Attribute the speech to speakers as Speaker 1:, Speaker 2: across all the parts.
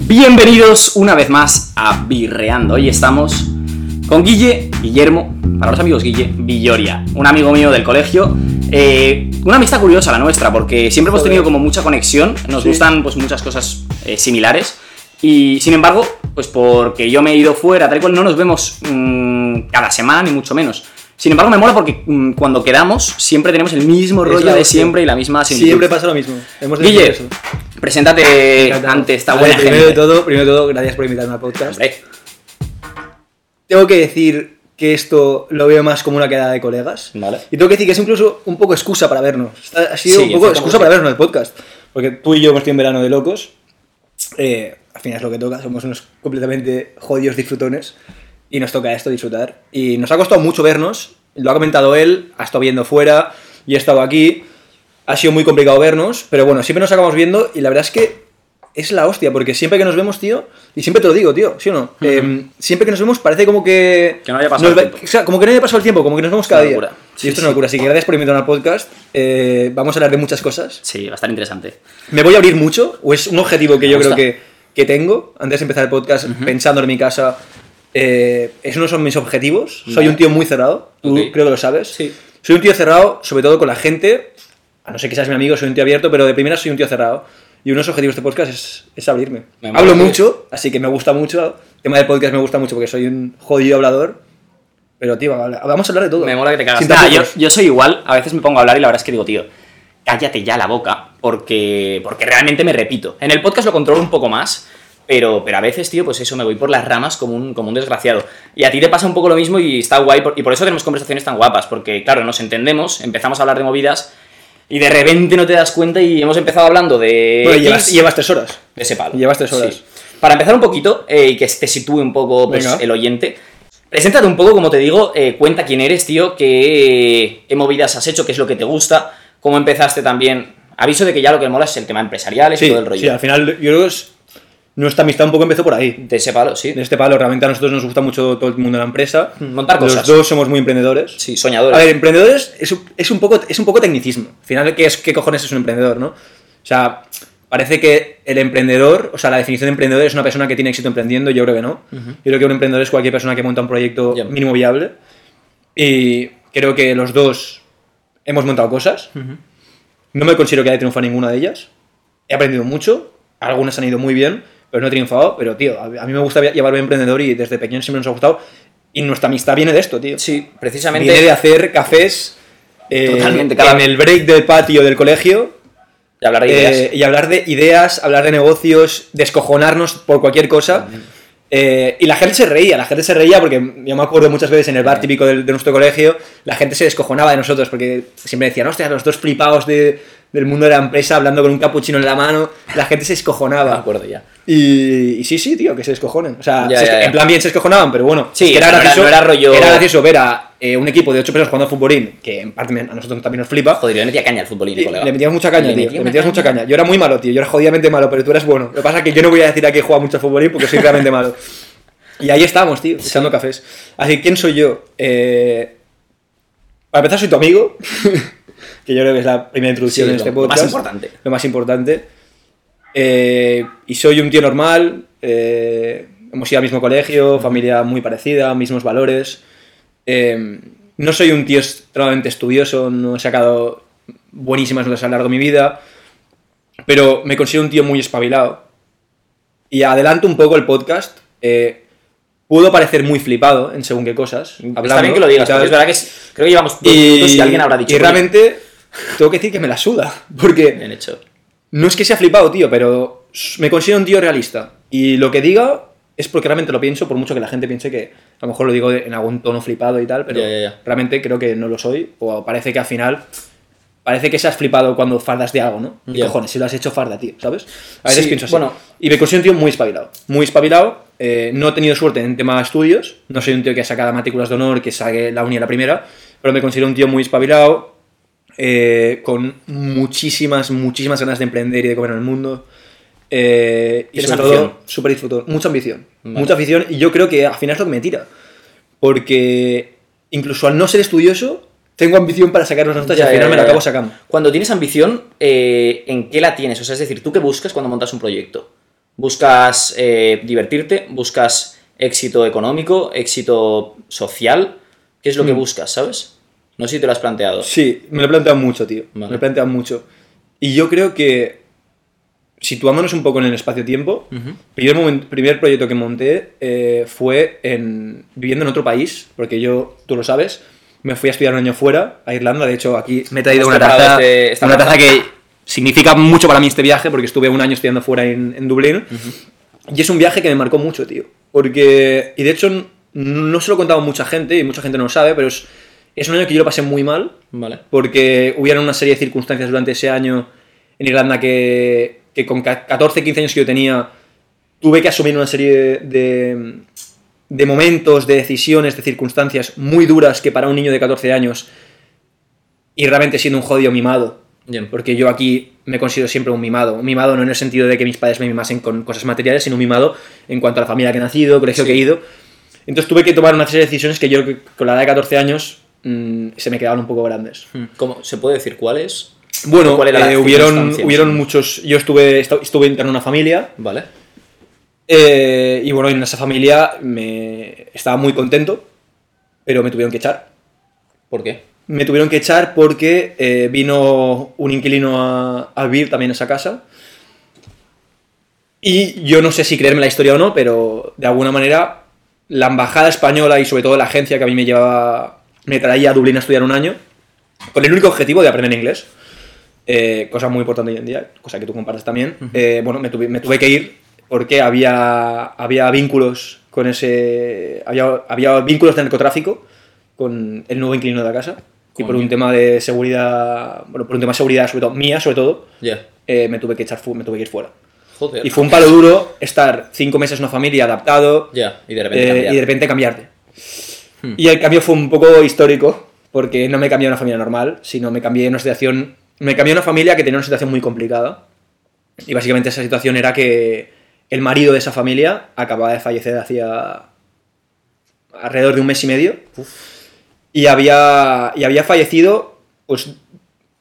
Speaker 1: Bienvenidos una vez más a Birreando. Hoy estamos con Guille, Guillermo, para los amigos Guille, Villoria, un amigo mío del colegio. Eh, una amistad curiosa la nuestra, porque siempre hemos tenido como mucha conexión, nos
Speaker 2: Sí.
Speaker 1: gustan pues muchas cosas eh, similares. Y sin embargo, pues porque yo me he ido fuera, tal y cual, no nos vemos mm, cada semana, ni mucho menos. Sin embargo, me mola porque mm, cuando quedamos siempre tenemos el mismo rollo
Speaker 2: la
Speaker 1: de siempre y la misma similitud.
Speaker 2: Siempre pasa lo mismo. Hemos
Speaker 1: Guille,
Speaker 2: eso.
Speaker 1: preséntate ante esta
Speaker 2: A ver,
Speaker 1: buena
Speaker 2: primero
Speaker 1: gente.
Speaker 2: de todo, primero de todo, gracias por invitarme al podcast.
Speaker 1: Hombre,
Speaker 2: Tengo que decir que esto lo veo más como una quedada de colegas.
Speaker 1: Vale.
Speaker 2: Y tengo que decir que es incluso un poco excusa para vernos. Ha sido
Speaker 1: Sí,
Speaker 2: un poco excusa para vernos el podcast. Porque tú y yo hemos tenido un verano de locos. Eh, al final es lo que toca. Somos unos completamente jodidos disfrutones. Y nos toca esto, disfrutar. Y nos ha costado mucho vernos. Lo ha comentado él. Ha estado viendo fuera. Y he estado aquí. Ha sido muy complicado vernos. Pero bueno, siempre nos acabamos viendo. Y la verdad es que es la hostia. Porque siempre que nos vemos, tío. Y siempre te lo digo, tío. ¿Sí o no? Eh, siempre que nos vemos parece como que...
Speaker 1: Que no haya pasado el tiempo.
Speaker 2: o sea, como que no haya pasado el tiempo. Como que nos vemos cada
Speaker 1: una
Speaker 2: día.
Speaker 1: locura.
Speaker 2: Y
Speaker 1: Sí,
Speaker 2: esto es
Speaker 1: sí.
Speaker 2: una locura. Así que gracias por invitarme al podcast. Eh, vamos a hablar de muchas cosas.
Speaker 1: sí, va a estar interesante.
Speaker 2: Me voy a abrir mucho, o es un objetivo que
Speaker 1: Me
Speaker 2: yo
Speaker 1: gusta.
Speaker 2: creo que, que tengo, antes de empezar el podcast, pensando en mi casa, eh, es uno de mis objetivos. Soy un tío muy cerrado, tú creo que lo sabes.
Speaker 1: Sí.
Speaker 2: Soy un tío cerrado, sobre todo con la gente, a no ser que seas mi amigo, soy un tío abierto, pero de primera soy un tío cerrado. Y uno de los objetivos de este podcast es, es abrirme.
Speaker 1: Me
Speaker 2: Hablo mucho, así que me gusta mucho. El tema del podcast me gusta mucho porque soy un jodido hablador. Pero, tío, vamos a hablar de todo.
Speaker 1: Me mola que te cagas. Nah, yo, yo soy igual, a veces me pongo a hablar y la verdad es que digo, tío, cállate ya la boca, porque, porque realmente me repito. En el podcast lo controlo un poco más, pero, pero a veces, tío, pues eso, me voy por las ramas como un, como un desgraciado. Y a ti te pasa un poco lo mismo y está guay, por- y por eso tenemos conversaciones tan guapas, porque, claro, nos entendemos, empezamos a hablar de movidas y de repente no te das cuenta y hemos empezado hablando de...
Speaker 2: Bueno, llevas, llevas tres horas.
Speaker 1: de ese palo.
Speaker 2: Llevas tres horas.
Speaker 1: Sí. Para empezar un poquito eh, y que te sitúe un poco pues, el oyente, preséntate un poco, como te digo, eh, cuenta quién eres, tío, qué, qué movidas has hecho, qué es lo que te gusta, cómo empezaste también. Aviso de que ya lo que mola es el tema empresarial y
Speaker 2: Sí,
Speaker 1: todo el rollo.
Speaker 2: sí, al final yo creo que es- nuestra amistad un poco empezó por ahí.
Speaker 1: De ese palo, sí.
Speaker 2: De este palo, realmente a nosotros nos gusta mucho todo el mundo de la empresa.
Speaker 1: Montar
Speaker 2: Los
Speaker 1: cosas.
Speaker 2: dos somos muy emprendedores.
Speaker 1: Sí, soñadores.
Speaker 2: A ver, emprendedores es, un- es, un poco, es un poco tecnicismo. Al final, ¿qué, es, ¿qué cojones es un emprendedor, no? O sea, parece que el emprendedor, o sea, la definición de emprendedor es una persona que tiene éxito emprendiendo, yo creo que no. Yo creo que un emprendedor es cualquier persona que monta un proyecto
Speaker 1: Ya.
Speaker 2: mínimo viable. Y creo que los dos hemos montado cosas. No me considero que haya triunfado ninguna de ellas. He aprendido mucho, algunas han ido muy bien, pero no he triunfado. Pero, tío, a mí me gusta llevarme emprendedor y desde pequeño siempre nos ha gustado. Y nuestra amistad viene de esto, tío.
Speaker 1: sí, precisamente.
Speaker 2: Viene de hacer cafés eh,
Speaker 1: Totalmente, cada-
Speaker 2: en el break del patio del colegio
Speaker 1: de hablar de ideas.
Speaker 2: eh, y hablar de ideas, hablar de negocios, descojonarnos por cualquier cosa. Eh, y la gente se reía, la gente se reía porque yo me acuerdo muchas veces en el bar típico de, nuestro colegio, la gente se descojonaba de nosotros porque siempre decían, hostia, los dos flipados de- del mundo de la empresa hablando con un capuchino en la mano, la gente se
Speaker 1: No me acuerdo ya.
Speaker 2: Y, y sí, sí, tío, que se descojonen. O sea,
Speaker 1: Ya,
Speaker 2: se-
Speaker 1: ya,
Speaker 2: en plan bien se descojonaban, pero bueno.
Speaker 1: Sí,
Speaker 2: es que
Speaker 1: o sea, no era- no era rollo-
Speaker 2: Era gracioso ver a eh, un equipo de ocho personas jugando a futbolín, que en parte a nosotros también nos flipa.
Speaker 1: Joder, yo le metía caña al futbolín,
Speaker 2: Y
Speaker 1: colega.
Speaker 2: le metías mucha caña,
Speaker 1: Le
Speaker 2: tío. Le metías mucha caña. Yo era muy malo, tío. Yo era jodidamente malo, pero tú eras bueno. Lo que pasa es que yo no voy a decir a que juega mucho al futbolín porque soy realmente malo. Y ahí estamos, tío, echando cafés. Así ¿quién soy yo? Eh, Para empezar, soy tu amigo. Que yo creo que es la primera introducción
Speaker 1: Sí,
Speaker 2: en este
Speaker 1: lo- lo más
Speaker 2: podcast.
Speaker 1: importante.
Speaker 2: Lo más importante. Eh, y soy un tío normal. eh, hemos ido al mismo colegio, familia muy parecida, mismos valores. Eh, no soy un tío extremadamente estudioso, no he sacado buenísimas notas a lo largo de mi vida, pero me considero un tío muy espabilado. Y adelanto un poco el podcast. puedo parecer muy flipado en según qué cosas.
Speaker 1: Está
Speaker 2: hablando
Speaker 1: bien que lo digas,
Speaker 2: y
Speaker 1: es verdad que es- creo que llevamos dos minutos y alguien habrá dicho.
Speaker 2: y realmente tengo que decir que me la suda, porque
Speaker 1: Bien hecho.
Speaker 2: no es que sea flipado, tío, pero me considero un tío realista. Y lo que diga es porque realmente lo pienso, por mucho que la gente piense que a lo mejor lo digo en algún tono flipado y tal, pero
Speaker 1: Ya, ya, ya.
Speaker 2: realmente creo que no lo soy. O parece que al final. Parece que seas flipado cuando fardas de algo, ¿no? Y
Speaker 1: Ya.
Speaker 2: cojones, si lo has hecho farda, tío, ¿sabes? A veces
Speaker 1: Sí,
Speaker 2: pienso así.
Speaker 1: bueno.
Speaker 2: Y me considero un tío muy espabilado. Muy espabilado. eh, no he tenido suerte en tema de estudios. No soy un tío que ha sacado matrículas de honor, que saque la uni a la primera. Pero me considero un tío muy espabilado. Eh, con muchísimas, muchísimas ganas de emprender y de comer en el mundo. Eh, y
Speaker 1: ¿Tienes
Speaker 2: sobre
Speaker 1: ambición?
Speaker 2: todo, súper disfrutón. Mucha ambición.
Speaker 1: Vale.
Speaker 2: Mucha afición. Y yo creo que al final es lo que me tira. Porque incluso al no ser estudioso, tengo ambición para sacar las notas y
Speaker 1: Ya,
Speaker 2: al final
Speaker 1: ya,
Speaker 2: me lo acabo sacando.
Speaker 1: Cuando tienes ambición, eh, ¿en qué la tienes? O sea, es decir, ¿tú qué buscas cuando montas un proyecto? ¿Buscas eh, divertirte? ¿Buscas éxito económico? ¿Éxito social? ¿Qué es lo que
Speaker 2: Mm.
Speaker 1: buscas, sabes? No sé si te lo has planteado.
Speaker 2: Sí, me lo he planteado mucho, tío.
Speaker 1: Vale.
Speaker 2: Me lo he planteado mucho. Y yo creo que, situándonos un poco en el espacio-tiempo,
Speaker 1: Ujú.
Speaker 2: primer, proyecto que monté eh, fue en, viviendo en otro país, porque yo, tú lo sabes, me fui a estudiar un año fuera, a Irlanda. De hecho, aquí me he traído una taza,
Speaker 1: este- esta
Speaker 2: una
Speaker 1: taza.
Speaker 2: que significa mucho para mí este viaje, porque estuve un año estudiando fuera en, en Dublín. Y es un viaje que me marcó mucho, tío. Porque, y de hecho, no se lo he contado a mucha gente, y mucha gente no lo sabe, pero es, es un año que yo lo pasé muy mal,
Speaker 1: Vale.
Speaker 2: porque hubieron una serie de circunstancias durante ese año en Irlanda que, que con ca- 14, 15 años que yo tenía, tuve que asumir una serie de, de momentos, de decisiones, de circunstancias muy duras que para un niño de 14 años, y realmente siendo un jodido mimado,
Speaker 1: Bien.
Speaker 2: porque yo aquí me considero siempre un mimado. Un mimado no en el sentido de que mis padres me mimasen con cosas materiales, sino un mimado en cuanto a la familia que he nacido, colegio
Speaker 1: Sí.
Speaker 2: que he ido. Entonces tuve que tomar una serie de decisiones que yo con la edad de 14 años mm, se me quedaban un poco grandes.
Speaker 1: Hmm. ¿Cómo? ¿Se puede decir cuáles?
Speaker 2: Bueno,
Speaker 1: ¿Cuál era la
Speaker 2: eh, hubieron, hubieron muchos... Yo estuve, estuve interno en una familia
Speaker 1: Vale.
Speaker 2: eh, y bueno, en esa familia me estaba muy contento, pero me tuvieron que echar.
Speaker 1: ¿Por qué?
Speaker 2: Me tuvieron que echar porque eh, vino un inquilino a, a vivir también a esa casa. Y yo no sé si creerme la historia o no, pero de alguna manera la embajada española y sobre todo la agencia que a mí me llevaba, me traía a Dublín a estudiar un año, con el único objetivo de aprender inglés, eh, cosa muy importante hoy en día, cosa que tú compartes también, eh, bueno, me tuve, me tuve que ir porque había, había vínculos con ese... Había, había vínculos de narcotráfico con el nuevo inquilino de la casa. Y por un tema de seguridad, bueno, por un tema de seguridad sobre todo, mía sobre todo,
Speaker 1: Ya.
Speaker 2: eh, me tuve que echar, me tuve que ir fuera.
Speaker 1: Joder.
Speaker 2: Y fue un palo duro estar cinco meses en una familia adaptado
Speaker 1: Ya. Y de repente
Speaker 2: eh, y de repente cambiarte.
Speaker 1: Hmm.
Speaker 2: Y el cambio fue un poco histórico, porque no me cambié a una familia normal, sino me cambié a una situación. Me cambié a una familia que tenía una situación muy complicada. Y básicamente esa situación era que el marido de esa familia acababa de fallecer hacía alrededor de un mes y medio. Y había, y había fallecido pues,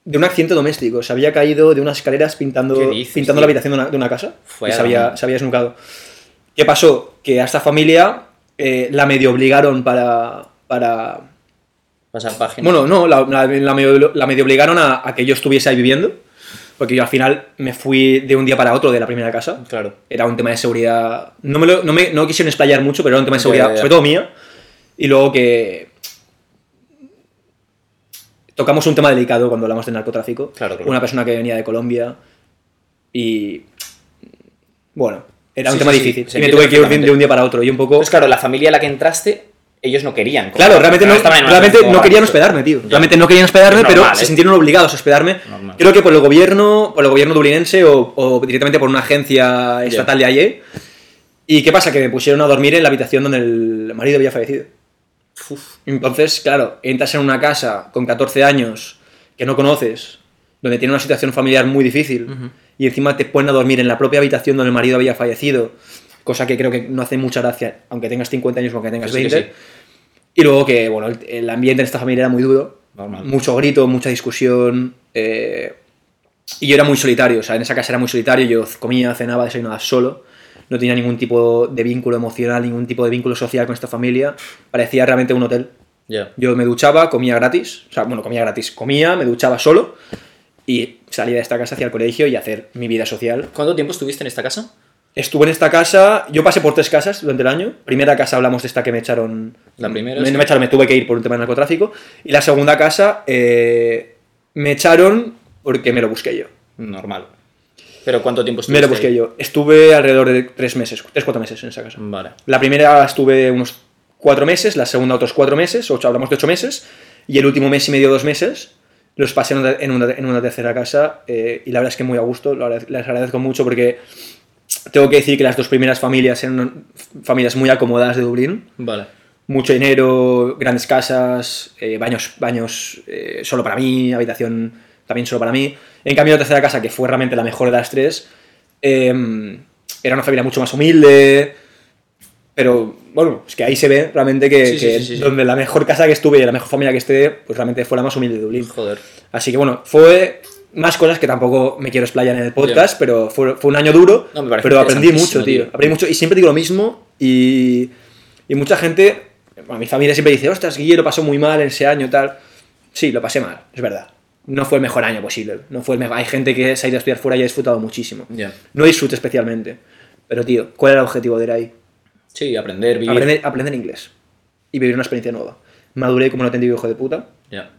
Speaker 2: de un accidente doméstico. Se había caído de unas escaleras pintando,
Speaker 1: ¿Qué dices,
Speaker 2: pintando
Speaker 1: tío?
Speaker 2: la habitación de una, de una casa.
Speaker 1: Fue
Speaker 2: y se había, se había esnucado. ¿Qué pasó? Que a esta familia eh, la medio obligaron para. para
Speaker 1: Pasar página.
Speaker 2: bueno, no, la, la- la medio, la medio obligaron a, a que yo estuviese ahí viviendo. Porque yo al final me fui de un día para otro de la primera casa.
Speaker 1: Claro.
Speaker 2: Era un tema de seguridad. No me, lo- no me no quisieron explayar mucho, pero era un tema de
Speaker 1: Ya,
Speaker 2: seguridad,
Speaker 1: ya, ya.
Speaker 2: sobre todo mía. Y luego que. Tocamos un tema delicado cuando hablamos de narcotráfico.
Speaker 1: Claro, claro.
Speaker 2: Una persona que venía de Colombia. Y. Bueno, era un
Speaker 1: Sí,
Speaker 2: tema
Speaker 1: sí,
Speaker 2: difícil. y me tuve que ir de, un día para otro. Y un poco.
Speaker 1: Pues claro, la familia a la que entraste, ellos no querían.
Speaker 2: Claro, realmente no, realmente querían hospedarme, tío.
Speaker 1: Ya.
Speaker 2: Realmente no querían hospedarme, pero se
Speaker 1: ¿eh?
Speaker 2: sintieron obligados a hospedarme.
Speaker 1: Normal.
Speaker 2: Creo que por el gobierno, por el gobierno dublineses o, o directamente por una agencia estatal de allí. ¿Y qué pasa? Que me pusieron a dormir en la habitación donde el marido había fallecido.
Speaker 1: Uf,
Speaker 2: Entonces, claro, entras en una casa con 14 años que no conoces, donde tiene una situación familiar muy difícil, y encima te ponen a dormir en la propia habitación donde el marido había fallecido, cosa que creo que no hace mucha gracia, aunque tengas 50 años o aunque tengas
Speaker 1: Que sí, que
Speaker 2: 20.
Speaker 1: sí.
Speaker 2: Y luego que, bueno, el, el ambiente en esta familia era muy duro,
Speaker 1: Normal.
Speaker 2: mucho grito, mucha discusión, eh, y yo era muy solitario, o sea, en esa casa era muy solitario, yo comía, cenaba, desayunaba solo, no tenía ningún tipo de vínculo emocional, ningún tipo de vínculo social con esta familia, parecía realmente un hotel. Yo me duchaba, comía gratis, o sea, bueno, comía gratis, comía, me duchaba solo y salía de esta casa hacia el colegio y hacer mi vida social.
Speaker 1: ¿Cuánto tiempo estuviste en esta casa?
Speaker 2: Estuve en esta casa, yo pasé por tres casas durante el año. Primera casa hablamos de esta que me echaron.
Speaker 1: La primera,
Speaker 2: Me,
Speaker 1: sí.
Speaker 2: no me echaron, me tuve que ir por un tema de narcotráfico. Y la segunda casa eh, me echaron porque me lo busqué yo.
Speaker 1: Normal. ¿Pero cuánto tiempo
Speaker 2: Me
Speaker 1: estuviste
Speaker 2: lo busqué
Speaker 1: ahí?
Speaker 2: yo. Estuve alrededor de tres meses, tres, cuatro meses en esa casa.
Speaker 1: Vale.
Speaker 2: La primera estuve unos cuatro meses, la segunda otros cuatro meses, ocho, hablamos de ocho meses, y el último mes y medio, dos meses, los pasé en una, en una- tercera casa, eh, y la verdad es que muy a gusto, les agradezco mucho porque tengo que decir que las dos primeras familias eran familias muy acomodadas de Dublín,
Speaker 1: Vale.
Speaker 2: mucho dinero, grandes casas, eh, baños, baños eh, solo para mí, habitación también solo para mí. En cambio, la tercera casa, que fue realmente la mejor de las tres, eh, era una familia mucho más humilde, Pero bueno, es que ahí se ve realmente que,
Speaker 1: Sí,
Speaker 2: que
Speaker 1: sí, sí,
Speaker 2: donde la mejor casa que estuve y la mejor familia que esté, pues realmente fue la más humilde de Dublín.
Speaker 1: Joder.
Speaker 2: Así que bueno, fue más cosas que tampoco me quiero explayar en el podcast, pero fue, fue un año duro,
Speaker 1: No, me
Speaker 2: pero aprendí mucho, tío.
Speaker 1: tío.
Speaker 2: Aprendí mucho y siempre digo lo mismo y, y mucha gente, bueno, mi familia siempre dice, ostras, Guille lo pasó muy mal en ese año tal. Sí, lo pasé mal, es verdad. No fue el mejor año posible. No fue el mejor. Hay gente que se ha ido a estudiar fuera y ha disfrutado muchísimo.
Speaker 1: Ya.
Speaker 2: No disfruté especialmente. Pero, tío, ¿cuál era el objetivo de ir ahí?
Speaker 1: Sí, aprender, vivir.
Speaker 2: Aprender, aprender inglés. Y vivir una experiencia nueva. Maduré como un auténtico hijo de puta.
Speaker 1: Ya,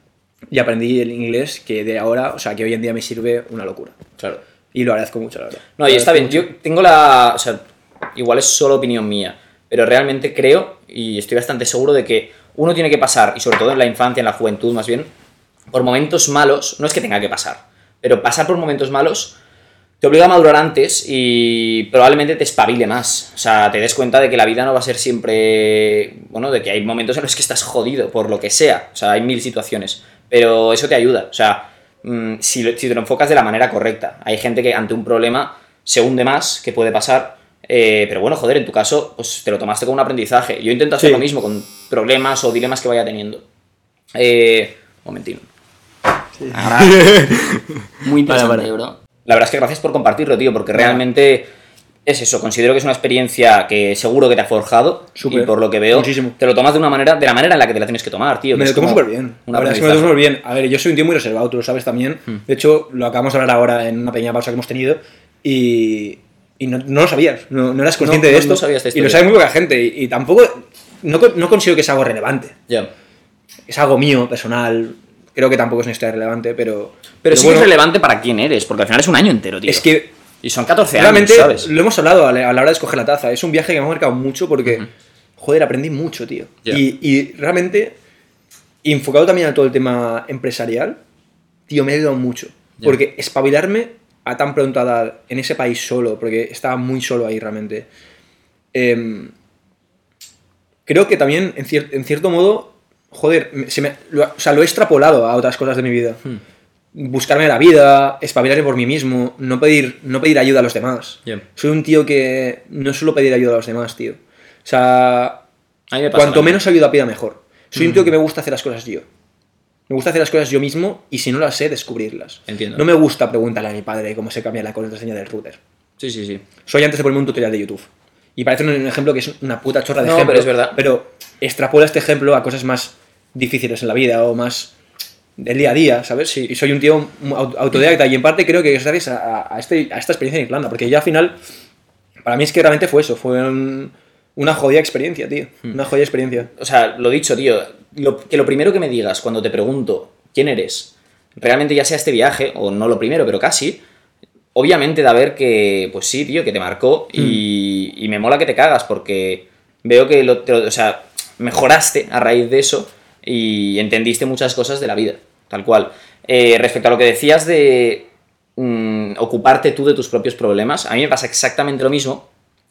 Speaker 2: Y aprendí el inglés que de ahora, o sea, que hoy en día me sirve una locura.
Speaker 1: claro.
Speaker 2: Y lo agradezco mucho, la verdad.
Speaker 1: No, y está bien. Yo tengo la. O sea, igual es solo opinión mía, pero realmente creo y estoy bastante seguro de que uno tiene que pasar, y sobre todo en la infancia, en la juventud más bien, por momentos malos. No es que tenga que pasar, pero pasar por momentos malos te obliga a madurar antes y probablemente te espabile más. O sea, te des cuenta de que la vida no va a ser siempre. Bueno, de que hay momentos en los que estás jodido, por lo que sea. O sea, hay mil situaciones. Pero eso te ayuda. O sea, mm, si, te lo enfocas de la manera correcta. Hay gente que ante un problema se hunde más, que puede pasar. eh, pero bueno, joder, en tu caso, pues te lo tomaste como un aprendizaje. Yo intento hacer
Speaker 2: Sí.
Speaker 1: lo mismo con problemas o dilemas que vaya teniendo. Eh, momentino. Ahora, muy interesante,
Speaker 2: Vale, vale.
Speaker 1: bro. La verdad es que gracias por compartirlo, tío, porque realmente es eso. Considero que es una experiencia que seguro que te ha forjado.
Speaker 2: Súper.
Speaker 1: Y por lo que veo,
Speaker 2: Muchísimo.
Speaker 1: te lo tomas de una manera, de la manera en la que te la tienes que tomar, tío.
Speaker 2: Me
Speaker 1: es
Speaker 2: lo tomo súper bien.
Speaker 1: un
Speaker 2: La verdad es que me lo tomo súper bien. A ver, yo soy un tío muy reservado, tú lo sabes también.
Speaker 1: Hmm.
Speaker 2: De hecho, lo acabamos de hablar ahora en una pequeña pausa que hemos tenido y, y no, no lo sabías, no, no eras consciente
Speaker 1: No,
Speaker 2: de esto.
Speaker 1: no sabía esta
Speaker 2: y lo sabe muy poca gente y, y tampoco, no, co- no considero que sea algo relevante.
Speaker 1: Ya.
Speaker 2: Es algo mío, personal. Creo que tampoco es una historia relevante, pero...
Speaker 1: Pero sí que es relevante para quién eres, porque al final es un año entero, tío.
Speaker 2: Es que
Speaker 1: Y son 14
Speaker 2: realmente
Speaker 1: años, ¿sabes?
Speaker 2: lo hemos hablado a la, a hora de escoger la taza. Es un viaje que me ha marcado mucho porque, joder, aprendí mucho, tío. Y, y realmente, enfocado también a todo el tema empresarial, tío, me ha ayudado mucho. Porque espabilarme a tan pronta edad en ese país solo, porque estaba muy solo ahí realmente, em, creo que también, en, cier- en cierto modo, joder, se me- lo, o sea, lo he extrapolado a otras cosas de mi vida.
Speaker 1: Hmm.
Speaker 2: Buscarme la vida, espabilarme por mí mismo, no pedir, no pedir ayuda a los demás. Soy un tío que no suelo pedir ayuda a los demás, tío. O sea,
Speaker 1: me
Speaker 2: cuanto menos ayuda pida mejor. Soy un tío
Speaker 1: Mm.
Speaker 2: que me gusta hacer las cosas yo. Me gusta hacer las cosas yo mismo y si no las sé, descubrirlas.
Speaker 1: Entiendo.
Speaker 2: No me gusta preguntarle a mi padre cómo se cambia la contraseña del router.
Speaker 1: Sí, sí, sí.
Speaker 2: Soy antes de ponerme un tutorial de YouTube. Y parece un ejemplo que es una puta chorra de
Speaker 1: No,
Speaker 2: ejemplo.
Speaker 1: pero es verdad.
Speaker 2: Pero extrapola este ejemplo a cosas más difíciles en la vida o más del día a día, ¿sabes?
Speaker 1: Sí.
Speaker 2: Y soy un tío autodidacta y en parte creo que es gracias a, a este- a esta experiencia en Irlanda. Porque ya al final, para mí es que realmente fue eso. Fue un- una jodida experiencia, tío.
Speaker 1: Hmm.
Speaker 2: Una jodida experiencia.
Speaker 1: O sea, lo dicho, tío. lo- que lo primero que me digas cuando te pregunto quién eres, realmente ya sea este viaje, o no lo primero, pero casi, obviamente da a ver que, pues sí, tío, que te marcó y, y me mola que te cagas porque veo que lo, te lo- o sea, mejoraste a raíz de eso y entendiste muchas cosas de la vida, tal cual. Eh, respecto a lo que decías de mm, ocuparte tú de tus propios problemas, a mí me pasa exactamente lo mismo,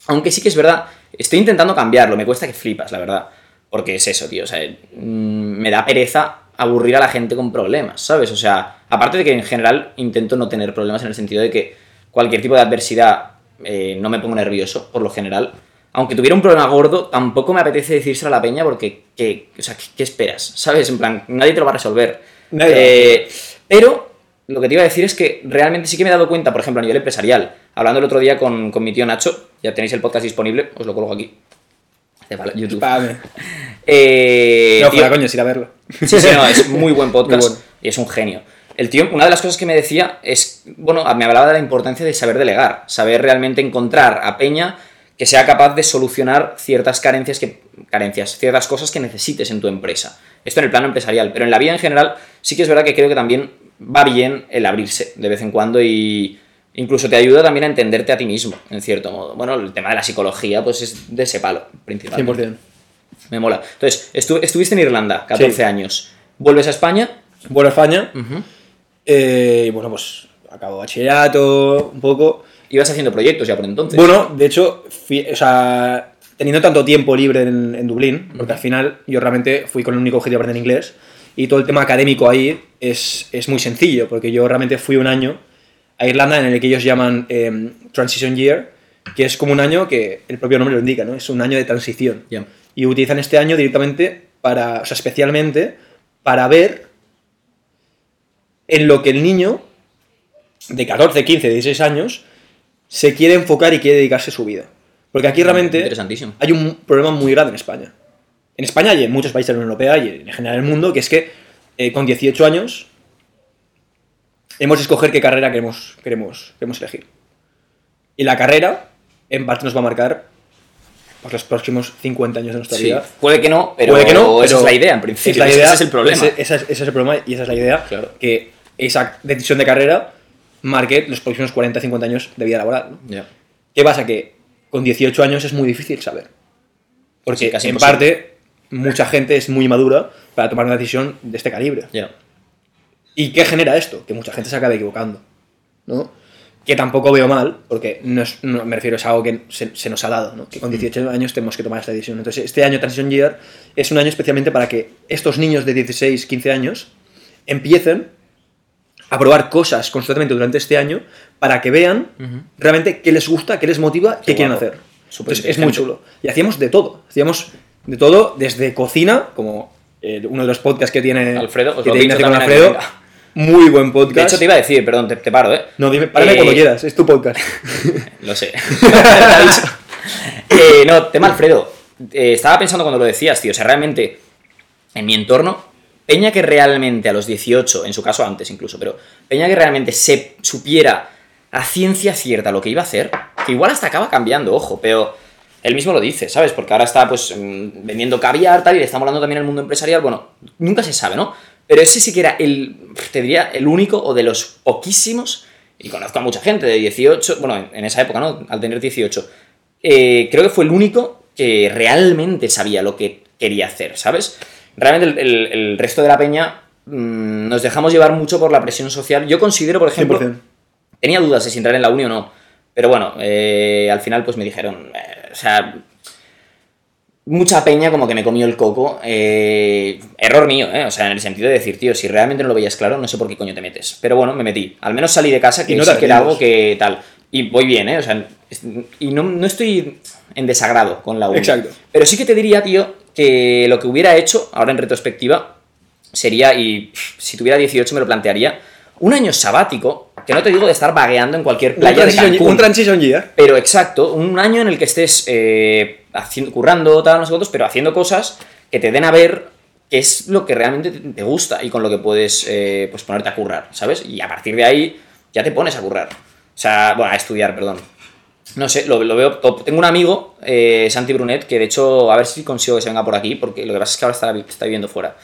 Speaker 1: aunque sí que es verdad, estoy intentando cambiarlo, me cuesta que flipas, la verdad. Porque es eso, tío. O sea, mm, me da pereza aburrir a la gente con problemas, ¿sabes? O sea, aparte de que en general intento no tener problemas en el sentido de que cualquier tipo de adversidad eh, no me pongo nervioso, por lo general. Aunque tuviera un problema gordo, tampoco me apetece decírselo a la peña porque, ¿qué, o sea, ¿qué, qué esperas? ¿Sabes? En plan, nadie te lo va a resolver.
Speaker 2: Nadie.
Speaker 1: Eh, pero lo que te iba a decir es que realmente sí que me he dado cuenta, por ejemplo, a nivel empresarial, hablando el otro día con, con mi tío Nacho, ya tenéis el podcast disponible, os lo coloco aquí. YouTube. Eh,
Speaker 2: No,
Speaker 1: tío-
Speaker 2: fuera coño, es ir a verlo.
Speaker 1: Sí, sí, no, es muy buen podcast
Speaker 2: Muy bueno.
Speaker 1: y es un genio. El tío, una de las cosas que me decía es, bueno, me hablaba de la importancia de saber delegar, saber realmente encontrar a Peña que sea capaz de solucionar ciertas carencias, que, carencias, ciertas cosas que necesites en tu empresa. Esto en el plano empresarial, pero en la vida en general sí que es verdad que creo que también va bien el abrirse de vez en cuando y incluso te ayuda también a entenderte a ti mismo, en cierto modo. Bueno, el tema de la psicología pues es de ese palo, principalmente.
Speaker 2: 100%.
Speaker 1: Me mola. Entonces, estu- estuviste en Irlanda, 14
Speaker 2: Sí.
Speaker 1: años. ¿Vuelves a España?
Speaker 2: Vuelvo a España. Eh, y bueno, pues acabo bachillerato, un poco.
Speaker 1: Ibas haciendo proyectos ya por entonces.
Speaker 2: Bueno, de hecho, fui- o sea, teniendo tanto tiempo libre en, en Dublín, porque al final yo realmente fui con el único objetivo de aprender inglés, y todo el tema académico ahí es, es muy sencillo, porque yo realmente fui un año a Irlanda en el que ellos llaman em, Transition Year, que es como un año que el propio nombre lo indica, ¿no? Es un año de transición.
Speaker 1: Ya.
Speaker 2: Y utilizan este año directamente para, o sea, especialmente para ver en lo que el niño de 14, 15, 16 años se quiere enfocar y quiere dedicarse su vida. Porque aquí realmente hay un problema muy grande en España. En España y en muchos países de la Unión Europea y en general en el mundo, que es que eh, con 18 años hemos de escoger qué carrera queremos, queremos, queremos elegir. Y la carrera, en parte, nos va a marcar pues, los próximos 50 años de nuestra
Speaker 1: Sí.
Speaker 2: vida.
Speaker 1: Puede que no, pero,
Speaker 2: Puede que no,
Speaker 1: esa
Speaker 2: pero
Speaker 1: es la idea en principio.
Speaker 2: es la
Speaker 1: Ese-
Speaker 2: idea,
Speaker 1: ese es el problema.
Speaker 2: Ese, es, ese es el problema y esa es la idea.
Speaker 1: Claro.
Speaker 2: Que esa decisión de carrera marque los próximos 40, 50 años de vida laboral. ¿no?
Speaker 1: Ya.
Speaker 2: ¿Qué pasa? Que con 18 años es muy difícil saber. Porque
Speaker 1: Sí, casi
Speaker 2: en
Speaker 1: imposible.
Speaker 2: parte mucha gente es muy madura para tomar una decisión de este calibre. ¿Y qué genera esto? Que mucha gente se acabe equivocando. ¿no? Que tampoco veo mal, porque no es, no- me refiero es algo que se, se nos ha dado, ¿no? que con 18 años tenemos que tomar esta decisión. Entonces, este año Transition Year es un año especialmente para que estos niños de 16, 15 años empiecen a probar cosas constantemente durante este año para que vean realmente qué les gusta, qué les motiva, qué, quieren
Speaker 1: guapo.
Speaker 2: hacer. Entonces, es muy chulo. Y hacíamos de todo. Hacíamos de todo, desde cocina, como eh, uno de los podcasts que tiene,
Speaker 1: Alfredo, os
Speaker 2: que tiene con Alfredo. Muy buen podcast.
Speaker 1: De hecho, te iba a decir, perdón, te, te paro, ¿eh?
Speaker 2: No, dime, párame
Speaker 1: Eh,
Speaker 2: cuando quieras, es tu podcast.
Speaker 1: Lo sé. Eh, no, tema Alfredo. Eh, estaba pensando cuando lo decías, tío. O sea, realmente, en mi entorno, Peña que realmente a los 18, en su caso antes incluso, pero Peña que realmente se supiera a ciencia cierta lo que iba a hacer, que igual hasta acaba cambiando, ojo, pero él mismo lo dice, ¿sabes? Porque ahora está pues mm, vendiendo caviar, tal, y le estamos hablando también al mundo empresarial, bueno, nunca se sabe, ¿no? Pero ese sí que era el, te diría, el único o de los poquísimos, y conozco a mucha gente de 18, bueno, en, en esa época, ¿no? Al tener 18, eh, creo que fue el único que realmente sabía lo que quería hacer, ¿sabes? Realmente el, el- el resto de la peña mm, nos dejamos llevar mucho por la presión social. Yo considero, por ejemplo,
Speaker 2: 100%.
Speaker 1: tenía dudas de si entrar en la uni o no, pero bueno, eh, al final pues me dijeron, eh, o sea, mucha peña como que me comió el coco. eh, error mío, ¿eh? O sea, en el sentido de decir, tío, si realmente no lo veías claro, no sé por qué coño te metes. Pero bueno, me metí. Al menos salí de casa que
Speaker 2: Y no
Speaker 1: sí que era algo que tal. Y voy bien, ¿eh? O sea, y no, no estoy en desagrado con la uni.
Speaker 2: Exacto.
Speaker 1: Pero sí que te diría, tío, que lo que hubiera hecho, ahora en retrospectiva, sería, y si tuviera 18 me lo plantearía, un año sabático, que no te digo de estar vagueando en cualquier
Speaker 2: Un
Speaker 1: playa de
Speaker 2: transition,
Speaker 1: Cancún.
Speaker 2: un transition year.
Speaker 1: Pero exacto, un año en el que estés eh, haciendo, currando, tal, no sé cuántos, pero haciendo cosas que te den a ver qué es lo que realmente te te gusta y con lo que puedes eh, pues ponerte a currar, ¿sabes? Y a partir de ahí ya te pones a currar. O sea, bueno, a estudiar, perdón. No sé, lo, lo veo top. Tengo un amigo, eh, Santi Brunet, que de hecho, a ver si consigo que se venga por aquí, porque lo que pasa es que ahora está, está viviendo fuera.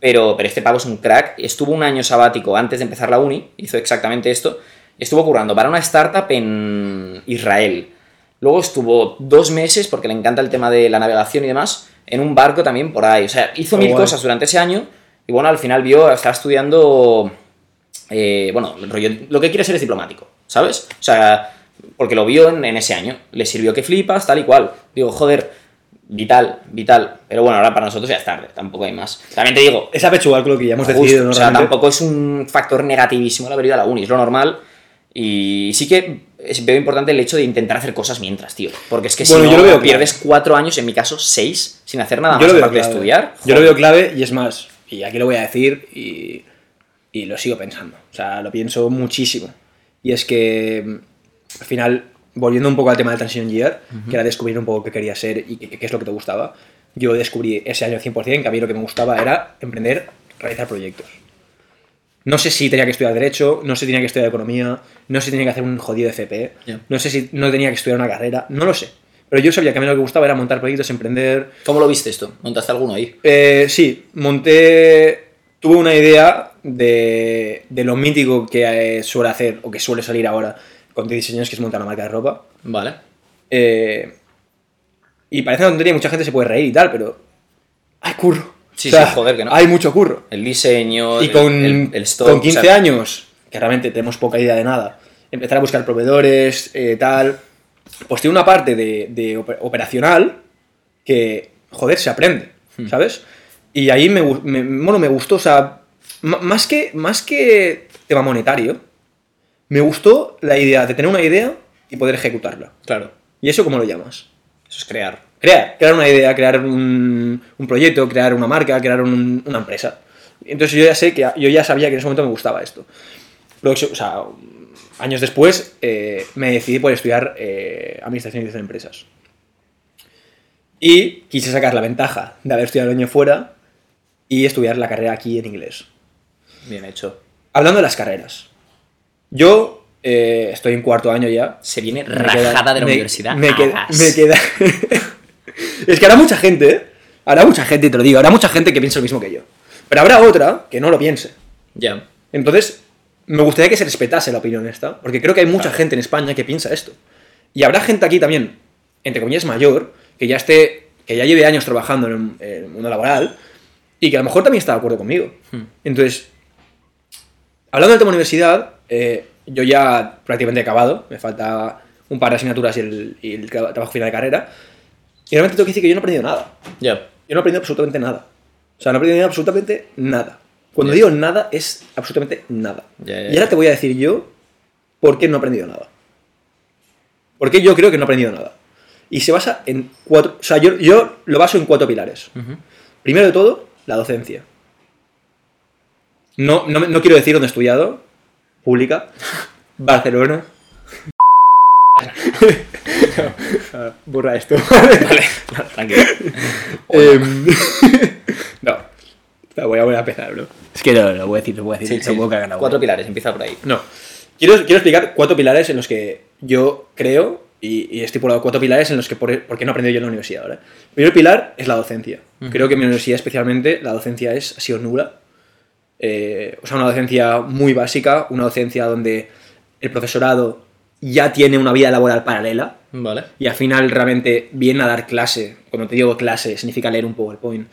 Speaker 1: Pero, pero este pavo es un crack. Estuvo un año sabático antes de empezar la uni, hizo exactamente esto. Estuvo currando para una startup en Israel. Luego estuvo dos meses, porque le encanta el tema de la navegación y demás, en un barco también por ahí. O sea, hizo mil cosas durante ese año. Y bueno, al final vio, estaba estudiando. eh, bueno, rollo, lo que quiere ser es diplomático, ¿sabes? O sea, porque lo vio en, en ese año. Le sirvió que flipas, tal y cual. Digo, joder, vital, vital. Pero bueno, ahora para nosotros ya es tarde, tampoco hay más. También te digo,
Speaker 2: Es apechugar con lo que ya hemos
Speaker 1: Justo,
Speaker 2: decidido, ¿no?
Speaker 1: o sea,
Speaker 2: Realmente.
Speaker 1: tampoco es un factor negativísimo el haber ido a la uni, es lo normal. Y sí que es, veo importante el hecho de intentar hacer cosas mientras, tío. Porque es que
Speaker 2: Bueno,
Speaker 1: si no,
Speaker 2: yo lo veo
Speaker 1: pierdes cuatro años, en mi caso seis, sin hacer nada
Speaker 2: Yo
Speaker 1: más
Speaker 2: lo veo
Speaker 1: aparte de estudiar.
Speaker 2: Yo lo
Speaker 1: joder.
Speaker 2: veo clave y es más, y aquí lo voy a decir y, y lo sigo pensando. O sea, lo pienso muchísimo. Y es que al final, volviendo un poco al tema del Transition Year, que era descubrir un poco qué quería ser y qué, qué es lo que te gustaba, yo descubrí ese año 100% que a mí lo que me gustaba era emprender, realizar proyectos. No sé si tenía que estudiar Derecho, no sé si tenía que estudiar Economía, no sé si tenía que hacer un jodido FP,
Speaker 1: Ya.
Speaker 2: no sé si no tenía que estudiar una carrera, no lo sé. Pero yo sabía que a mí lo que me gustaba era montar proyectos, emprender,
Speaker 1: ¿Cómo lo viste esto? ¿Montaste alguno ahí?
Speaker 2: eh, sí, monté. Tuve una idea de, de lo mítico que eh, suele hacer o que suele salir ahora con diseños, que es montar una marca de ropa.
Speaker 1: Vale.
Speaker 2: Eh, y parece una tontería, mucha gente se puede reír y tal, pero. Hay curro.
Speaker 1: Sí,
Speaker 2: O sea,
Speaker 1: sí, joder, que no.
Speaker 2: Hay mucho curro.
Speaker 1: El diseño,
Speaker 2: Y
Speaker 1: el-
Speaker 2: con,
Speaker 1: el, el stock,
Speaker 2: con
Speaker 1: o
Speaker 2: 15
Speaker 1: sea,
Speaker 2: años, que realmente tenemos poca idea de nada, empezar a buscar proveedores, eh, tal. Pues tiene una parte de, de oper- operacional que, joder, se aprende,
Speaker 1: Hmm.
Speaker 2: ¿sabes? Y ahí me, me- bueno, me gustó, o sea, más que, más que tema monetario, me gustó la idea de tener una idea y poder ejecutarla.
Speaker 1: Claro.
Speaker 2: ¿Y eso cómo lo llamas?
Speaker 1: Eso es crear.
Speaker 2: Crear, crear una idea, crear un, un proyecto, crear una marca, crear un- una empresa. Entonces yo ya sé que yo ya sabía que en ese momento me gustaba esto. Luego, o sea, años después eh, me decidí por estudiar eh, administración y dirección de empresas. Y quise sacar la ventaja de haber estudiado el año fuera y estudiar la carrera aquí en inglés.
Speaker 1: Bien hecho.
Speaker 2: Hablando de las carreras. Yo eh, estoy en cuarto año ya.
Speaker 1: Se viene
Speaker 2: queda-
Speaker 1: rajada de la
Speaker 2: me-
Speaker 1: universidad.
Speaker 2: Me queda. Me queda- es que habrá mucha gente, ¿eh? Habrá mucha gente, y te lo digo, habrá mucha gente que piense lo mismo que yo. Pero habrá otra que no lo piense.
Speaker 1: Ya.
Speaker 2: Entonces, me gustaría que se respetase la opinión esta, porque creo que hay mucha
Speaker 1: Claro.
Speaker 2: gente en España que piensa esto. Y habrá gente aquí también, entre comillas, mayor, que ya esté, que ya lleve años trabajando en el mundo laboral y que a lo mejor también está de acuerdo conmigo.
Speaker 1: Hmm.
Speaker 2: Entonces, hablando del tema universidad, eh, yo ya prácticamente he acabado, me falta un par de asignaturas y el, y el tra- trabajo final de carrera. Y realmente tengo que decir que yo no he aprendido nada.
Speaker 1: Ya.
Speaker 2: Yo no he aprendido absolutamente nada. O sea, no he aprendido absolutamente nada. Cuando
Speaker 1: Ya.
Speaker 2: digo nada, es absolutamente nada.
Speaker 1: Ya,
Speaker 2: y ahora te voy a decir yo por qué no he aprendido nada. ¿Por qué yo creo que no he aprendido nada? Y se basa en cuatro... O sea, yo, yo lo baso en cuatro pilares.
Speaker 1: Ujú.
Speaker 2: Primero de todo, la docencia. No, no, no quiero decir dónde he estudiado. Pública. Barcelona. No, Borra esto.
Speaker 1: Vale, tranquilo.
Speaker 2: Em, no. No, voy a, voy a empezar, bro. Es que no, no voy a decir, no voy a decir.
Speaker 1: Sí, sí.
Speaker 2: agua.
Speaker 1: Cuatro pilares, empieza por ahí.
Speaker 2: No. Quiero, quiero explicar cuatro pilares en los que yo creo y, he estipulado cuatro pilares en los que por, por qué no he aprendido yo en la universidad. ¿vale? El primer pilar es la docencia. Creo que en mi universidad especialmente la docencia es, ha sido nula. Eh, o sea, una docencia muy básica, una docencia donde el profesorado ya tiene una vida laboral paralela
Speaker 1: Vale.
Speaker 2: y al final realmente viene a dar clase. Cuando te digo clase, significa leer un PowerPoint.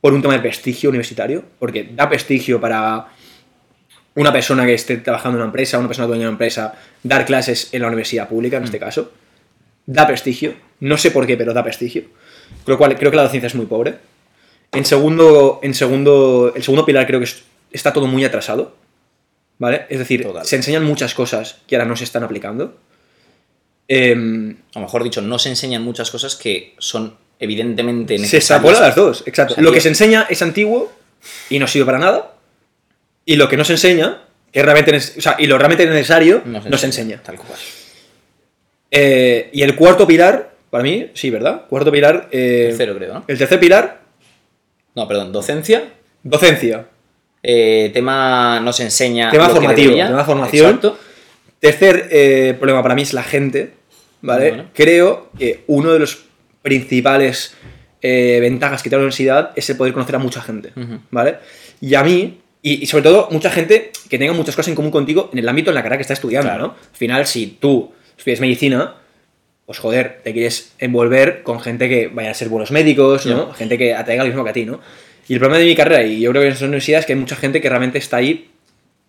Speaker 2: Por un tema de prestigio universitario, porque da prestigio para una persona que esté trabajando en una empresa, una persona dueña de una empresa, dar clases en la universidad pública, en este caso. Da prestigio. No sé por qué, pero da prestigio. Con lo cual, creo que la docencia es muy pobre. En segundo, en segundo, el segundo pilar creo que es- está todo muy atrasado. ¿Vale? Es decir,
Speaker 1: Total.
Speaker 2: se enseñan muchas cosas que ahora no se están aplicando. Em,
Speaker 1: O mejor dicho, no se enseñan muchas cosas que son evidentemente
Speaker 2: se
Speaker 1: necesarias.
Speaker 2: extrapola las dos, exacto.
Speaker 1: O sea,
Speaker 2: lo que se enseña es antiguo y no sirve para nada. Y lo que no se enseña, es realmente, o sea, y lo realmente necesario, no se, enseña.
Speaker 1: Tal cual.
Speaker 2: Eh, y el cuarto pilar, para mí, sí, ¿verdad? Cuarto pilar. eh,
Speaker 1: Tercero, creo, ¿no?
Speaker 2: El tercer pilar,
Speaker 1: No, perdón, docencia.
Speaker 2: docencia.
Speaker 1: eh, tema no se enseña.
Speaker 2: Tema
Speaker 1: lo que
Speaker 2: formativo,
Speaker 1: debería.
Speaker 2: tema formación.
Speaker 1: Exacto.
Speaker 2: Tercer eh, problema para mí es la gente, ¿vale?
Speaker 1: Bueno.
Speaker 2: Creo que uno de los principales eh, ventajas que tiene la universidad es el poder conocer a mucha gente. ¿vale? Y a mí, y, y sobre todo mucha gente que tenga muchas cosas en común contigo en el ámbito en la carrera que está estudiando,
Speaker 1: Claro.
Speaker 2: ¿no? Al final, si tú estudias medicina, pues joder, te quieres envolver con gente que vaya a ser buenos médicos, ¿no?
Speaker 1: Ya.
Speaker 2: Gente que atraiga lo mismo que a ti, ¿no? Y el problema de mi carrera, y yo creo que en esa universidad, es que hay mucha gente que realmente está ahí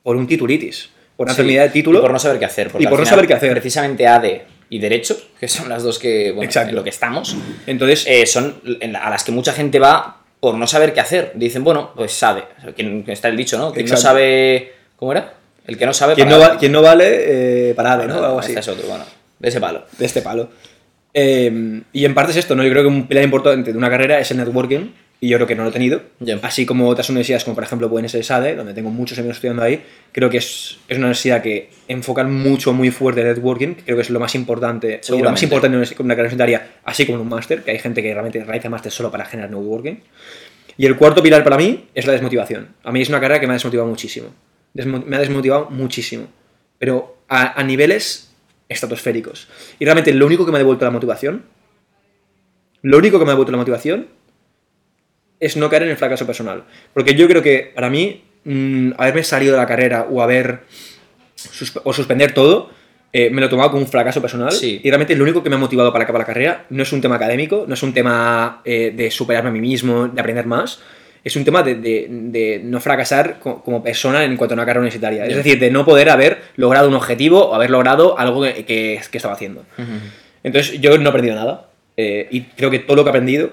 Speaker 2: por un titulitis, por una
Speaker 1: Sí,
Speaker 2: enfermedad de título.
Speaker 1: Y por no saber qué hacer.
Speaker 2: Y por no saber qué hacer.
Speaker 1: Precisamente ADE y Derecho, que son las dos que, bueno,
Speaker 2: Exacto.
Speaker 1: en lo que estamos,
Speaker 2: Entonces,
Speaker 1: eh, son a las que mucha gente va por no saber qué hacer. Dicen, bueno, pues sabe. Quien está el dicho, ¿no? Quien no
Speaker 2: Exacto.
Speaker 1: sabe. ¿Cómo era? El que no sabe.
Speaker 2: quien,
Speaker 1: para
Speaker 2: no va- quien no vale, eh, para ADE, ¿no? Algo así.
Speaker 1: Este es otro, bueno. De ese palo.
Speaker 2: De este palo. Eh, y en parte es esto, ¿no? Yo creo que un pilar importante de una carrera es el networking, y yo creo que no lo he tenido. Así como otras universidades, como por ejemplo pueden ser SADE, donde tengo muchos amigos estudiando ahí, creo que es, es una universidad que enfocan mucho, muy fuerte el networking, que creo que es lo más importante, lo más importante en una- en una carrera universitaria, así como en un máster, que hay gente que realmente realiza máster solo para generar networking. Y el cuarto pilar para mí es la desmotivación. A mí es una carrera que me ha desmotivado muchísimo. Desmo- me ha desmotivado muchísimo. Pero a, a niveles estratosféricos. Y realmente lo único que me ha devuelto la motivación, lo único que me ha devuelto la motivación es no caer en el fracaso personal. Porque yo creo que para mí, mm, haberme salido de la carrera o haber suspe- o suspender todo, eh, me lo he tomado como un fracaso personal.
Speaker 1: Sí.
Speaker 2: Y realmente lo único que me ha motivado para acabar la carrera no es un tema académico, no es un tema eh, de superarme a mí mismo, de aprender más. Es un tema de, de- de no fracasar co- como persona en cuanto a una carrera universitaria. Es
Speaker 1: Ya.
Speaker 2: decir, de no poder haber logrado un objetivo o haber logrado algo que, que- que estaba haciendo. Entonces yo no he aprendido nada. eh, y creo que todo lo que he aprendido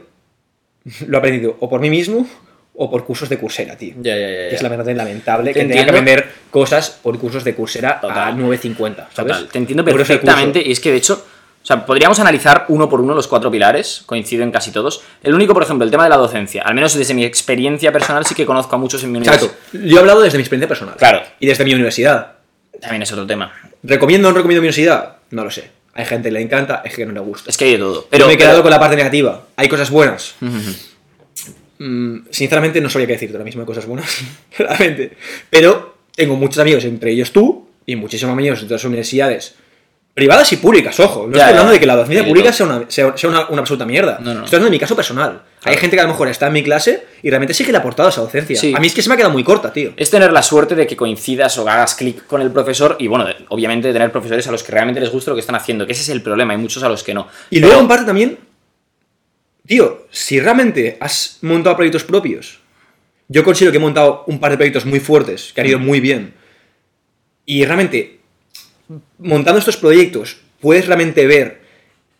Speaker 2: lo he aprendido o por mí mismo o por cursos de Coursera, tío.
Speaker 1: Ya, ya, ya.
Speaker 2: Que es lamentablemente lamentable
Speaker 1: Te
Speaker 2: que tenga que aprender cosas por cursos de Coursera a
Speaker 1: Total.
Speaker 2: 9.50. ¿sabes?
Speaker 1: Total, te entiendo perfectamente. Y es que de hecho, sea, podríamos analizar uno por uno los cuatro pilares, coinciden casi todos. El único, por ejemplo, el tema de la docencia, al menos desde mi experiencia personal, sí que conozco a muchos en mi universidad.
Speaker 2: Exacto. Yo he hablado desde mi experiencia personal.
Speaker 1: Claro.
Speaker 2: Y desde mi universidad.
Speaker 1: También es otro tema.
Speaker 2: ¿Recomiendo o no recomiendo mi universidad? No lo sé. Hay gente que le encanta, hay gente que no le gusta.
Speaker 1: Es que hay de todo.
Speaker 2: Pero
Speaker 1: Pero
Speaker 2: me he quedado
Speaker 1: pero-
Speaker 2: con la parte negativa. Hay cosas buenas. Mm, sinceramente, no sabría qué decirte ahora mismo de cosas buenas. Realmente. Pero tengo muchos amigos, entre ellos tú, y muchísimos amigos de otras universidades. Privadas y públicas, ojo. No
Speaker 1: Ya,
Speaker 2: estoy hablando
Speaker 1: ya.
Speaker 2: de que la docencia
Speaker 1: Sí,
Speaker 2: pública sea, una, sea, sea una, una absoluta mierda.
Speaker 1: No, no.
Speaker 2: Estoy hablando de mi caso personal. Hay gente que a lo mejor está en mi clase y realmente sí que le ha aportado esa docencia.
Speaker 1: Sí.
Speaker 2: A mí es que se me ha quedado muy corta, tío.
Speaker 1: Es tener la suerte de que coincidas o hagas clic con el profesor y, bueno, obviamente tener profesores a los que realmente les gusta lo que están haciendo, que ese es el problema, hay muchos a los que no.
Speaker 2: Y
Speaker 1: Pero-
Speaker 2: luego, en parte también, tío, si realmente has montado proyectos propios, yo considero que he montado un par de proyectos muy fuertes, que han ido muy bien, y realmente, montando estos proyectos, puedes realmente ver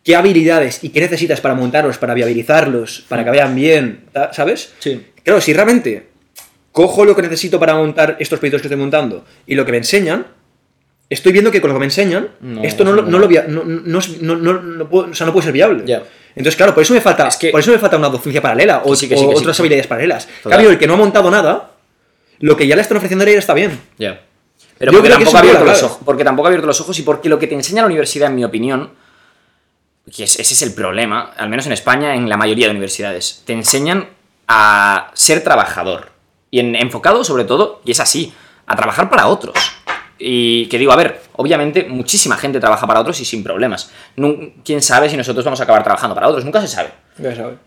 Speaker 2: qué habilidades y qué necesitas para montarlos, para viabilizarlos, para que vayan bien, ¿sabes?
Speaker 1: Sí.
Speaker 2: Claro, si realmente cojo lo que necesito para montar estos proyectos que estoy montando y lo que me enseñan, estoy viendo que con lo que me enseñan,
Speaker 1: No,
Speaker 2: esto no,
Speaker 1: no.
Speaker 2: no lo no, puedo- o sea, no puede ser viable.
Speaker 1: Ya.
Speaker 2: Entonces, claro, por eso me falta,
Speaker 1: Es que-
Speaker 2: por eso me falta una docencia paralela o,
Speaker 1: Sí, que sí,
Speaker 2: o
Speaker 1: que sí,
Speaker 2: otras habilidades paralelas.
Speaker 1: Total.
Speaker 2: cambio, el que no ha montado nada, lo que ya le están ofreciendo ahí está bien.
Speaker 1: Ya. Pero
Speaker 2: Yo
Speaker 1: porque tampoco, ha abierto los ojos, porque tampoco ha abierto los ojos y porque lo que te enseña la universidad, en mi opinión, que es- ese es el problema, al menos en España, en la mayoría de universidades, te enseñan a ser trabajador. Y en- enfocado sobre todo, y es así, a trabajar para otros. Y que digo, a ver, obviamente muchísima gente trabaja para otros y sin problemas. Nun- ¿Quién sabe si nosotros vamos a acabar trabajando para otros? Nunca se sabe.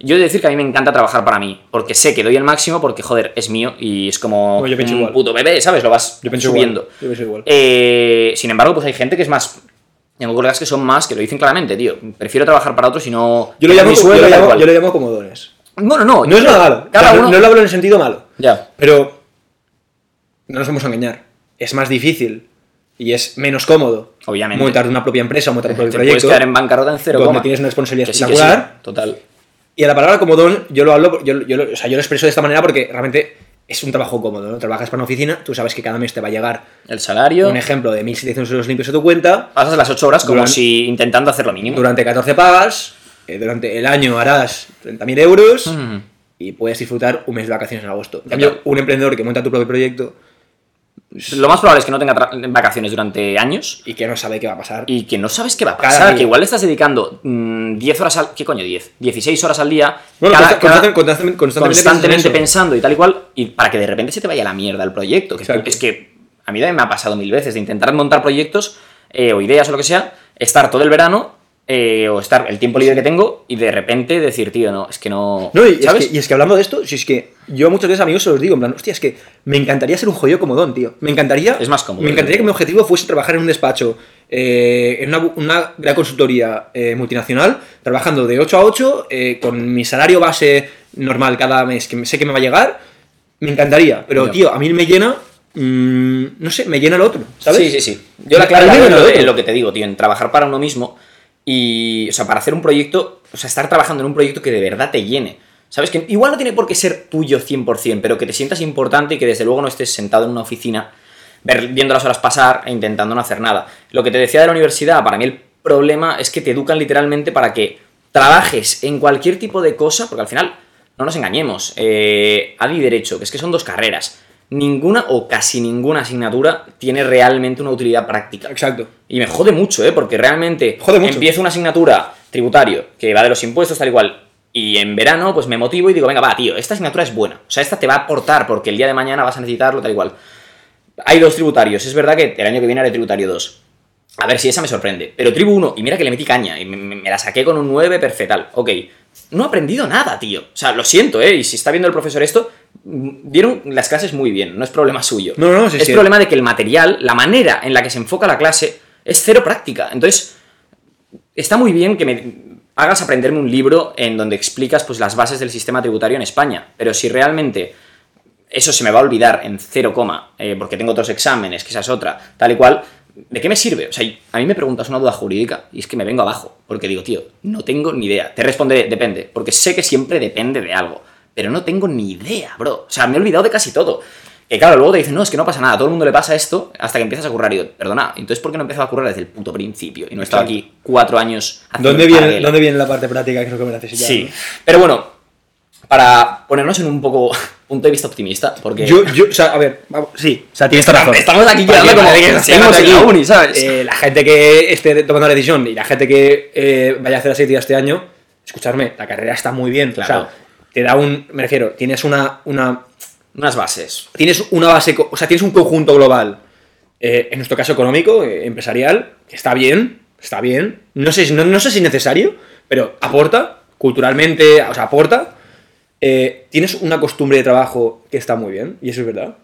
Speaker 1: Yo he de decir que a mí me encanta trabajar para mí, porque sé que doy el máximo, porque joder, es mío y es como
Speaker 2: No, yo
Speaker 1: un
Speaker 2: igual.
Speaker 1: puto bebé, ¿sabes? Lo vas
Speaker 2: Yo
Speaker 1: subiendo.
Speaker 2: igual. Yo pienso igual.
Speaker 1: Eh, sin embargo, pues hay gente que es más. Tengo colegas que son más, que lo dicen claramente, tío. Prefiero trabajar para otros y no.
Speaker 2: Yo lo llamo, yo lo llamo, yo lo llamo como dones.
Speaker 1: Bueno, no.
Speaker 2: No es nada malo.
Speaker 1: Cada
Speaker 2: O sea,
Speaker 1: uno.
Speaker 2: No lo hablo en el sentido malo.
Speaker 1: Ya.
Speaker 2: Pero no nos vamos a engañar. Es más difícil y es menos cómodo
Speaker 1: Obviamente.
Speaker 2: montar una propia empresa, montar un propio
Speaker 1: Te puedes
Speaker 2: proyecto.
Speaker 1: quedar en bancarrota en cero
Speaker 2: donde
Speaker 1: coma.
Speaker 2: tienes una responsabilidad
Speaker 1: Que sí, que sí. Total.
Speaker 2: Y a la palabra comodón, yo lo hablo, yo, yo o sea, yo lo expreso de esta manera porque realmente es un trabajo cómodo, ¿no? Trabajas para una oficina, tú sabes que cada mes te va a llegar
Speaker 1: El salario.
Speaker 2: un ejemplo de 1.700 euros limpios a tu cuenta,
Speaker 1: Pasas las 8 horas como
Speaker 2: Durante-
Speaker 1: si intentando hacer lo mínimo.
Speaker 2: durante 14 pagas, eh, durante el año harás 30.000 euros
Speaker 1: Mm.
Speaker 2: y puedes disfrutar un mes de vacaciones en agosto. En cambio, un emprendedor que monta tu propio proyecto
Speaker 1: Lo más probable es que no tenga vacaciones durante años
Speaker 2: y que no sabe qué va a pasar.
Speaker 1: y que no sabes qué va a pasar. Que igual le estás dedicando mm, 10 horas al. ¿Qué coño 10? 16 horas al día.
Speaker 2: Bueno,
Speaker 1: cada-
Speaker 2: constantemente- constantemente,
Speaker 1: pensando y tal y cual, y para que de repente se te vaya la mierda el proyecto. Que
Speaker 2: Exacto.
Speaker 1: es que a mí también me ha pasado mil veces de intentar montar proyectos eh, o ideas o lo que sea, estar todo el verano eh, o estar el tiempo libre que tengo y de repente decir, tío, no, es que no.
Speaker 2: No, y es,
Speaker 1: ¿sabes?
Speaker 2: que, y es que hablando de esto, si es que yo muchas veces a amigos se los digo, en plan, hostia, es que me encantaría ser un joyo como Don, tío. Me encantaría.
Speaker 1: Es más cómodo,
Speaker 2: Me encantaría que mi objetivo fuese trabajar en un despacho, eh, en una, una gran consultoría eh, multinacional, trabajando de 8 a 8, eh, con mi salario base normal cada mes, que sé que me va a llegar. Me encantaría, pero tío, a mí me llena. mm, no sé, me llena el otro, ¿sabes?
Speaker 1: Sí, sí, sí. Yo la
Speaker 2: A
Speaker 1: clave la veo en en lo que te digo, tío, en trabajar para uno mismo y, o sea, para hacer un proyecto, o sea, estar trabajando en un proyecto que de verdad te llene. ¿Sabes? Que igual no tiene por qué ser tuyo 100%, pero que te sientas importante y que desde luego no estés sentado en una oficina viendo las horas pasar e intentando no hacer nada. Lo que te decía de la universidad, para mí el problema es que te educan literalmente para que trabajes en cualquier tipo de cosa, porque al final, no nos engañemos, eh, AD y Derecho, que es que son dos carreras. Ninguna o casi ninguna asignatura tiene realmente una utilidad práctica.
Speaker 2: Exacto.
Speaker 1: Y me jode mucho, ¿eh? Porque realmente
Speaker 2: Jode mucho.
Speaker 1: empiezo una asignatura tributario que va de los impuestos, tal igual. Y en verano, pues me motivo y digo, venga, va, tío, esta asignatura es buena. O sea, esta te va a aportar porque el día de mañana vas a necesitarlo, tal igual. Hay dos tributarios. Es verdad que el año que viene haré tributario 2. A ver si esa me sorprende. Pero tribu 1, y mira que le metí caña, y me, me- me la saqué con un 9 perfectal. Ok. No he aprendido nada, tío. O sea, lo siento, ¿eh? Y si está viendo el profesor esto, mm, dieron las clases muy bien, no es problema suyo.
Speaker 2: No, no, no, sí,
Speaker 1: es
Speaker 2: sí.
Speaker 1: problema de que el material, la manera en la que se enfoca la clase, es cero práctica. Entonces, está muy bien que me hagas aprenderme un libro en donde explicas pues, las bases del sistema tributario en España, pero si realmente eso se me va a olvidar en cero coma, eh, porque tengo otros exámenes, que esa es otra, tal y cual, ¿de qué me sirve? O sea, a mí me preguntas una duda jurídica y es que me vengo abajo, porque digo, tío, no tengo ni idea. Te responderé, depende, porque sé que siempre depende de algo, pero no tengo ni idea, bro. O sea, me he olvidado de casi todo. Que claro, luego te dicen, no, es que no pasa nada, a todo el mundo le pasa esto hasta que empiezas a currar. Y yo, perdona, entonces ¿por qué no empezaba a currar desde el puto principio? Y no he estado aquí cuatro años haciendo
Speaker 2: ¿Dónde viene,
Speaker 1: paralelo.
Speaker 2: ¿Dónde viene la parte práctica que es lo que me necesitas?
Speaker 1: Sí, pero bueno, para ponernos en un poco punto de vista optimista, porque...
Speaker 2: Yo, yo, o sea, a ver, vamos, sí, o sea, tienes toda razón.
Speaker 1: Estamos aquí quedando como que
Speaker 2: que
Speaker 1: seguimos en la uni, ¿sabes?
Speaker 2: Eh, la gente que esté tomando la decisión y la gente que eh, vaya a hacer la selectividad este año, escuchadme, la carrera está muy bien.
Speaker 1: Claro.
Speaker 2: O sea, te da un, me refiero, tienes una, una,
Speaker 1: Unas bases.
Speaker 2: tienes una base, o sea, tienes un conjunto global, eh, en nuestro caso económico, eh, empresarial, que está bien, está bien. No sé, no, no sé si es necesario, pero aporta, culturalmente, o sea, aporta. Eh, tienes una costumbre de trabajo que está muy bien, y eso es verdad.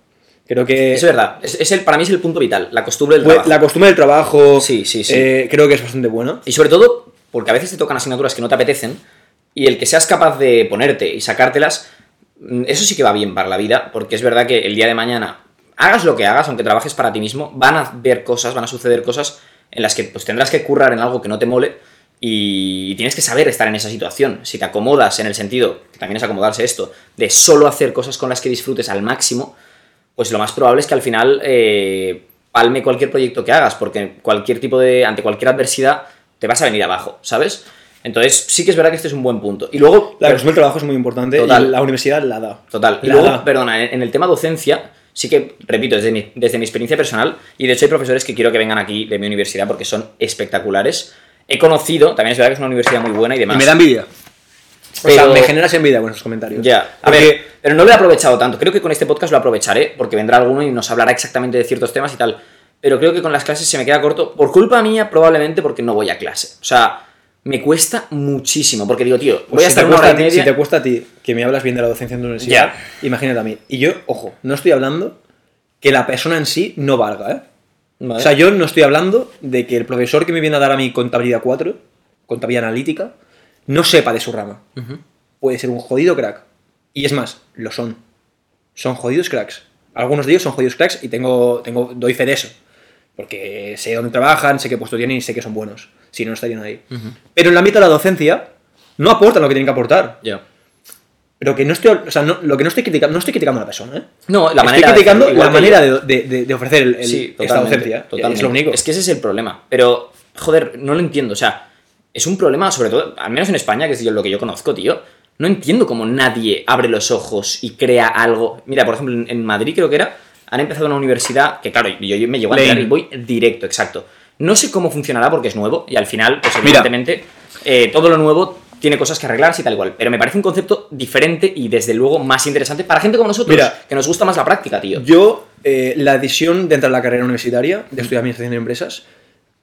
Speaker 2: Creo que
Speaker 1: es verdad, es, es el, para mí es el punto vital, la costumbre del
Speaker 2: pues,
Speaker 1: trabajo.
Speaker 2: la costumbre del trabajo
Speaker 1: Sí, sí, sí.
Speaker 2: eh, creo que es bastante buena.
Speaker 1: Y sobre todo, porque a veces te tocan asignaturas que no te apetecen, y el que seas capaz de ponerte y sacártelas, mm, eso sí que va bien para la vida, porque es verdad que el día de mañana, hagas lo que hagas, aunque trabajes para ti mismo, van a ver cosas, van a suceder cosas en las que pues, tendrás que currar en algo que no te mole y tienes que saber estar en esa situación. Si te acomodas en el sentido, que también es acomodarse esto, de solo hacer cosas con las que disfrutes al máximo, pues lo más probable es que al final eh, palme cualquier proyecto que hagas, porque cualquier tipo de, ante cualquier adversidad te vas a venir abajo, ¿sabes? Entonces sí que es verdad que este es un buen punto. Y luego,
Speaker 2: La costumbre del trabajo es muy importante
Speaker 1: Total.
Speaker 2: y la universidad la da.
Speaker 1: total, y
Speaker 2: La
Speaker 1: luego,
Speaker 2: da.
Speaker 1: perdona, en en el tema docencia, sí que, repito, desde mi, desde mi experiencia personal, y de hecho hay profesores que quiero que vengan aquí de mi universidad porque son espectaculares. He conocido, también es verdad que es una universidad muy buena y demás.
Speaker 2: Y me da envidia. O sea,
Speaker 1: Pero-
Speaker 2: me generas envidia con esos comentarios.
Speaker 1: Ya, a
Speaker 2: Porque-
Speaker 1: ver, pero no lo he aprovechado tanto. Creo que con este podcast lo aprovecharé, porque vendrá alguno y nos hablará exactamente de ciertos temas y tal. Pero creo que con las clases se me queda corto, por culpa mía, probablemente porque no voy a clase. O sea, me cuesta muchísimo, porque digo, tío, voy
Speaker 2: Pues
Speaker 1: a
Speaker 2: si,
Speaker 1: estar una hora y media.
Speaker 2: si te cuesta a ti que me hablas bien de la docencia en tu universidad, imagínate a mí. Y yo, ojo, no estoy hablando que la persona en sí no valga, ¿eh?
Speaker 1: Vale.
Speaker 2: O sea, yo no estoy hablando de que el profesor que me viene a dar a mí contabilidad 4, contabilidad analítica, no sepa de su rama. Puede ser un jodido crack. Y es más, lo son. Son jodidos cracks. Algunos de ellos son jodidos cracks y tengo, tengo, doy fe de eso. Porque sé dónde trabajan, sé qué puesto tienen y sé que son buenos. Si no, no estarían ahí. Pero en el ámbito de la docencia, no aportan lo que tienen que aportar.
Speaker 1: Ya.
Speaker 2: Pero que no estoy, o sea, no- lo que no estoy criticando, no estoy criticando a la persona, ¿eh?
Speaker 1: No, la manera de
Speaker 2: criticando la manera de, de- de ofrecer el- el-
Speaker 1: Sí,
Speaker 2: esta docencia.
Speaker 1: totalmente.
Speaker 2: Es lo único.
Speaker 1: Es que ese es el problema. Pero, joder, no lo entiendo. O sea, es un problema, sobre todo, al menos en España, que es lo que yo conozco, tío. No entiendo cómo nadie abre los ojos y crea algo. Mira, por ejemplo, en- Madrid creo que era, han empezado una universidad que, claro, yo, yo me llevo a enterar y voy directo, exacto. No sé cómo funcionará porque es nuevo y al final, pues evidentemente, eh, todo lo nuevo tiene cosas que arreglarse y tal igual. Pero me parece un concepto diferente y desde luego más interesante para gente como nosotros,
Speaker 2: Mira.
Speaker 1: que nos gusta más la práctica, tío.
Speaker 2: Yo, eh, la decisión de entrar a la carrera universitaria, de estudiar administración de empresas,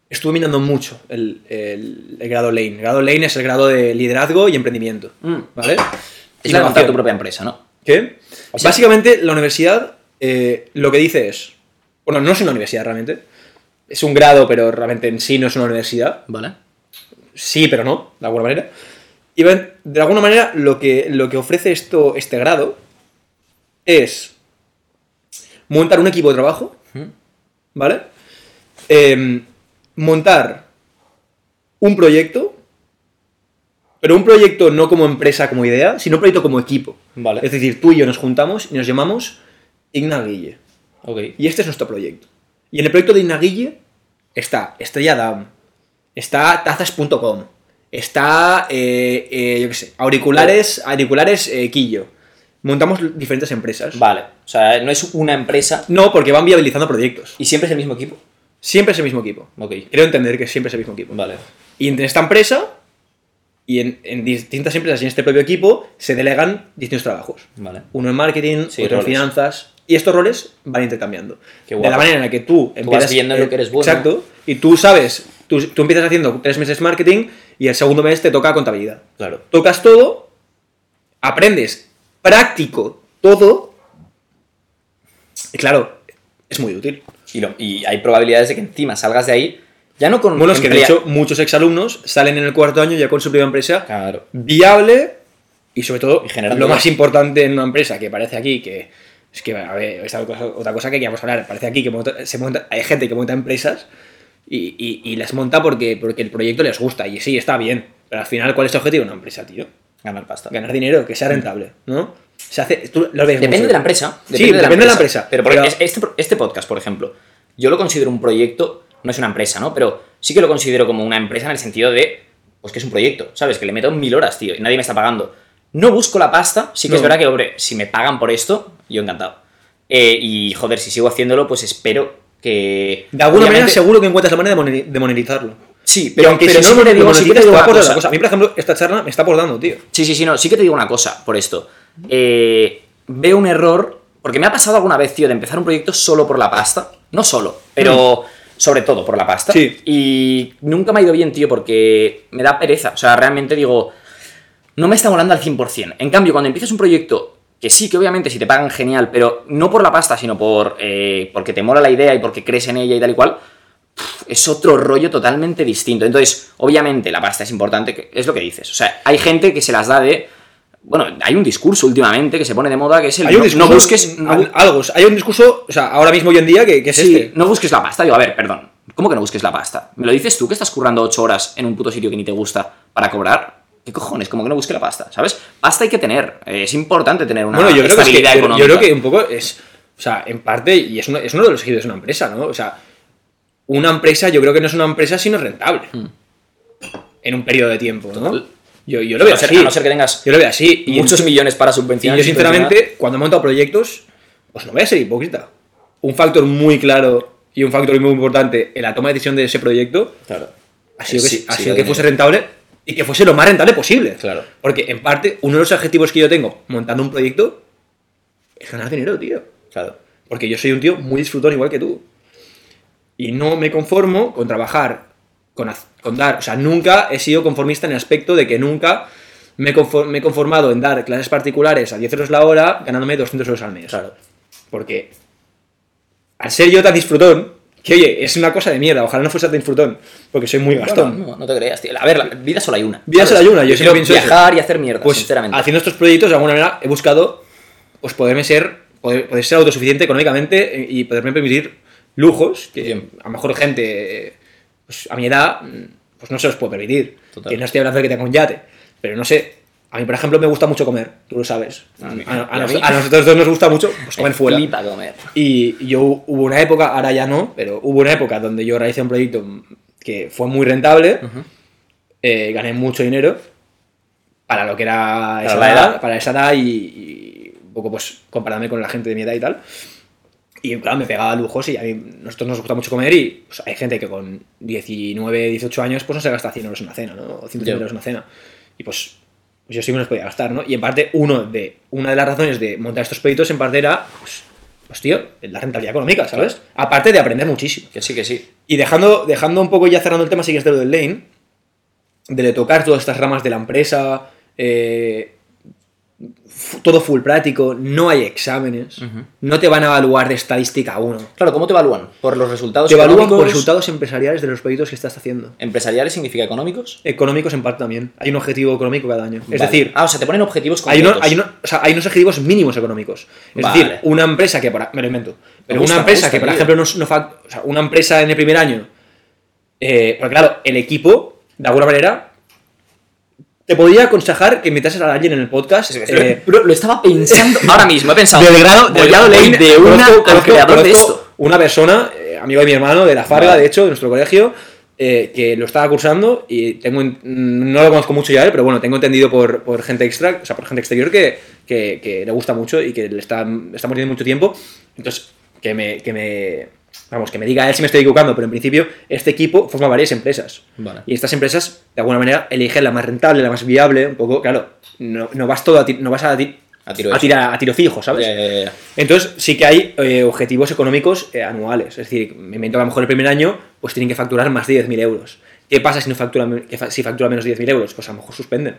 Speaker 2: estuve mirando mucho el, el- el grado Lane. El grado Lane es el grado de liderazgo y emprendimiento.
Speaker 1: Mm.
Speaker 2: ¿Vale?
Speaker 1: Es la montar tu propia empresa, ¿no?
Speaker 2: ¿Qué?
Speaker 1: O sea-
Speaker 2: Básicamente, la universidad eh, lo que dice es. Bueno, no es una universidad realmente. Es un grado, pero realmente en sí no es una universidad.
Speaker 1: Vale.
Speaker 2: Sí, pero no, de alguna manera. Y de alguna manera lo que, lo que ofrece esto, este grado es montar un equipo de trabajo, ¿vale? Em, montar un proyecto, pero un proyecto no como empresa, como idea, sino un proyecto como equipo.
Speaker 1: Vale.
Speaker 2: Es decir, tú y yo nos juntamos y nos llamamos Igna Guille.
Speaker 1: Ok.
Speaker 2: Y este es nuestro proyecto. Y en el proyecto de Inaguille está Estrella Damm, está tazas.com, está, eh, eh, yo qué sé, auriculares, auriculares eh, Quillo. Montamos diferentes empresas.
Speaker 1: Vale. O sea, no es una empresa
Speaker 2: No, porque van viabilizando proyectos.
Speaker 1: y siempre es el mismo equipo.
Speaker 2: Siempre es el mismo equipo.
Speaker 1: Ok.
Speaker 2: Creo entender que siempre es el mismo equipo.
Speaker 1: Vale.
Speaker 2: Y entre esta empresa y en, en distintas empresas y en este propio equipo se delegan distintos trabajos.
Speaker 1: Vale.
Speaker 2: Uno en marketing,
Speaker 1: Sí,
Speaker 2: otro en finanzas. Y estos roles van intercambiando.
Speaker 1: Qué
Speaker 2: de
Speaker 1: guapo.
Speaker 2: la manera en la que tú empiezas.
Speaker 1: viendo en lo
Speaker 2: eh,
Speaker 1: que eres bueno.
Speaker 2: Exacto. Y tú sabes, tú, tú empiezas haciendo tres meses marketing y el segundo mes te toca contabilidad.
Speaker 1: Claro.
Speaker 2: Tocas todo, aprendes práctico todo. Y claro, es muy útil.
Speaker 1: Y, lo- y hay probabilidades de que encima salgas de ahí ya no con.
Speaker 2: Bueno, es que de hecho muchos exalumnos salen en el cuarto año ya con su propia empresa
Speaker 1: Claro.
Speaker 2: viable y sobre todo
Speaker 1: Y
Speaker 2: lo más importante en una empresa que parece aquí que es que a ver esta otra cosa que queríamos hablar parece aquí que monta- se monta, hay gente que monta empresas y, y- y las monta porque, porque el proyecto les gusta y sí está bien pero al final cuál es el objetivo de una empresa tío
Speaker 1: Ganar pasta.
Speaker 2: ganar dinero que sea rentable no se hace. Tú lo ves
Speaker 1: Depende
Speaker 2: mucho.
Speaker 1: de la empresa.
Speaker 2: Sí, depende de la empresa,
Speaker 1: Pero, por-
Speaker 2: pero-
Speaker 1: es- este, este podcast, por ejemplo, yo lo considero un proyecto, no es una empresa, ¿no? Pero sí que lo considero como una empresa en el sentido de, pues que es un proyecto, ¿sabes? Que le meto mil horas, tío, y nadie me está pagando. No busco la pasta, sí que es verdad que, hombre, si me pagan por esto, yo encantado. Eh, y, joder, si sigo haciéndolo, pues espero que...
Speaker 2: De alguna manera seguro que encuentras la manera de moneti- de monetizarlo.
Speaker 1: Sí,
Speaker 2: Pero aunque
Speaker 1: pero
Speaker 2: si no
Speaker 1: te digo, sí que te digo una cosa.
Speaker 2: A mí, por ejemplo, esta charla me está aportando, tío.
Speaker 1: Sí, sí, sí, no. Sí que te digo una cosa por esto. Eh, veo un error, porque me ha pasado alguna vez, tío, de empezar un proyecto solo por la pasta. No solo, pero sobre todo por la pasta.
Speaker 2: Mm. Sí.
Speaker 1: Y nunca me ha ido bien, tío, porque me da pereza. O sea, realmente digo, no me está molando al 100%. En cambio, cuando empiezas un proyecto, que sí, que obviamente si te pagan genial, pero no por la pasta, sino por eh, porque te mola la idea y porque crees en ella y tal y cual, es otro rollo totalmente distinto. Entonces, obviamente, la pasta es importante, que es lo que dices. O sea, hay gente que se las da de. Bueno, hay un discurso últimamente que se pone de moda que es el
Speaker 2: Hay un
Speaker 1: no,
Speaker 2: discurso,
Speaker 1: no busques. no-
Speaker 2: algo, hay un discurso, o sea, ahora mismo hoy en día, que, que es
Speaker 1: sí,
Speaker 2: este.
Speaker 1: no busques la pasta. Digo, a ver, perdón. ¿Cómo que no busques la pasta? ¿Me lo dices tú que estás currando ocho horas en un puto sitio que ni te gusta para cobrar? ¿Qué cojones? Como que no busque la pasta, ¿sabes? Pasta hay que tener. Eh, Es importante tener una
Speaker 2: Bueno, yo creo, que es que-
Speaker 1: estabilidad
Speaker 2: yo-
Speaker 1: económica.
Speaker 2: yo creo que un poco es, o sea, en parte, y es uno, es uno de los ejes de una empresa, ¿no? O sea, una empresa yo creo que no es una empresa si no es rentable. En un periodo de tiempo, ¿no?
Speaker 1: Hmm. Total.
Speaker 2: Yo, yo lo
Speaker 1: a,
Speaker 2: veo
Speaker 1: ser,
Speaker 2: así.
Speaker 1: a no ser que tengas
Speaker 2: Yo lo veo así. Y
Speaker 1: muchos
Speaker 2: en-
Speaker 1: millones para
Speaker 2: Y
Speaker 1: subvencionar.
Speaker 2: yo, sinceramente, cuando he montado proyectos, pues no voy a ser hipócrita. Un factor muy claro y un factor muy importante en la toma de decisión de ese proyecto
Speaker 1: Claro.
Speaker 2: ha sido que,
Speaker 1: Sí,
Speaker 2: ha
Speaker 1: sí,
Speaker 2: sido
Speaker 1: lo
Speaker 2: que fuese rentable y que fuese lo más rentable posible.
Speaker 1: Claro.
Speaker 2: Porque, en parte, uno de los objetivos que yo tengo montando un proyecto es ganar dinero, tío.
Speaker 1: Claro.
Speaker 2: Porque yo soy un tío muy disfrutón igual que tú. Y no me conformo con trabajar, con, con dar. O sea, nunca he sido conformista en el aspecto de que nunca me, me he conformado en dar clases particulares a 10 euros la hora ganándome 200 euros al mes.
Speaker 1: Claro.
Speaker 2: Porque al ser yo tan disfrutón, que oye, es una cosa de mierda, ojalá no fuese tan disfrutón, porque soy muy gastón.
Speaker 1: Bueno, no, no te creas, tío. A ver, la vida solo hay una.
Speaker 2: Vida
Speaker 1: ¿sabes?
Speaker 2: solo hay una, yo siempre
Speaker 1: quiero
Speaker 2: pienso eso.
Speaker 1: viajar y hacer mierda,
Speaker 2: Pues
Speaker 1: sinceramente.
Speaker 2: haciendo estos proyectos, de alguna manera, he buscado pues poderme ser, poder, poder ser autosuficiente económicamente y poderme permitir lujos que
Speaker 1: Bien.
Speaker 2: a lo mejor gente pues, a mi edad mm, pues no se los puede permitir.
Speaker 1: Total.
Speaker 2: Que no estoy hablando de que tenga un yate, pero no sé. A mí, por ejemplo, me gusta mucho comer, tú lo sabes.
Speaker 1: A mí-
Speaker 2: A, a
Speaker 1: y a
Speaker 2: nos-
Speaker 1: mí.
Speaker 2: a nosotros dos nos gusta mucho pues, comer
Speaker 1: Me
Speaker 2: fuera.
Speaker 1: Flipa comer.
Speaker 2: Y yo hubo una época, ahora ya no, pero hubo una época donde yo realicé un proyecto que fue muy rentable, eh, gané mucho dinero para lo que era esa edad,
Speaker 1: edad.
Speaker 2: para esa edad y, y un poco pues comparándome con la gente de mi edad y tal. Y claro, me pegaba lujos y a mí, nosotros nos gusta mucho comer y pues, hay gente que con 19, 18 años pues no se gasta 100 euros en una cena, ¿no? O 100
Speaker 1: Ya.
Speaker 2: euros en una cena. Y pues yo sí me los podía gastar, ¿no? Y en parte, uno de, una de las razones de montar estos proyectos en parte era, pues, pues tío, la rentabilidad económica, ¿sabes? Aparte de aprender muchísimo.
Speaker 1: Que sí, que sí.
Speaker 2: Y dejando, dejando un poco ya cerrando el tema, si quieres de lo del Lane, de le tocar todas estas ramas de la empresa, eh, todo full práctico, no hay exámenes, no te van a evaluar de estadística uno.
Speaker 1: Claro, ¿cómo te evalúan? Por los resultados
Speaker 2: Te evalúan por resultados empresariales de los proyectos que estás haciendo.
Speaker 1: ¿Empresariales significa económicos?
Speaker 2: Económicos en parte también. Hay un objetivo económico cada año. Es decir,
Speaker 1: Ah, o sea, te ponen objetivos
Speaker 2: hay, uno- hay, uno- o sea, hay unos objetivos mínimos económicos. Es
Speaker 1: Vale.
Speaker 2: decir, una empresa que, por, me lo invento, pero
Speaker 1: gusta,
Speaker 2: una empresa
Speaker 1: gusta,
Speaker 2: que, por ejemplo, no, no fa- o sea, una empresa en el primer año, eh, porque claro, el equipo, de alguna manera, te podría aconsejar que invitases a alguien en el podcast. eh,
Speaker 1: Bro, lo estaba pensando ahora mismo, he pensado.
Speaker 2: del grado del-
Speaker 1: leer de
Speaker 2: conozco-
Speaker 1: una
Speaker 2: conozco-
Speaker 1: creador de esto.
Speaker 2: Una persona, eh, amigo de mi hermano, de la Farga,
Speaker 1: Vale.
Speaker 2: de hecho, de nuestro colegio, eh, que lo estaba cursando y tengo en- no lo conozco mucho ya, él, pero bueno, tengo entendido por, por gente extra, o sea, por gente exterior que, que, que le gusta mucho y que le está, está muriendo mucho tiempo. Entonces, que me, que me. Vamos, que me diga él si me estoy equivocando, pero en principio este equipo forma varias empresas.
Speaker 1: Vale.
Speaker 2: Y estas empresas, de alguna manera, eligen la más rentable, la más viable, un poco, claro, no, no vas todo a ti- no vas a, ti-
Speaker 1: A tiro
Speaker 2: a, tiro fijo, ¿sabes? Entonces sí que hay eh, objetivos económicos eh, anuales. Es decir, me invento a lo mejor el primer año pues tienen que facturar más de 10.000 euros. ¿Qué pasa si no facturan, que fa- si facturan menos de 10.000 euros? Pues a lo mejor suspenden.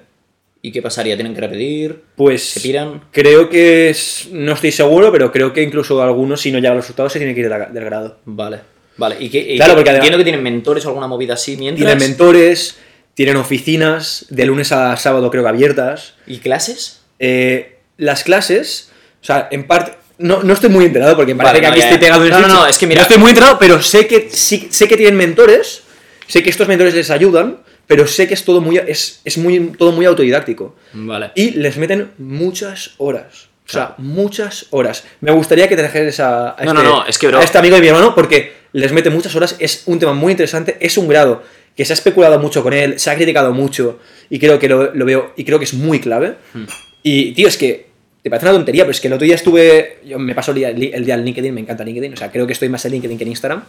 Speaker 1: ¿Y qué pasaría? ¿Tienen que repetir?
Speaker 2: Pues
Speaker 1: ¿Se piran?
Speaker 2: creo que es, no estoy seguro, pero creo que incluso algunos si no llegan los resultados se tienen que ir del grado.
Speaker 1: Vale. Vale. ¿Y qué?
Speaker 2: Claro, porque además-
Speaker 1: entiendo que tienen mentores o alguna movida así mientras.
Speaker 2: Tienen mentores, tienen oficinas, de lunes a sábado creo que abiertas.
Speaker 1: ¿Y clases?
Speaker 2: Eh, las clases, o sea, en parte... No, no estoy muy enterado porque
Speaker 1: Vale,
Speaker 2: parece que
Speaker 1: no,
Speaker 2: aquí
Speaker 1: ya,
Speaker 2: estoy pegado en el
Speaker 1: No, no, no, es que mira-
Speaker 2: No estoy muy enterado, pero sé que sí, sé que tienen mentores, sé que estos mentores les ayudan, pero sé que es todo muy, es, es muy, todo muy autodidáctico.
Speaker 1: Vale.
Speaker 2: Y les meten muchas horas. O sea, muchas horas. Me gustaría que te trajeras a, a
Speaker 1: No,
Speaker 2: este,
Speaker 1: no, no, es que,
Speaker 2: a este amigo de mi hermano porque les mete muchas horas. Es un tema muy interesante. Es un grado que se ha especulado mucho con él, se ha criticado mucho y creo que lo, lo veo y creo que es muy clave.
Speaker 1: Hmm.
Speaker 2: Y, tío, es que te parece una tontería, pero es que el otro día estuve. Yo me paso el día, el día en LinkedIn, me encanta LinkedIn. O sea, creo que estoy más en LinkedIn que en Instagram.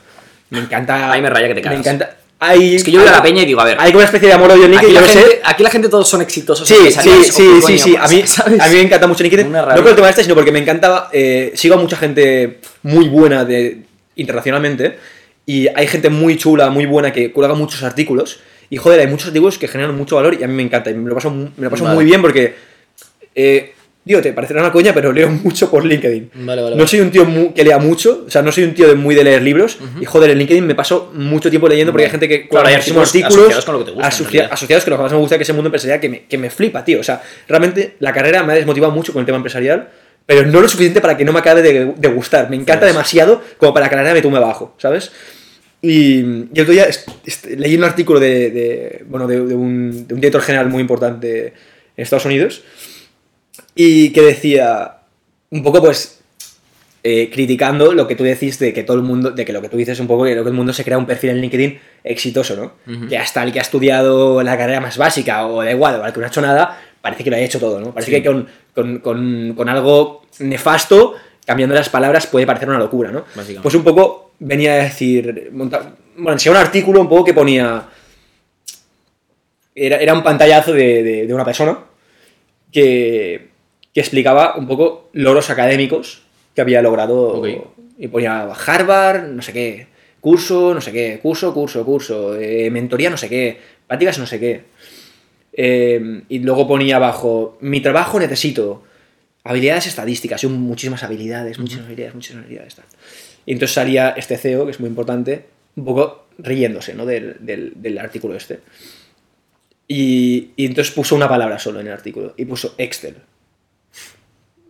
Speaker 2: Me encanta.
Speaker 1: Ahí me raya que te
Speaker 2: Me
Speaker 1: cagas.
Speaker 2: encanta. Hay,
Speaker 1: Es que yo veo a la peña y digo, a ver.
Speaker 2: Hay como una especie de amor-odio en
Speaker 1: Aquí
Speaker 2: LinkedIn,
Speaker 1: la,
Speaker 2: yo lo sé.
Speaker 1: gente, aquí la gente todos son exitosos.
Speaker 2: Sí, sí, sí. A mí,
Speaker 1: ¿sabes?
Speaker 2: a mí me encanta mucho LinkedIn. No por el tema este, sino porque me encanta. eh, sigo a mucha gente muy buena de, internacionalmente. Y hay gente muy chula, muy buena que cuelga muchos artículos. Y joder, hay muchos artículos que generan mucho valor y a mí me encanta. Y me lo paso, me lo paso
Speaker 1: Vale.
Speaker 2: muy bien porque. Eh, Digo, te parecerá una coña, pero leo mucho por LinkedIn.
Speaker 1: Vale, vale,
Speaker 2: No soy un tío mu- que lea mucho, o sea, no soy un tío de muy de leer libros. Y joder, en LinkedIn me paso mucho tiempo leyendo porque hay gente que
Speaker 1: Claro, hay artículos asociados con lo que te gusta,
Speaker 2: asocia- asociados con lo que más me gusta, que es el mundo empresarial, que me, que me flipa, tío. O sea, realmente la carrera me ha desmotivado mucho con el tema empresarial, pero no lo suficiente para que no me acabe de, de gustar. Me encanta
Speaker 1: Pues-
Speaker 2: demasiado como para que la carrera me tumbe abajo, ¿sabes? Y, y el otro día leí un artículo de, de- bueno, de un, de un director general muy importante en Estados Unidos y que decía un poco pues eh, criticando lo que tú decís de que todo el mundo, de que lo que tú dices un poco que lo que el mundo se crea un perfil en LinkedIn exitoso, ¿no? Que hasta el que ha estudiado la carrera más básica o da igual, o el que no ha hecho nada, parece que lo ha hecho todo, ¿no? Parece
Speaker 1: Sí.
Speaker 2: que con, con- con- con algo nefasto, cambiando las palabras, puede parecer una locura, ¿no? Pues un poco venía a decir, monta- bueno, enseñaba un artículo un poco que ponía, era, era un pantallazo de, de- de una persona que, que explicaba un poco logros académicos que había logrado y ponía Harvard, no sé qué, curso, no sé qué, curso, curso, curso, eh, mentoría, no sé qué, prácticas, no sé qué. Eh, y luego ponía abajo, mi trabajo necesito habilidades estadísticas, y muchísimas habilidades, muchísimas habilidades, muchísimas habilidades. tal. Y entonces salía este CEO, que es muy importante, un poco riéndose ¿no? del, del- del artículo este. Y, y entonces puso una palabra solo en el artículo, y puso Excel.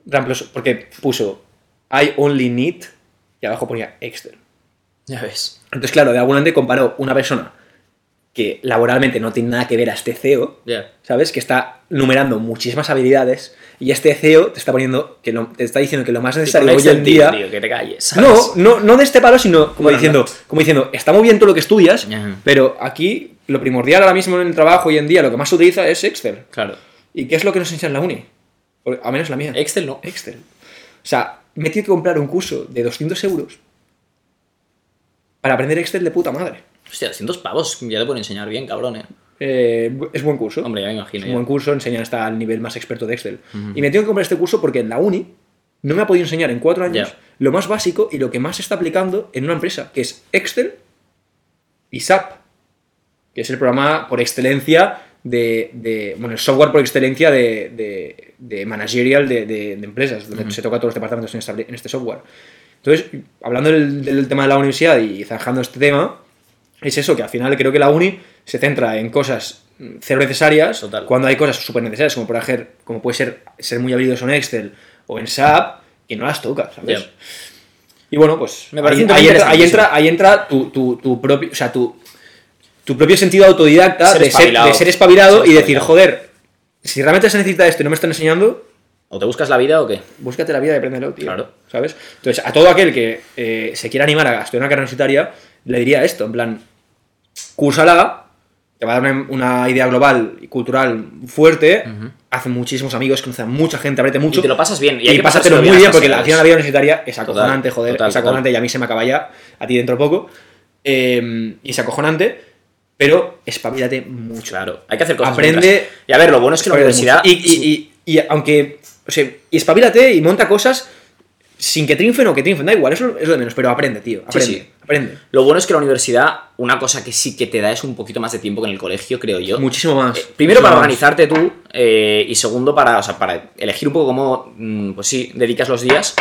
Speaker 2: Reemplazó- Porque puso I only need, y abajo ponía Excel.
Speaker 1: Ya ves.
Speaker 2: Entonces, claro, de alguna manera comparó una persona que laboralmente no tiene nada que ver a este CEO,
Speaker 1: Ya.
Speaker 2: ¿sabes? Que está numerando muchísimas habilidades y este CEO te está poniendo, que lo- te está diciendo que lo más necesario hoy en día...
Speaker 1: tío, que te calles. ¿sabes?
Speaker 2: No, no, no de este palo, sino como
Speaker 1: Bueno,
Speaker 2: diciendo,
Speaker 1: no.
Speaker 2: como diciendo, está muy bien todo lo que estudias,
Speaker 1: Ajá.
Speaker 2: pero aquí lo primordial ahora mismo en el trabajo hoy en día, lo que más se utiliza es Excel.
Speaker 1: Claro.
Speaker 2: ¿Y qué es lo que nos enseñan en la uni? O- A menos la mía.
Speaker 1: Excel no.
Speaker 2: Excel. O sea, me he tenido que comprar un curso de 200 euros para aprender Excel de puta madre.
Speaker 1: Hostia, 200 pavos. Ya te pueden enseñar bien, cabrón, eh.
Speaker 2: Eh, es buen curso.
Speaker 1: Hombre, ya me
Speaker 2: es
Speaker 1: imagino.
Speaker 2: un buen curso, enseña hasta el nivel más experto de Excel. Y me tengo que comprar este curso porque en la uni no me ha podido enseñar en cuatro años lo más básico y lo que más se está aplicando en una empresa, que es Excel y SAP, que es el programa por excelencia de, de- bueno, el software por excelencia de, de, de managerial de, empresas, donde se toca todos los departamentos en en este software. Entonces, hablando del, del tema de la universidad y zanjando este tema, es eso, que al final creo que la uni se centra en cosas mm, cero necesarias,
Speaker 1: Total.
Speaker 2: cuando hay cosas súper necesarias, como por ejemplo, como puede ser ser muy habilidoso en Excel o en SAP, que no las tocas, ¿sabes? Y bueno, pues
Speaker 1: Me parece
Speaker 2: ahí, ahí entra, ahí entra, ahí entra tu, tu- tu propio, o sea, tu, tu propio sentido autodidacta
Speaker 1: Ser
Speaker 2: de, ser,
Speaker 1: espabilado.
Speaker 2: de ser espabilado
Speaker 1: Ser
Speaker 2: y decir, joder, si realmente se necesita esto y no me están enseñando,
Speaker 1: ¿O te buscas la vida o qué?
Speaker 2: búscate la vida y apréndelo, tío.
Speaker 1: Claro.
Speaker 2: ¿Sabes? Entonces, a todo aquel que eh, se quiera animar a estudiar una carrera universitaria, le diría esto, en plan, cúrsala, te va a dar una, una idea global y cultural fuerte, hace muchísimos amigos, conoce a mucha gente, abrete mucho.
Speaker 1: Y te lo pasas bien. Y,
Speaker 2: Y,
Speaker 1: hay que
Speaker 2: pásatelo muy bien, porque la,
Speaker 1: finales.
Speaker 2: final la vida universitaria es
Speaker 1: Total,
Speaker 2: acojonante, joder,
Speaker 1: total,
Speaker 2: es acojonante
Speaker 1: total.
Speaker 2: y a mí se me acaba ya, a ti dentro de poco. Eh, y es acojonante, pero espabilate mucho.
Speaker 1: Claro, hay que hacer cosas.
Speaker 2: Aprende-
Speaker 1: mientras. Y a ver, lo bueno es que la universidad.
Speaker 2: Y, y- y- y aunque. O sea, y espabilate y monta cosas sin que triunfen o que triunfen, da igual, eso es lo de menos, pero aprende, tío. Aprende,
Speaker 1: sí.
Speaker 2: Aprende.
Speaker 1: Lo bueno es que la universidad, una cosa que sí que te da es un poquito más de tiempo que en el colegio, creo yo.
Speaker 2: Muchísimo más.
Speaker 1: Eh, Primero
Speaker 2: Muchísimo
Speaker 1: para
Speaker 2: más.
Speaker 1: organizarte tú eh, y segundo para, o sea, para elegir un poco cómo, mm, pues sí, dedicas los días.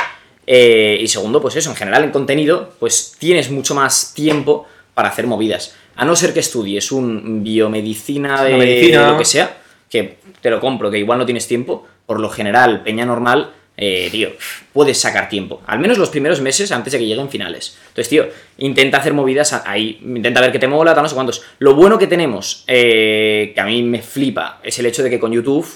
Speaker 1: eh, y segundo, pues eso, en general en contenido, pues tienes mucho más tiempo para hacer movidas. A no ser que estudies un biomedicina de
Speaker 2: medicina.
Speaker 1: lo que sea, que te lo compro, que igual no tienes tiempo, por lo general, peña normal, eh, tío, puedes sacar tiempo. Al menos los primeros meses antes de que lleguen finales. Entonces, tío, intenta hacer movidas ahí, intenta ver que te mola, tal, no sé cuántos. Lo bueno que tenemos, eh, que a mí me flipa, es el hecho de que con YouTube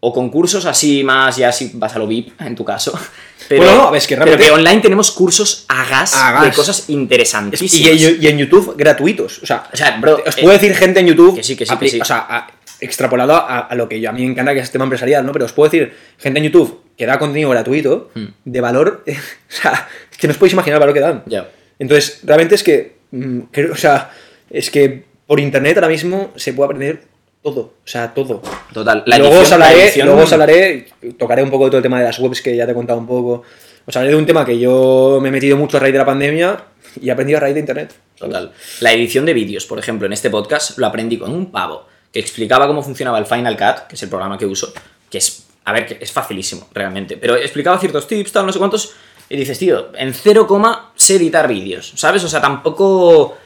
Speaker 1: o concursos así más, ya si vas a lo VIP, en tu caso. Pero,
Speaker 2: Bueno, no, es que
Speaker 1: pero
Speaker 2: realmente-
Speaker 1: que online tenemos cursos a gas,
Speaker 2: A gas.
Speaker 1: de cosas interesantísimas.
Speaker 2: y- y en YouTube gratuitos. O sea,
Speaker 1: O sea, bro,
Speaker 2: os
Speaker 1: eh,
Speaker 2: puedo decir gente en YouTube.
Speaker 1: que sí, que sí, que
Speaker 2: apli-
Speaker 1: sí.
Speaker 2: O sea, a- extrapolado a, a lo que yo, a mí me encanta que es el tema empresarial, ¿no? Pero os puedo decir gente en YouTube que da contenido gratuito
Speaker 1: Hmm.
Speaker 2: de valor. o sea, es que no os podéis imaginar el valor que dan.
Speaker 1: Ya.
Speaker 2: Entonces, realmente es que. mm, creo- o sea, es que por internet ahora mismo se puede aprender todo. O sea, todo.
Speaker 1: Total. La
Speaker 2: luego, os
Speaker 1: la
Speaker 2: hablaré,
Speaker 1: edición-
Speaker 2: luego os hablaré, tocaré un poco de todo el tema de las webs que ya te he contado un poco. Os hablaré de un tema que yo me he metido mucho a raíz de la pandemia y he aprendido a raíz de internet.
Speaker 1: Total. La edición de vídeos, por ejemplo, en este podcast lo aprendí con un pavo que explicaba cómo funcionaba el Final Cut, que es el programa que uso, que es, a ver, que es facilísimo, realmente, pero explicaba ciertos tips, tal, no sé cuántos, y dices, tío, en 0, sé editar vídeos, ¿sabes? O sea, tampoco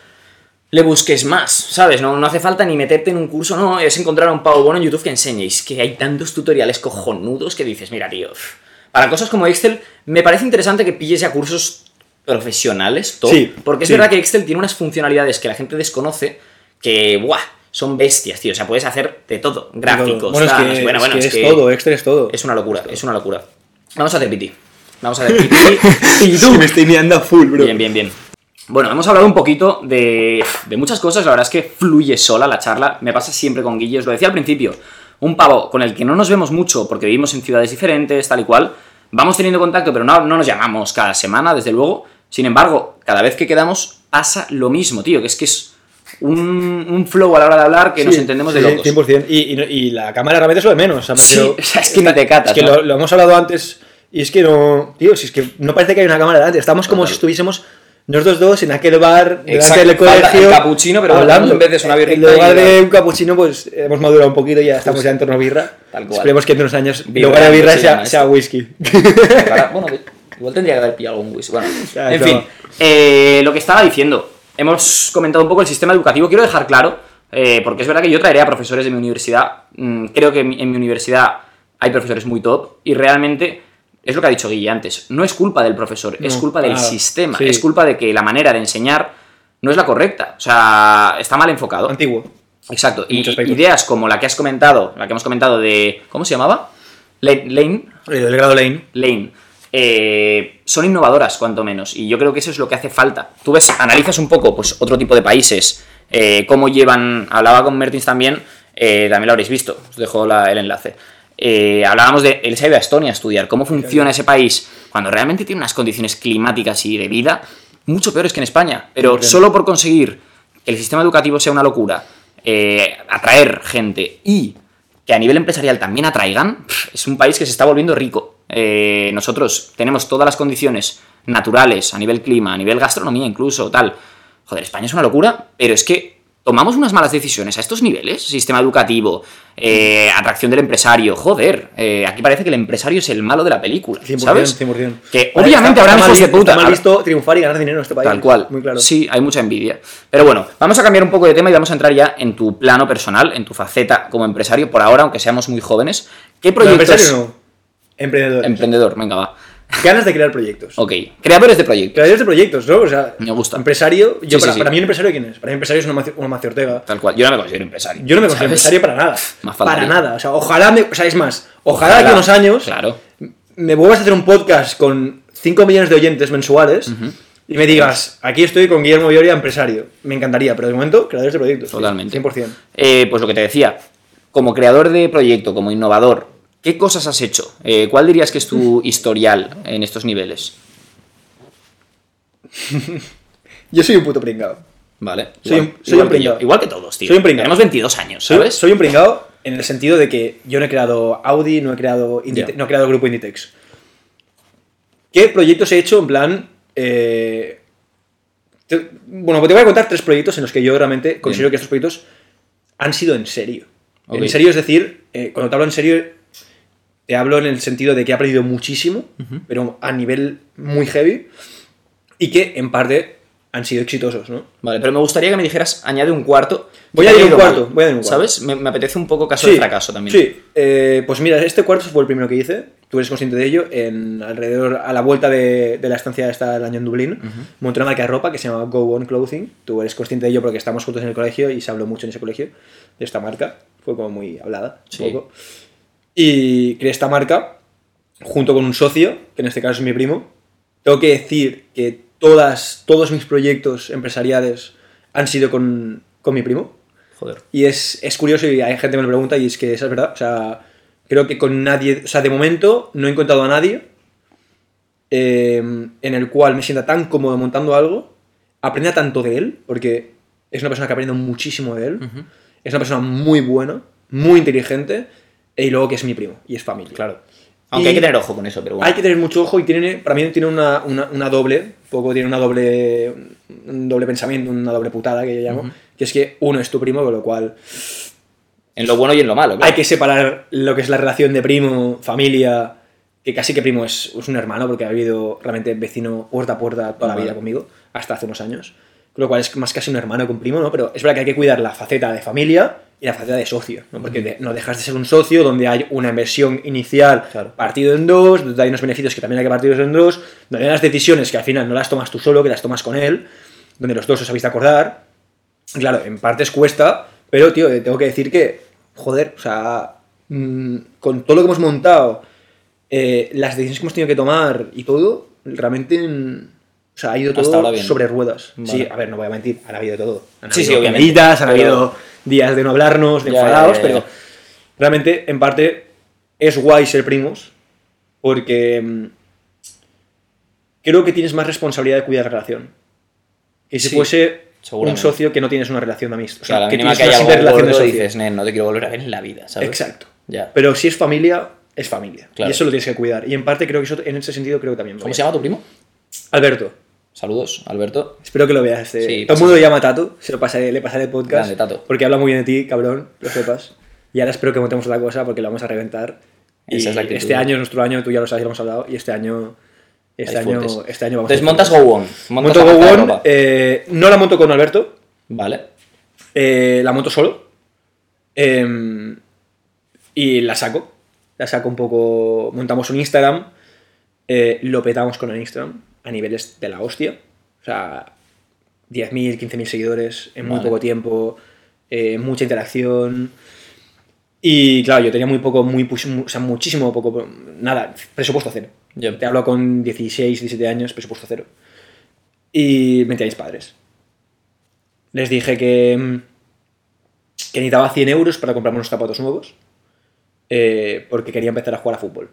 Speaker 1: le busques más, ¿sabes? No, no hace falta ni meterte en un curso, no, es encontrar a un pavo bueno en YouTube que enseñéis, que hay tantos tutoriales cojonudos que dices, mira, tío, para cosas como Excel, me parece interesante que pilles ya cursos profesionales, top,
Speaker 2: Sí,
Speaker 1: porque es
Speaker 2: sí.
Speaker 1: verdad que Excel tiene unas funcionalidades que la gente desconoce que, ¡buah! Son bestias, tío. O sea, puedes hacer de todo. Gráficos,
Speaker 2: Bueno, es
Speaker 1: tal,
Speaker 2: que,
Speaker 1: no sé. bueno,
Speaker 2: es,
Speaker 1: bueno,
Speaker 2: que
Speaker 1: es
Speaker 2: es
Speaker 1: que
Speaker 2: todo, Excel es todo.
Speaker 1: es una locura, es una locura. Vamos a hacer piti. Vamos a hacer piti. y
Speaker 2: me estoy mirando a full, bro.
Speaker 1: Bien, bien, bien. Bueno, hemos hablado un poquito de, de muchas cosas, la verdad es que fluye sola la charla, me pasa siempre con Guille, os lo decía al principio, un pavo con el que no nos vemos mucho porque vivimos en ciudades diferentes, tal y cual, vamos teniendo contacto, pero no, no nos llamamos cada semana, desde luego, sin embargo, cada vez que quedamos pasa lo mismo, tío, que es que es un, un flow a la hora de hablar que nos
Speaker 2: Sí,
Speaker 1: entendemos de locos.
Speaker 2: 100%. Y, y, y la cámara realmente es lo de menos. O sea, me
Speaker 1: Sí,
Speaker 2: refiero-
Speaker 1: o sea, es que ni te catas,
Speaker 2: Es que
Speaker 1: ¿no?
Speaker 2: lo, lo hemos hablado antes y es que no. Tío, si es que no parece que hay una cámara delante. Estamos como
Speaker 1: Total.
Speaker 2: si estuviésemos nosotros dos en aquel bar delante del colegio.
Speaker 1: capuchino, pero
Speaker 2: hablando.
Speaker 1: en vez de una
Speaker 2: En lugar de un capuchino, pues hemos madurado un poquito y ya estamos ya en torno a birra.
Speaker 1: Tal cual.
Speaker 2: Esperemos que en unos años, en lugar de birra,
Speaker 1: se
Speaker 2: sea, sea whisky.
Speaker 1: Para- bueno, igual tendría que haber pillado algún whisky. Bueno,
Speaker 2: Ya,
Speaker 1: en
Speaker 2: ya
Speaker 1: fin, eh, lo que estaba diciendo. Hemos comentado un poco el sistema educativo. Quiero dejar claro, eh, porque es verdad que yo traeré a profesores de mi universidad. Mm, creo que en mi, en mi universidad hay profesores muy top y realmente es lo que ha dicho Guille antes. No es culpa del profesor, es culpa del sistema.
Speaker 2: Sí.
Speaker 1: Es culpa de que la manera de enseñar no es la correcta. O sea, está mal enfocado.
Speaker 2: Antiguo.
Speaker 1: Exacto. Y ideas como la que has comentado, la que hemos comentado de. ¿Cómo se llamaba? Lane. Lane
Speaker 2: El grado Lane.
Speaker 1: Lane, eh, son innovadoras, cuanto menos. Y yo creo que eso es lo que hace falta. Tú ves, analizas un poco pues, otro tipo de países, eh, cómo llevan. Hablaba con Mertins también, eh, también lo habréis visto, os dejo la- el enlace. Hablábamos de. Él se ha ido a Estonia a estudiar, cómo funciona ese país cuando realmente tiene unas condiciones climáticas y de vida mucho peores que en España. Pero solo por conseguir que el sistema educativo sea una locura, atraer gente y que a nivel empresarial también atraigan, es un país que se está volviendo rico. Eh, nosotros tenemos todas las condiciones naturales, a nivel clima, a nivel gastronomía incluso, tal. Joder, España es una locura, pero es que tomamos unas malas decisiones a estos niveles, sistema educativo, eh, atracción del empresario, joder, eh, aquí parece que el empresario es el malo de la película,
Speaker 2: 100%,
Speaker 1: ¿sabes?
Speaker 2: 100%.
Speaker 1: Que obviamente habrá hijos de puta.
Speaker 2: Está mal visto triunfar y ganar dinero en este país.
Speaker 1: Tal cual.
Speaker 2: Muy claro.
Speaker 1: Sí, hay mucha envidia. Pero bueno, vamos a cambiar un poco de tema y vamos a entrar ya en tu plano personal, en tu faceta como empresario, por ahora, aunque seamos muy jóvenes. ¿Qué
Speaker 2: No,
Speaker 1: proyectos?
Speaker 2: empresario no. Emprendedor.
Speaker 1: Emprendedor, venga, va.
Speaker 2: Ganas de crear proyectos.
Speaker 1: Ok. Creadores de proyectos.
Speaker 2: Creadores de proyectos, ¿no? O sea,
Speaker 1: Me gusta.
Speaker 2: Empresario, yo
Speaker 1: Sí,
Speaker 2: para,
Speaker 1: sí, sí.
Speaker 2: para mí un empresario quién es? Para mí un empresario es una Macio, una Macio Ortega.
Speaker 1: Tal cual. Yo no me considero empresario.
Speaker 2: Yo no me considero
Speaker 1: ¿sabes?
Speaker 2: empresario para nada.
Speaker 1: Más
Speaker 2: para nada. O sea, ojalá me, o sea, es más, ojalá,
Speaker 1: Ojalá.
Speaker 2: que unos años
Speaker 1: Claro.
Speaker 2: me vuelvas a hacer un podcast con 5 millones de oyentes mensuales y me digas, aquí estoy con Guillermo Vioria, empresario. Me encantaría, pero de momento, creadores de proyectos.
Speaker 1: Totalmente.
Speaker 2: 100%.
Speaker 1: Eh, pues lo que te decía, como creador de proyecto, como innovador, ¿qué cosas has hecho? Eh, ¿Cuál dirías que es tu historial en estos niveles?
Speaker 2: Yo soy un puto pringado.
Speaker 1: Vale.
Speaker 2: Soy
Speaker 1: igual,
Speaker 2: un- soy
Speaker 1: igual
Speaker 2: un
Speaker 1: que yo.
Speaker 2: pringao.
Speaker 1: Igual que todos, tío.
Speaker 2: Soy un pringao.
Speaker 1: Tenemos 22 años, ¿sabes?
Speaker 2: soy un pringado en el sentido de que yo no he creado Audi, no he creado, Indite- no he creado grupo Inditex. ¿Qué proyectos he hecho en plan... eh, te- bueno, pues te voy a contar tres proyectos en los que yo realmente considero que estos proyectos han sido en serio. En serio es decir, eh, cuando te hablo en serio, te hablo en el sentido de que he aprendido muchísimo, pero a nivel muy heavy, y que en parte han sido exitosos, ¿no?
Speaker 1: Vale, pero me gustaría que me dijeras, añade un cuarto.
Speaker 2: Voy a
Speaker 1: que te
Speaker 2: ir
Speaker 1: haya
Speaker 2: un cuarto,
Speaker 1: mal,
Speaker 2: voy a un cuarto.
Speaker 1: ¿Sabes? Me, me apetece un poco caso de fracaso también.
Speaker 2: Sí, eh, pues mira, este cuarto fue el primero que hice, tú eres consciente de ello, en alrededor, a la vuelta de, de la estancia esta del año en Dublín, monté una marca de ropa que se llama Go On Clothing, tú eres consciente de ello porque estamos juntos en el colegio y se habló mucho en ese colegio de esta marca, fue como muy hablada, un
Speaker 1: Sí.
Speaker 2: poco. Y creé esta marca junto con un socio, que en este caso es mi primo. Tengo que decir que todas, todos mis proyectos empresariales han sido con, con mi primo.
Speaker 1: Joder.
Speaker 2: Y es, es curioso y hay gente que me lo pregunta y es que esa es verdad. O sea, creo que con nadie, o sea, de momento no he encontrado a nadie eh, en el cual me sienta tan cómodo montando algo, aprenda tanto de él, porque es una persona que aprende muchísimo de él, es una persona muy buena, muy inteligente, y luego que es mi primo y es familia.
Speaker 1: Claro. Aunque
Speaker 2: Y-
Speaker 1: hay que tener ojo con eso, pero bueno.
Speaker 2: Hay que tener mucho ojo y tiene, para mí tiene una, una, una doble, poco tiene una doble, un doble pensamiento, una doble putada que yo llamo, que es que uno es tu primo, con lo cual
Speaker 1: En lo bueno y en lo malo. claro.
Speaker 2: hay que separar lo que es la relación de primo, familia, que casi que primo es, es un hermano porque ha vivido realmente vecino puerta a puerta toda la vida conmigo, hasta hace unos años. Con lo cual es más casi un hermano que un primo, ¿no? Pero es verdad que hay que cuidar la faceta de familia y la faceta de socio, ¿no? Porque de- no dejas de ser un socio donde hay una inversión inicial
Speaker 1: Claro.
Speaker 2: partido en dos, donde hay unos beneficios que también hay que partirlos en dos, donde hay unas decisiones que al final no las tomas tú solo, que las tomas con él, donde los dos os habéis de acordar. Claro, en partes cuesta, pero, tío, eh, tengo que decir que, joder, o sea, mm, con todo lo que hemos montado, eh, las decisiones que hemos tenido que tomar y todo, realmente, mm, o sea, ha ido todo sobre ruedas.
Speaker 1: Vale.
Speaker 2: Sí, a ver, no voy a mentir, han habido todo. Han
Speaker 1: Sí,
Speaker 2: habido
Speaker 1: sí, obviamente,
Speaker 2: han
Speaker 1: pero-
Speaker 2: habido días de no hablarnos, de
Speaker 1: Ya,
Speaker 2: enfadados,
Speaker 1: ya, ya.
Speaker 2: pero realmente, en parte, es guay ser primos, porque mm, creo que tienes más responsabilidad de cuidar la relación. Que si
Speaker 1: Sí,
Speaker 2: fuese un socio que no tienes una relación de amistad. O
Speaker 1: O sea,
Speaker 2: que tienes
Speaker 1: que
Speaker 2: una
Speaker 1: algo
Speaker 2: de
Speaker 1: dices, "Nen, no te quiero volver a ver en la vida, ¿sabes?
Speaker 2: Exacto.
Speaker 1: Ya.
Speaker 2: Pero si es familia, es familia.
Speaker 1: Claro.
Speaker 2: Y eso lo tienes que cuidar. Y en parte creo que eso, en ese sentido, creo que también.
Speaker 1: ¿Cómo se llama tu primo?
Speaker 2: Alberto.
Speaker 1: Saludos, Alberto.
Speaker 2: Espero que lo veas.
Speaker 1: Sí,
Speaker 2: Todo el mundo lo llama Tato. Se lo pasaré, le pasaré el podcast.
Speaker 1: Grande, Tato.
Speaker 2: Porque habla muy bien de ti, cabrón. Lo sepas. Y ahora espero que montemos otra cosa porque lo vamos a reventar. Y
Speaker 1: Esa es la actitud.
Speaker 2: este año es nuestro año, tú ya lo sabes, lo hemos hablado. Y este año. Este año, este año vamos
Speaker 1: Entonces
Speaker 2: a
Speaker 1: montas Go On. Montas
Speaker 2: Monto Go
Speaker 1: ropa.
Speaker 2: eh, no la monto con Alberto,
Speaker 1: Vale.
Speaker 2: eh, la monto solo. eh, y la saco. La saco un poco. Montamos un Instagram. eh, lo petamos con el Instagram a niveles de la hostia. O sea, 10.000, 15.000 seguidores en muy
Speaker 1: Vale.
Speaker 2: poco tiempo. eh, mucha interacción. Y claro, yo tenía muy poco, muy, o sea, muchísimo poco. Nada, presupuesto cero.
Speaker 1: Ya.
Speaker 2: Te hablo con 16, 17 años, presupuesto cero. Y metí a mis padres. Les dije que, mm, que necesitaba 100 euros para comprarme unos zapatos nuevos. eh, porque quería empezar a jugar a fútbol.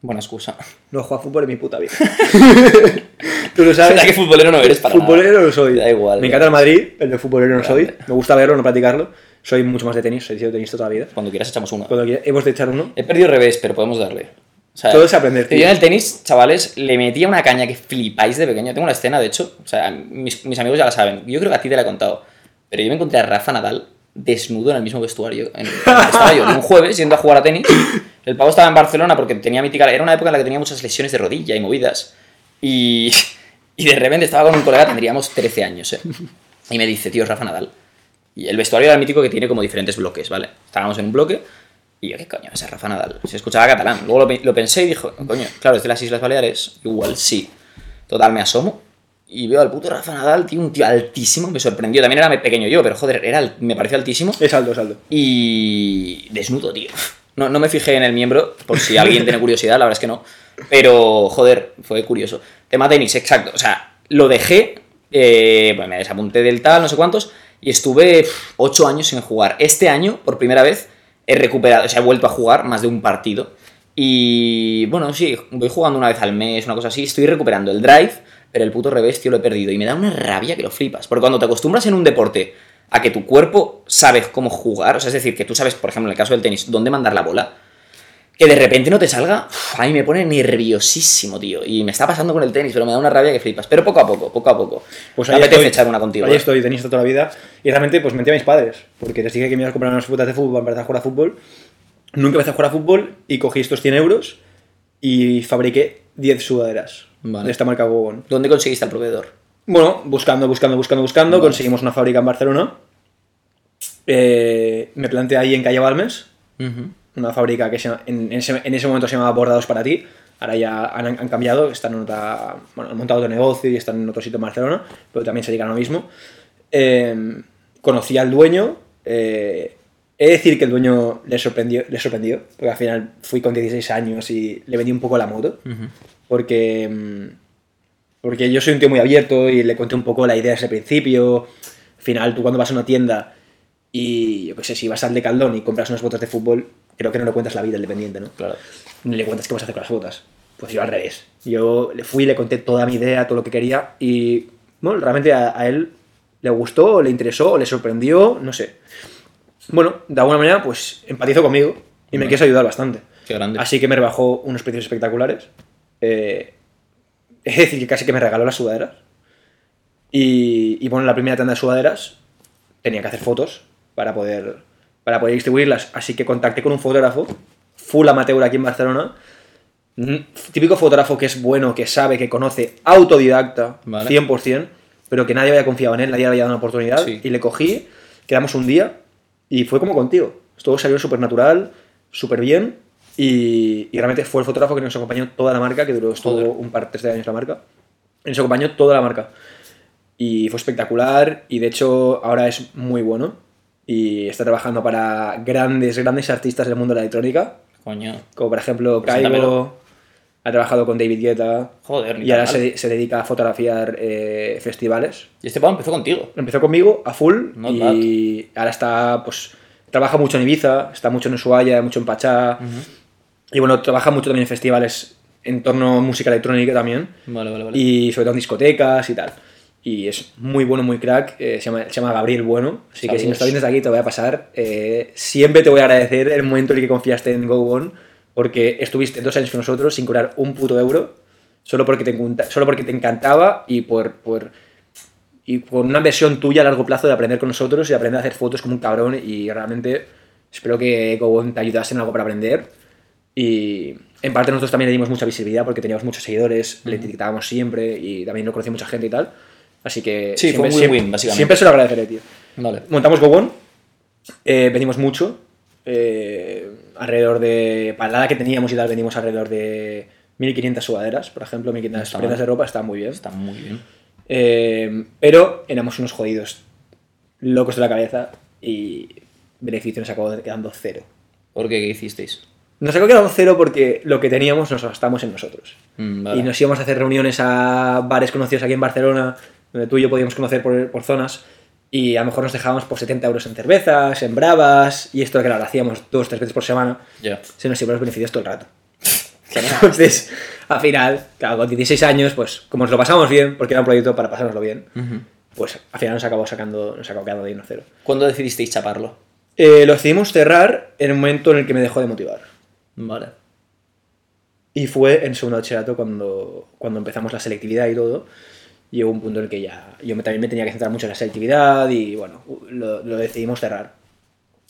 Speaker 1: Buena excusa.
Speaker 2: No he jugado fútbol en mi puta vida. Tú lo sabes.
Speaker 1: ¿Verdad que futbolero no eres para
Speaker 2: Futbolero
Speaker 1: nada?
Speaker 2: no soy.
Speaker 1: Da igual.
Speaker 2: Me encanta el Madrid, el de futbolero no soy. Me gusta verlo, no practicarlo. Soy mucho más de tenis, he sido tenista toda la vida.
Speaker 1: Cuando quieras echamos uno.
Speaker 2: Cuando quiera- hemos de echar uno.
Speaker 1: He perdido revés, pero podemos darle. O sea,
Speaker 2: Todo es aprender, tío.
Speaker 1: Yo en el tenis, chavales, le metía una caña que flipáis de pequeño. Tengo una escena, de hecho. O sea, mis, mis amigos ya la saben. Yo creo que a ti te la he contado. Pero yo me encontré a Rafa Nadal desnudo en el mismo vestuario. Un jueves yendo a jugar a tenis. El pavo estaba en Barcelona porque tenía mítica. Era una época en la que tenía muchas lesiones de rodilla y movidas. Y, de repente estaba con un colega, tendríamos 13 años, ¿eh? Y me dice, tío, Rafa Nadal. Y el vestuario era el mítico que tiene como diferentes bloques, ¿vale? Estábamos en un bloque y yo, ¿qué coño es Rafa Nadal? Se escuchaba catalán. Luego lo pensé y dijo, coño, claro, es de las Islas Baleares, igual sí. Total, me asomo y veo al puto Rafa Nadal, tío, un tío altísimo, me sorprendió. También era pequeño yo, pero joder, era, me pareció altísimo.
Speaker 2: Es alto, es alto.
Speaker 1: Y desnudo, tío. No, no me fijé en el miembro, por si alguien tiene curiosidad, la verdad es que no. Pero, joder, fue curioso. Tema tenis, exacto. O sea, lo dejé, eh, bueno, me desapunté del tal, no sé cuántos, y estuve pf, ocho años sin jugar. Este año, por primera vez, he recuperado, o sea, he vuelto a jugar más de un partido. Y, bueno, sí, voy jugando una vez al mes, una cosa así. Estoy recuperando el drive, pero el puto revés, tío, lo he perdido. Y me da una rabia que lo flipas. Porque cuando te acostumbras en un deporte a que tu cuerpo sabe cómo jugar, o sea, es decir, que tú sabes, por ejemplo, en el caso del tenis, dónde mandar la bola, que de repente no te salga, uf, a mí me pone nerviosísimo, tío. Y me está pasando con el tenis, pero me da una rabia que flipas. Pero poco a poco, poco a poco.
Speaker 2: Pues
Speaker 1: me apetece
Speaker 2: estoy.
Speaker 1: echar una contigo.
Speaker 2: Ahí
Speaker 1: ¿eh?
Speaker 2: estoy, tenista toda la vida. Y realmente, pues mentí a mis padres. Porque les dije que me iba a comprar unas putas de fútbol para empezar a jugar a fútbol. Nunca empecé a jugar a fútbol y cogí estos 100 euros y fabriqué 10 sudaderas
Speaker 1: Vale.
Speaker 2: de esta marca Gogon.
Speaker 1: ¿Dónde conseguiste al proveedor?
Speaker 2: Bueno, buscando, buscando, buscando, buscando,
Speaker 1: Vale.
Speaker 2: conseguimos una fábrica en Barcelona. Eh, me planteé ahí en Calle Balmes, una fábrica que se en, en ese, en ese momento se llamaba Bordados para ti. Ahora ya han, han cambiado, están en otra, bueno, han montado otro negocio y están en otro sitio en Barcelona, pero también se dedican a lo mismo. Eh, conocí al dueño, eh, He de decir que el dueño le sorprendió, le sorprendió, porque al final fui con 16 años y le vendí un poco la moto, porque, mm, porque yo soy un tío muy abierto y le conté un poco la idea desde el principio. Al final, tú cuando vas a una tienda y, yo qué sé, si vas al de Caldón y compras unas botas de fútbol, creo que no le cuentas la vida al dependiente, ¿no?
Speaker 1: Claro.
Speaker 2: Ni le cuentas qué vas a hacer con las botas. Pues yo al revés. Yo le fui, le conté toda mi idea, todo lo que quería y, bueno, realmente a, a él le gustó, le interesó, le sorprendió, no sé. Bueno, de alguna manera, pues empatizó conmigo y me quiso ayudar bastante.
Speaker 1: Qué grande.
Speaker 2: Así que me rebajó unos precios espectaculares. Eh, es decir, que casi que me regaló las sudaderas. Y, y bueno, en la primera tanda de sudaderas tenía que hacer fotos para poder, para poder distribuirlas. Así que contacté con un fotógrafo, full amateur aquí en Barcelona. Mm, Típico fotógrafo que es bueno, que sabe, que conoce, autodidacta,
Speaker 1: Vale.
Speaker 2: 100%, pero que nadie había confiado en él, nadie le había dado una oportunidad.
Speaker 1: Sí.
Speaker 2: Y le cogí, quedamos un día y fue como contigo. Todo salió súper natural, súper bien. Y, y realmente fue el fotógrafo que nos acompañó toda la marca, que duró estuvo
Speaker 1: Joder.
Speaker 2: un par, tres de años la marca. Y nos acompañó toda la marca. Y fue espectacular. Y de hecho, ahora es muy bueno. Y está trabajando para grandes, grandes artistas del mundo de la electrónica.
Speaker 1: Coño.
Speaker 2: Como por ejemplo. Kaigo. Ha trabajado con David Guetta.
Speaker 1: Joder,
Speaker 2: Y ahora se, se dedica a fotografiar eh, festivales.
Speaker 1: Y este pavo empezó contigo.
Speaker 2: Empezó conmigo a full
Speaker 1: Not
Speaker 2: y ahora está, pues, trabaja mucho en Ibiza, está mucho en Ushuaia, mucho en Pachá. Y bueno, trabaja mucho también en festivales en torno a música electrónica también.
Speaker 1: Vale, vale, vale.
Speaker 2: Y sobre todo en discotecas y tal. Y es muy bueno, muy crack. eh, se, llama, se llama Gabriel Bueno. Así que si me estás viendo desde aquí, te voy a pasar. eh, siempre te voy a agradecer el momento en el que confiaste en Go On. Porque estuviste dos años con nosotros sin cobrar un puto euro. Solo porque te, solo porque te encantaba y por, por, y por una versión tuya a largo plazo de aprender con nosotros y aprender a hacer fotos como un cabrón. Y realmente espero que Go On te ayudase en algo para aprender. Y en parte nosotros también le dimos mucha visibilidad porque teníamos muchos seguidores, le etiquetábamos siempre y también lo conocía mucha gente y tal. Así que
Speaker 1: Sí, fue un
Speaker 2: siempre,
Speaker 1: win-win,
Speaker 2: siempre-
Speaker 1: básicamente.
Speaker 2: Siempre se lo agradeceré, tío.
Speaker 1: Vale.
Speaker 2: Montamos Gobón, eh, vendimos mucho, eh, alrededor de, para la que teníamos y tal, vendimos alrededor de 1500 sudaderas, por ejemplo, 1500
Speaker 1: está
Speaker 2: prendas
Speaker 1: mal.
Speaker 2: de ropa, está muy bien.
Speaker 1: Está muy bien.
Speaker 2: Eh, pero éramos unos jodidos, locos de la cabeza y beneficio nos acabó quedando cero.
Speaker 1: ¿Por qué? ¿Qué hicisteis?
Speaker 2: Nos acabó quedando cero porque lo que teníamos nos gastamos en nosotros.
Speaker 1: Mm, vale.
Speaker 2: Y nos íbamos a hacer reuniones a bares conocidos aquí en Barcelona, donde tú y yo podíamos conocer por, por zonas, y a lo mejor nos dejábamos por 70 euros en cervezas, en bravas, y esto que lo hacíamos dos, tres veces por semana,
Speaker 1: Ya.
Speaker 2: se nos iban los beneficios todo el rato. Entonces, al final, claro, con 16 años, pues como nos lo pasamos bien, porque era un proyecto para pasárnoslo bien,
Speaker 1: Ujú.
Speaker 2: pues al final nos acabó sacando, nos acabó quedando de 1 cero.
Speaker 1: ¿Cuándo decidisteis chaparlo?
Speaker 2: Eh, lo decidimos cerrar en el momento en el que me dejó de motivar.
Speaker 1: Vale.
Speaker 2: Y fue en segundo bachillerato cuando, cuando empezamos la selectividad y todo. Llegó un punto en el que ya yo también me tenía que centrar mucho en la selectividad y bueno, lo, lo decidimos cerrar.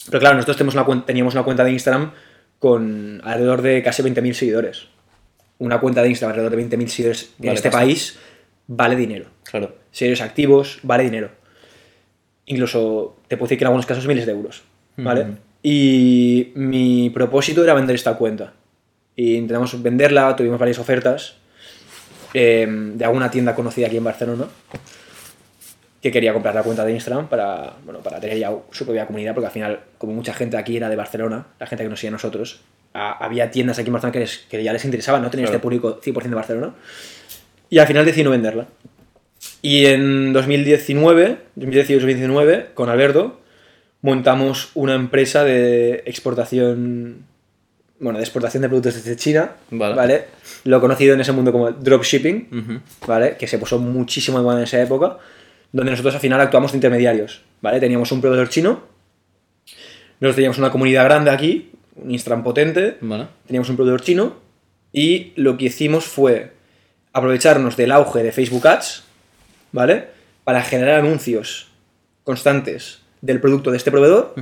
Speaker 2: Pero claro, nosotros tenemos una cuen- teníamos una cuenta de Instagram con alrededor de casi 20.000 seguidores. Una cuenta de Instagram alrededor de 20.000 seguidores en este país vale dinero.
Speaker 1: Claro.
Speaker 2: Seguidores activos vale dinero. Incluso te puedo decir que en algunos casos miles de euros. ¿Vale? Y mi propósito era vender esta cuenta. Y intentamos venderla, tuvimos varias ofertas eh, de alguna tienda conocida aquí en Barcelona que quería comprar la cuenta de Instagram para, bueno, para tener ya su propia comunidad, porque al final, como mucha gente aquí era de Barcelona, la gente que nos sigue a nosotros, a- había tiendas aquí en Barcelona que, les- que ya les interesaba no tener
Speaker 1: Claro.
Speaker 2: este público 100% de Barcelona. Y al final decidí no venderla. Y en 2019, 2018-2019, con Alberto, montamos una empresa de exportación, bueno, de exportación de productos desde China,
Speaker 1: Vale.
Speaker 2: ¿vale? Lo conocido en ese mundo como dropshipping. ¿vale? Que se puso muchísimo de moda en esa época, donde nosotros al final actuamos de intermediarios, ¿vale? Teníamos un proveedor chino, nosotros teníamos una comunidad grande aquí, un Instagram potente,
Speaker 1: Vale.
Speaker 2: teníamos un proveedor chino y lo que hicimos fue aprovecharnos del auge de Facebook Ads, ¿vale? Para generar anuncios constantes del producto de este proveedor,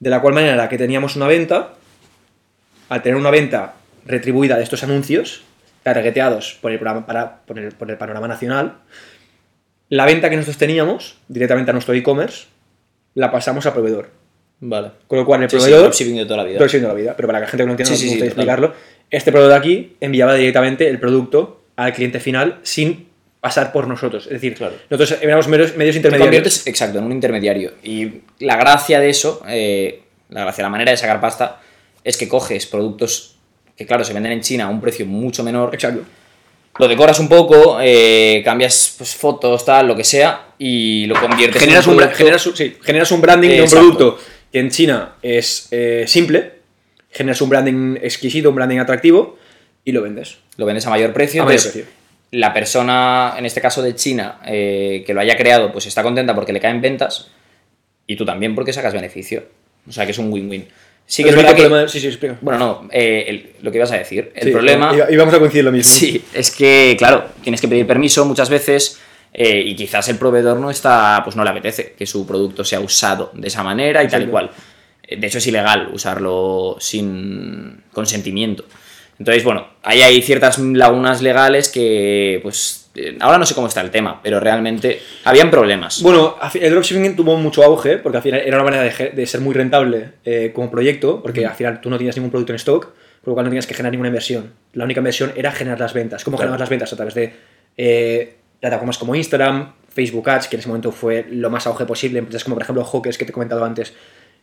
Speaker 2: de la cual manera que teníamos una venta, al tener una venta retribuida de estos anuncios, targeteados por el, programa- para- por el- por el panorama nacional, la venta que nosotros teníamos directamente a nuestro e-commerce, la pasamos al proveedor.
Speaker 1: Vale.
Speaker 2: Con lo cual el
Speaker 1: Sí, sí,
Speaker 2: proveedor...
Speaker 1: dropshipping de toda la vida.
Speaker 2: De la vida, pero para que la gente que no entienda,
Speaker 1: Sí,
Speaker 2: no
Speaker 1: sí,
Speaker 2: me
Speaker 1: sí,
Speaker 2: gusta
Speaker 1: total.
Speaker 2: explicarlo. Este proveedor de aquí enviaba directamente el producto al cliente final sin pasar por nosotros. Es decir,
Speaker 1: Claro.
Speaker 2: nosotros éramos medios
Speaker 1: Te
Speaker 2: intermediarios.
Speaker 1: exacto, en un intermediario. Y la gracia de eso, eh, La gracia, la manera de sacar pasta es que coges productos que, claro, se venden en China a un precio mucho menor.
Speaker 2: Exacto.
Speaker 1: Lo decoras un poco, eh, cambias pues, fotos, tal, lo que sea, y lo conviertes
Speaker 2: Generas
Speaker 1: en
Speaker 2: un,
Speaker 1: un
Speaker 2: generas, un- sí, generas un branding de un
Speaker 1: Exacto.
Speaker 2: producto que en China es eh, simple, generas un branding exquisito, un branding atractivo y lo vendes.
Speaker 1: Lo vendes a mayor precio.
Speaker 2: A mayor
Speaker 1: entonces,
Speaker 2: precio.
Speaker 1: La persona, en este caso de China, eh, que lo haya creado, pues está contenta porque le caen ventas, y tú también porque sacas beneficio. O sea que es un win-win. Sí que es verdad que...
Speaker 2: problema- Sí, sí, explica.
Speaker 1: Bueno, no, eh, el- lo que ibas a decir. El
Speaker 2: Sí,
Speaker 1: problema...
Speaker 2: Y, y vamos a coincidir lo mismo.
Speaker 1: Sí, es que, claro, tienes que pedir permiso muchas veces eh, y quizás el proveedor no está, pues no le apetece que su producto sea usado de esa manera y tal y cual. De hecho, es ilegal usarlo sin consentimiento. Entonces, bueno, ahí hay ciertas lagunas legales que, pues, eh, ahora no sé cómo está el tema, pero realmente habían problemas.
Speaker 2: Bueno, el dropshipping tuvo mucho auge porque al final era una manera de, ser muy rentable eh, como proyecto, porque al final tú no tienes ningún producto en stock, por lo cual no tienes que generar ninguna inversión. La única inversión era generar las ventas. ¿Cómo
Speaker 1: Claro.
Speaker 2: generabas las ventas? A través de eh, plataformas como Instagram, Facebook Ads, que en ese momento fue lo más auge posible, empresas como por ejemplo Hawkers, que te he comentado antes,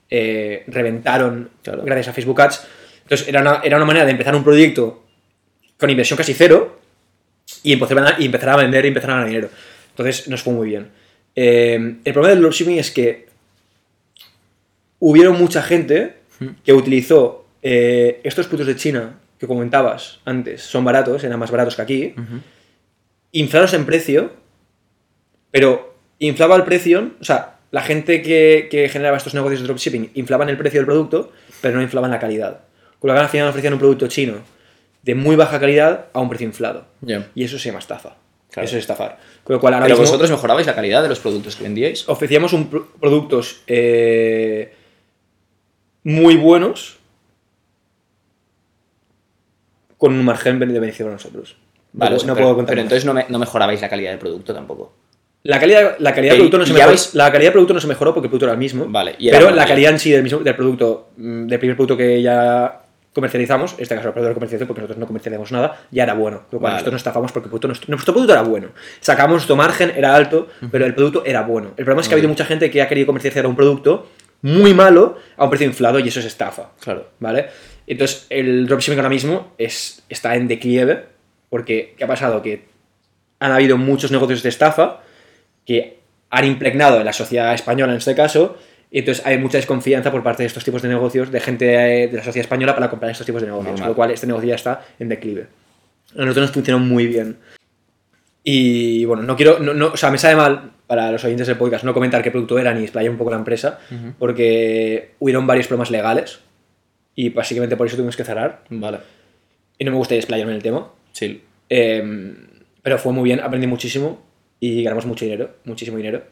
Speaker 2: eh, reventaron
Speaker 1: Claro.
Speaker 2: gracias a Facebook Ads. Entonces era una, era una manera de empezar un proyecto con inversión casi cero y empezar a, y empezar a vender y empezar a ganar dinero. Entonces nos fue muy bien. Eh, el problema del dropshipping es que hubieron mucha gente que utilizó eh, estos productos de China que comentabas antes, son baratos, eran más baratos que aquí, inflados en precio, pero inflaba el precio, o sea, la gente que, que generaba estos negocios de dropshipping inflaban el precio del producto, pero no inflaban la calidad. Con lo que al final ofrecían un producto chino de muy baja calidad a un precio inflado. Y eso se llama estafa.
Speaker 1: Claro.
Speaker 2: Eso es estafar. Con lo cual ahora
Speaker 1: Pero
Speaker 2: mismo
Speaker 1: vosotros mejorabais la calidad de los productos que vendíais.
Speaker 2: ofrecíamos un pro- productos eh, muy buenos con un margen de beneficio para nosotros.
Speaker 1: Vale,
Speaker 2: no,
Speaker 1: o sea,
Speaker 2: no
Speaker 1: pero,
Speaker 2: puedo contar
Speaker 1: pero
Speaker 2: más.
Speaker 1: entonej no, me- no mejorabais la calidad del producto tampoco.
Speaker 2: La calidad, la calidad del producto no se
Speaker 1: ¿y
Speaker 2: mejoró, la calidad del producto no se mejoró porque el producto era el mismo.
Speaker 1: Vale,
Speaker 2: pero la calidad en sí del mismo del producto, mm, del primer producto que ya comercializamos, en este caso el de comercialización, porque nosotros no comercializamos nada, ya era bueno. Lo cual
Speaker 1: Vale.
Speaker 2: nosotros no estafamos porque el producto nuestro, nuestro producto era bueno. Sacamos nuestro margen, era alto, pero el producto era bueno. El problema es que ha habido mucha gente que ha querido comercializar un producto muy malo a un precio inflado y eso es estafa.
Speaker 1: Claro.
Speaker 2: ¿Vale? Entonces, el dropshipping ahora mismo es, está en declive, porque ¿qué ha pasado? Que han habido muchos negocios de estafa que han impregnado en la sociedad española en este caso, y entonces hay mucha desconfianza por parte de estos tipos de negocios, de gente eh, de la sociedad española para comprar estos tipos de negocios,
Speaker 1: Normal.
Speaker 2: con lo cual este negocio ya está en declive. A nosotros nos funcionó muy bien. Y bueno, no quiero, no, no- o sea, me sabe mal para los oyentes del podcast no comentar qué producto era ni explayar un poco la empresa, porque hubieron varios problemas legales y básicamente por eso tuvimos que cerrar.
Speaker 1: Vale.
Speaker 2: Y no me gustaría explayarme en el tema.
Speaker 1: Sí.
Speaker 2: Eh, pero fue muy bien, aprendí muchísimo y ganamos mucho dinero, muchísimo dinero.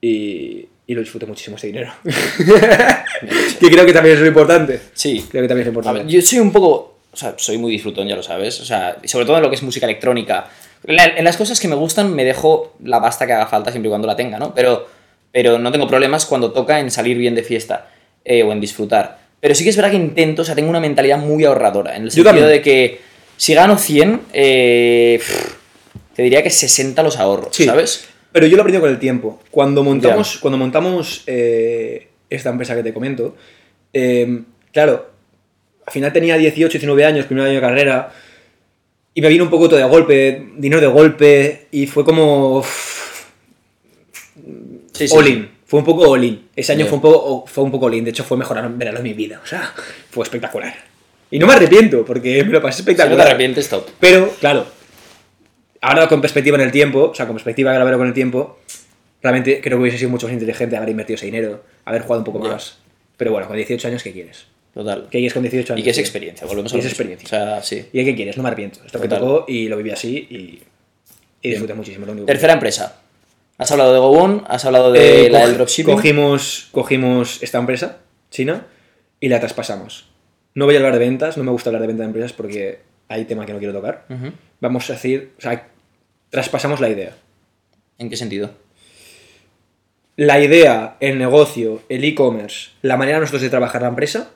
Speaker 2: Y, y lo disfruté muchísimo ese dinero. que creo que también es lo importante.
Speaker 1: Sí.
Speaker 2: Creo que también es importante.
Speaker 1: ver, yo soy un poco. O sea, soy muy disfrutón, ya lo sabes. O sea, sobre todo en lo que es música electrónica. En, la- en las cosas que me gustan me dejo la pasta que haga falta siempre y cuando la tenga, ¿no? Pero, pero no tengo problemas cuando toca en salir bien de fiesta eh, o en disfrutar. Pero sí que es verdad que intento, o sea, tengo una mentalidad muy ahorradora. En el sentido de que si gano 100, eh, pff, te diría que 60 los ahorro,
Speaker 2: Sí.
Speaker 1: ¿sabes?
Speaker 2: Pero yo lo aprendí con el tiempo. Cuando montamos, cuando montamos eh, esta empresa que te comento, eh, claro, al final tenía 18, 19 años, primer año de carrera, y me vino un poco todo de golpe, dinero de golpe, y fue como...
Speaker 1: Sí, sí,
Speaker 2: all in. Fue un poco all in. Ese año fue un poco, fue un poco all in. De hecho, fue mejor verano de mi vida. O sea, fue espectacular. Y no me arrepiento, porque me lo pasé
Speaker 1: Si no te
Speaker 2: espectacular.
Speaker 1: arrepientes, top.
Speaker 2: Pero, claro, ahora con perspectiva en el tiempo, o sea, con perspectiva que veo con el tiempo, realmente creo que hubiese sido mucho más inteligente haber invertido ese dinero, haber jugado un poco
Speaker 1: Ya.
Speaker 2: más. Pero bueno, con 18 años, ¿qué quieres?
Speaker 1: Total.
Speaker 2: ¿Qué quieres con 18 años?
Speaker 1: Y que es experiencia, volvemos a lo
Speaker 2: es experiencia.
Speaker 1: O sea, sí.
Speaker 2: ¿Y qué quieres? No me arrepiento. Esto que tocó y lo viví así y, y disfruté muchísimo. Lo único que-
Speaker 1: Tercera empresa. Has hablado de GoOn, has hablado de
Speaker 2: Eh,
Speaker 1: la del dropshipping.
Speaker 2: Cogimos, cogimos esta empresa, China, y la traspasamos. No voy a hablar de ventas, no me gusta hablar de ventas de empresas porque hay tema que no quiero tocar. Vamos a decir, o sea, traspasamos la idea.
Speaker 1: ¿En qué sentido?
Speaker 2: La idea, el negocio, el e-commerce, la manera nosotros de trabajar la empresa,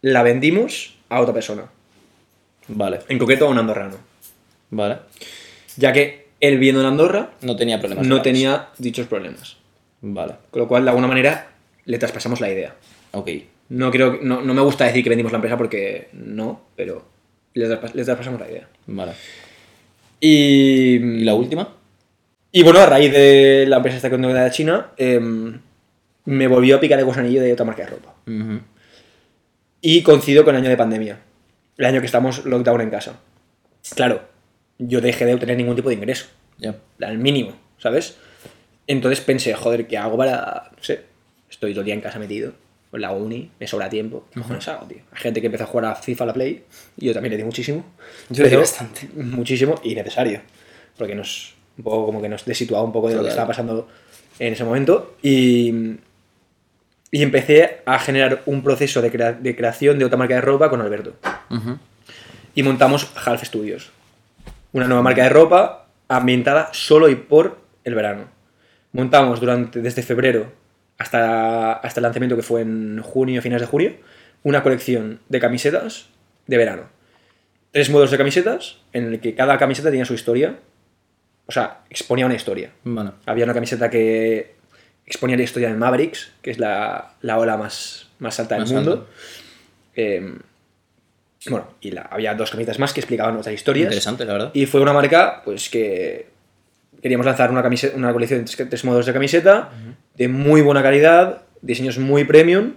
Speaker 2: la vendimos a otra persona.
Speaker 1: Vale,
Speaker 2: En concreto a un andorrano.
Speaker 1: vale.
Speaker 2: Ya que él viendo en Andorra
Speaker 1: No tenía problemas.
Speaker 2: no tenía dichos problemas.
Speaker 1: Vale,
Speaker 2: Con lo cual, de alguna manera, le traspasamos la idea.
Speaker 1: ok.
Speaker 2: No, creo, no, no me gusta decir que vendimos la empresa porque no, pero les, traspas- les traspasamos la idea.
Speaker 1: Vale.
Speaker 2: Y,
Speaker 1: ¿Y la última?
Speaker 2: y bueno, a raíz de la empresa esta de China, em, me volvió a picar el gusanillo de otra marca de ropa. Y coincido con el año de pandemia, el año que estamos lockdown en casa. Claro, yo dejé de obtener ningún tipo de ingreso,
Speaker 1: Ya.
Speaker 2: al mínimo, ¿sabes? Entonces pensé, joder, ¿qué hago para...? No sé, estoy todo el día en casa metido, la uni, me sobra tiempo. ¿Qué cojones hago, tío? Hay gente que empezó a jugar a FIFA, a la Play, y yo también le di muchísimo.
Speaker 1: Yo le di bastante.
Speaker 2: Muchísimo y necesario, porque nos, un poco como que nos desituaba un poco de lo que estaba pasando en ese momento. Y, y empecé a generar un proceso de, crea- de creación de otra marca de ropa con Alberto. Y montamos Half Studios, una nueva marca de ropa ambientada solo y por el verano. Montamos durante, desde febrero hasta, hasta el lanzamiento que fue en junio, finales de junio, una colección de camisetas de verano. Tres modelos de camisetas en el que cada camiseta tenía su historia. O sea, exponía una historia.
Speaker 1: Vale.
Speaker 2: Había una camiseta que exponía la historia de Mavericks, que es la, la ola más, más alta del
Speaker 1: Más
Speaker 2: mundo. Eh, bueno, y la- había dos camisetas más que explicaban otras historias.
Speaker 1: Interesante, la verdad.
Speaker 2: Y fue una marca, pues que queríamos lanzar una, camiseta, una colección de tres, tres modelos de camiseta, de muy buena calidad, diseños muy premium,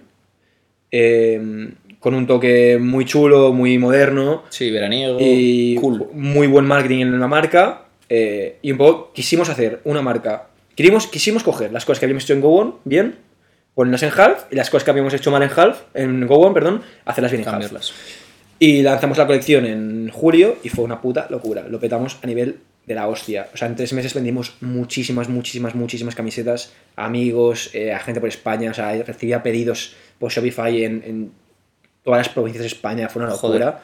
Speaker 2: eh, con un toque muy chulo, muy moderno
Speaker 1: Sí, veraniego.
Speaker 2: y
Speaker 1: cool.
Speaker 2: muy buen marketing en la marca. eh, y un poco quisimos hacer una marca. Quisimos, quisimos coger las cosas que habíamos hecho en GoOn bien, ponerlas en Half, y las cosas que habíamos hecho mal en Half, en GoOn, perdón, hacerlas bien en Half. Y lanzamos la colección en julio y fue una puta locura. Lo petamos a nivel de la hostia. O sea, en tres meses vendimos muchísimas, muchísimas, muchísimas camisetas a amigos, eh, a gente por España. O sea, recibía pedidos por Shopify en, en todas las provincias de España. Fue una locura.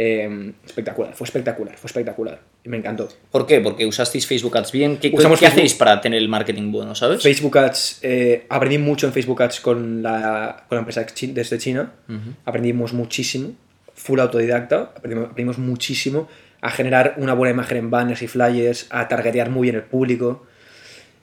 Speaker 2: Eh, espectacular, fue espectacular, fue espectacular. Y me encantó.
Speaker 1: ¿Por qué? Porque usasteis Facebook Ads bien. ¿Qué,
Speaker 2: Usamos
Speaker 1: qué hacéis para tener el marketing bueno, sabes?
Speaker 2: Facebook Ads, eh, aprendí mucho en Facebook Ads con la, con la empresa desde China. Aprendimos muchísimo, full autodidacta, aprendimos, aprendimos muchísimo a generar una buena imagen en banners y flyers, a targetear muy bien el público.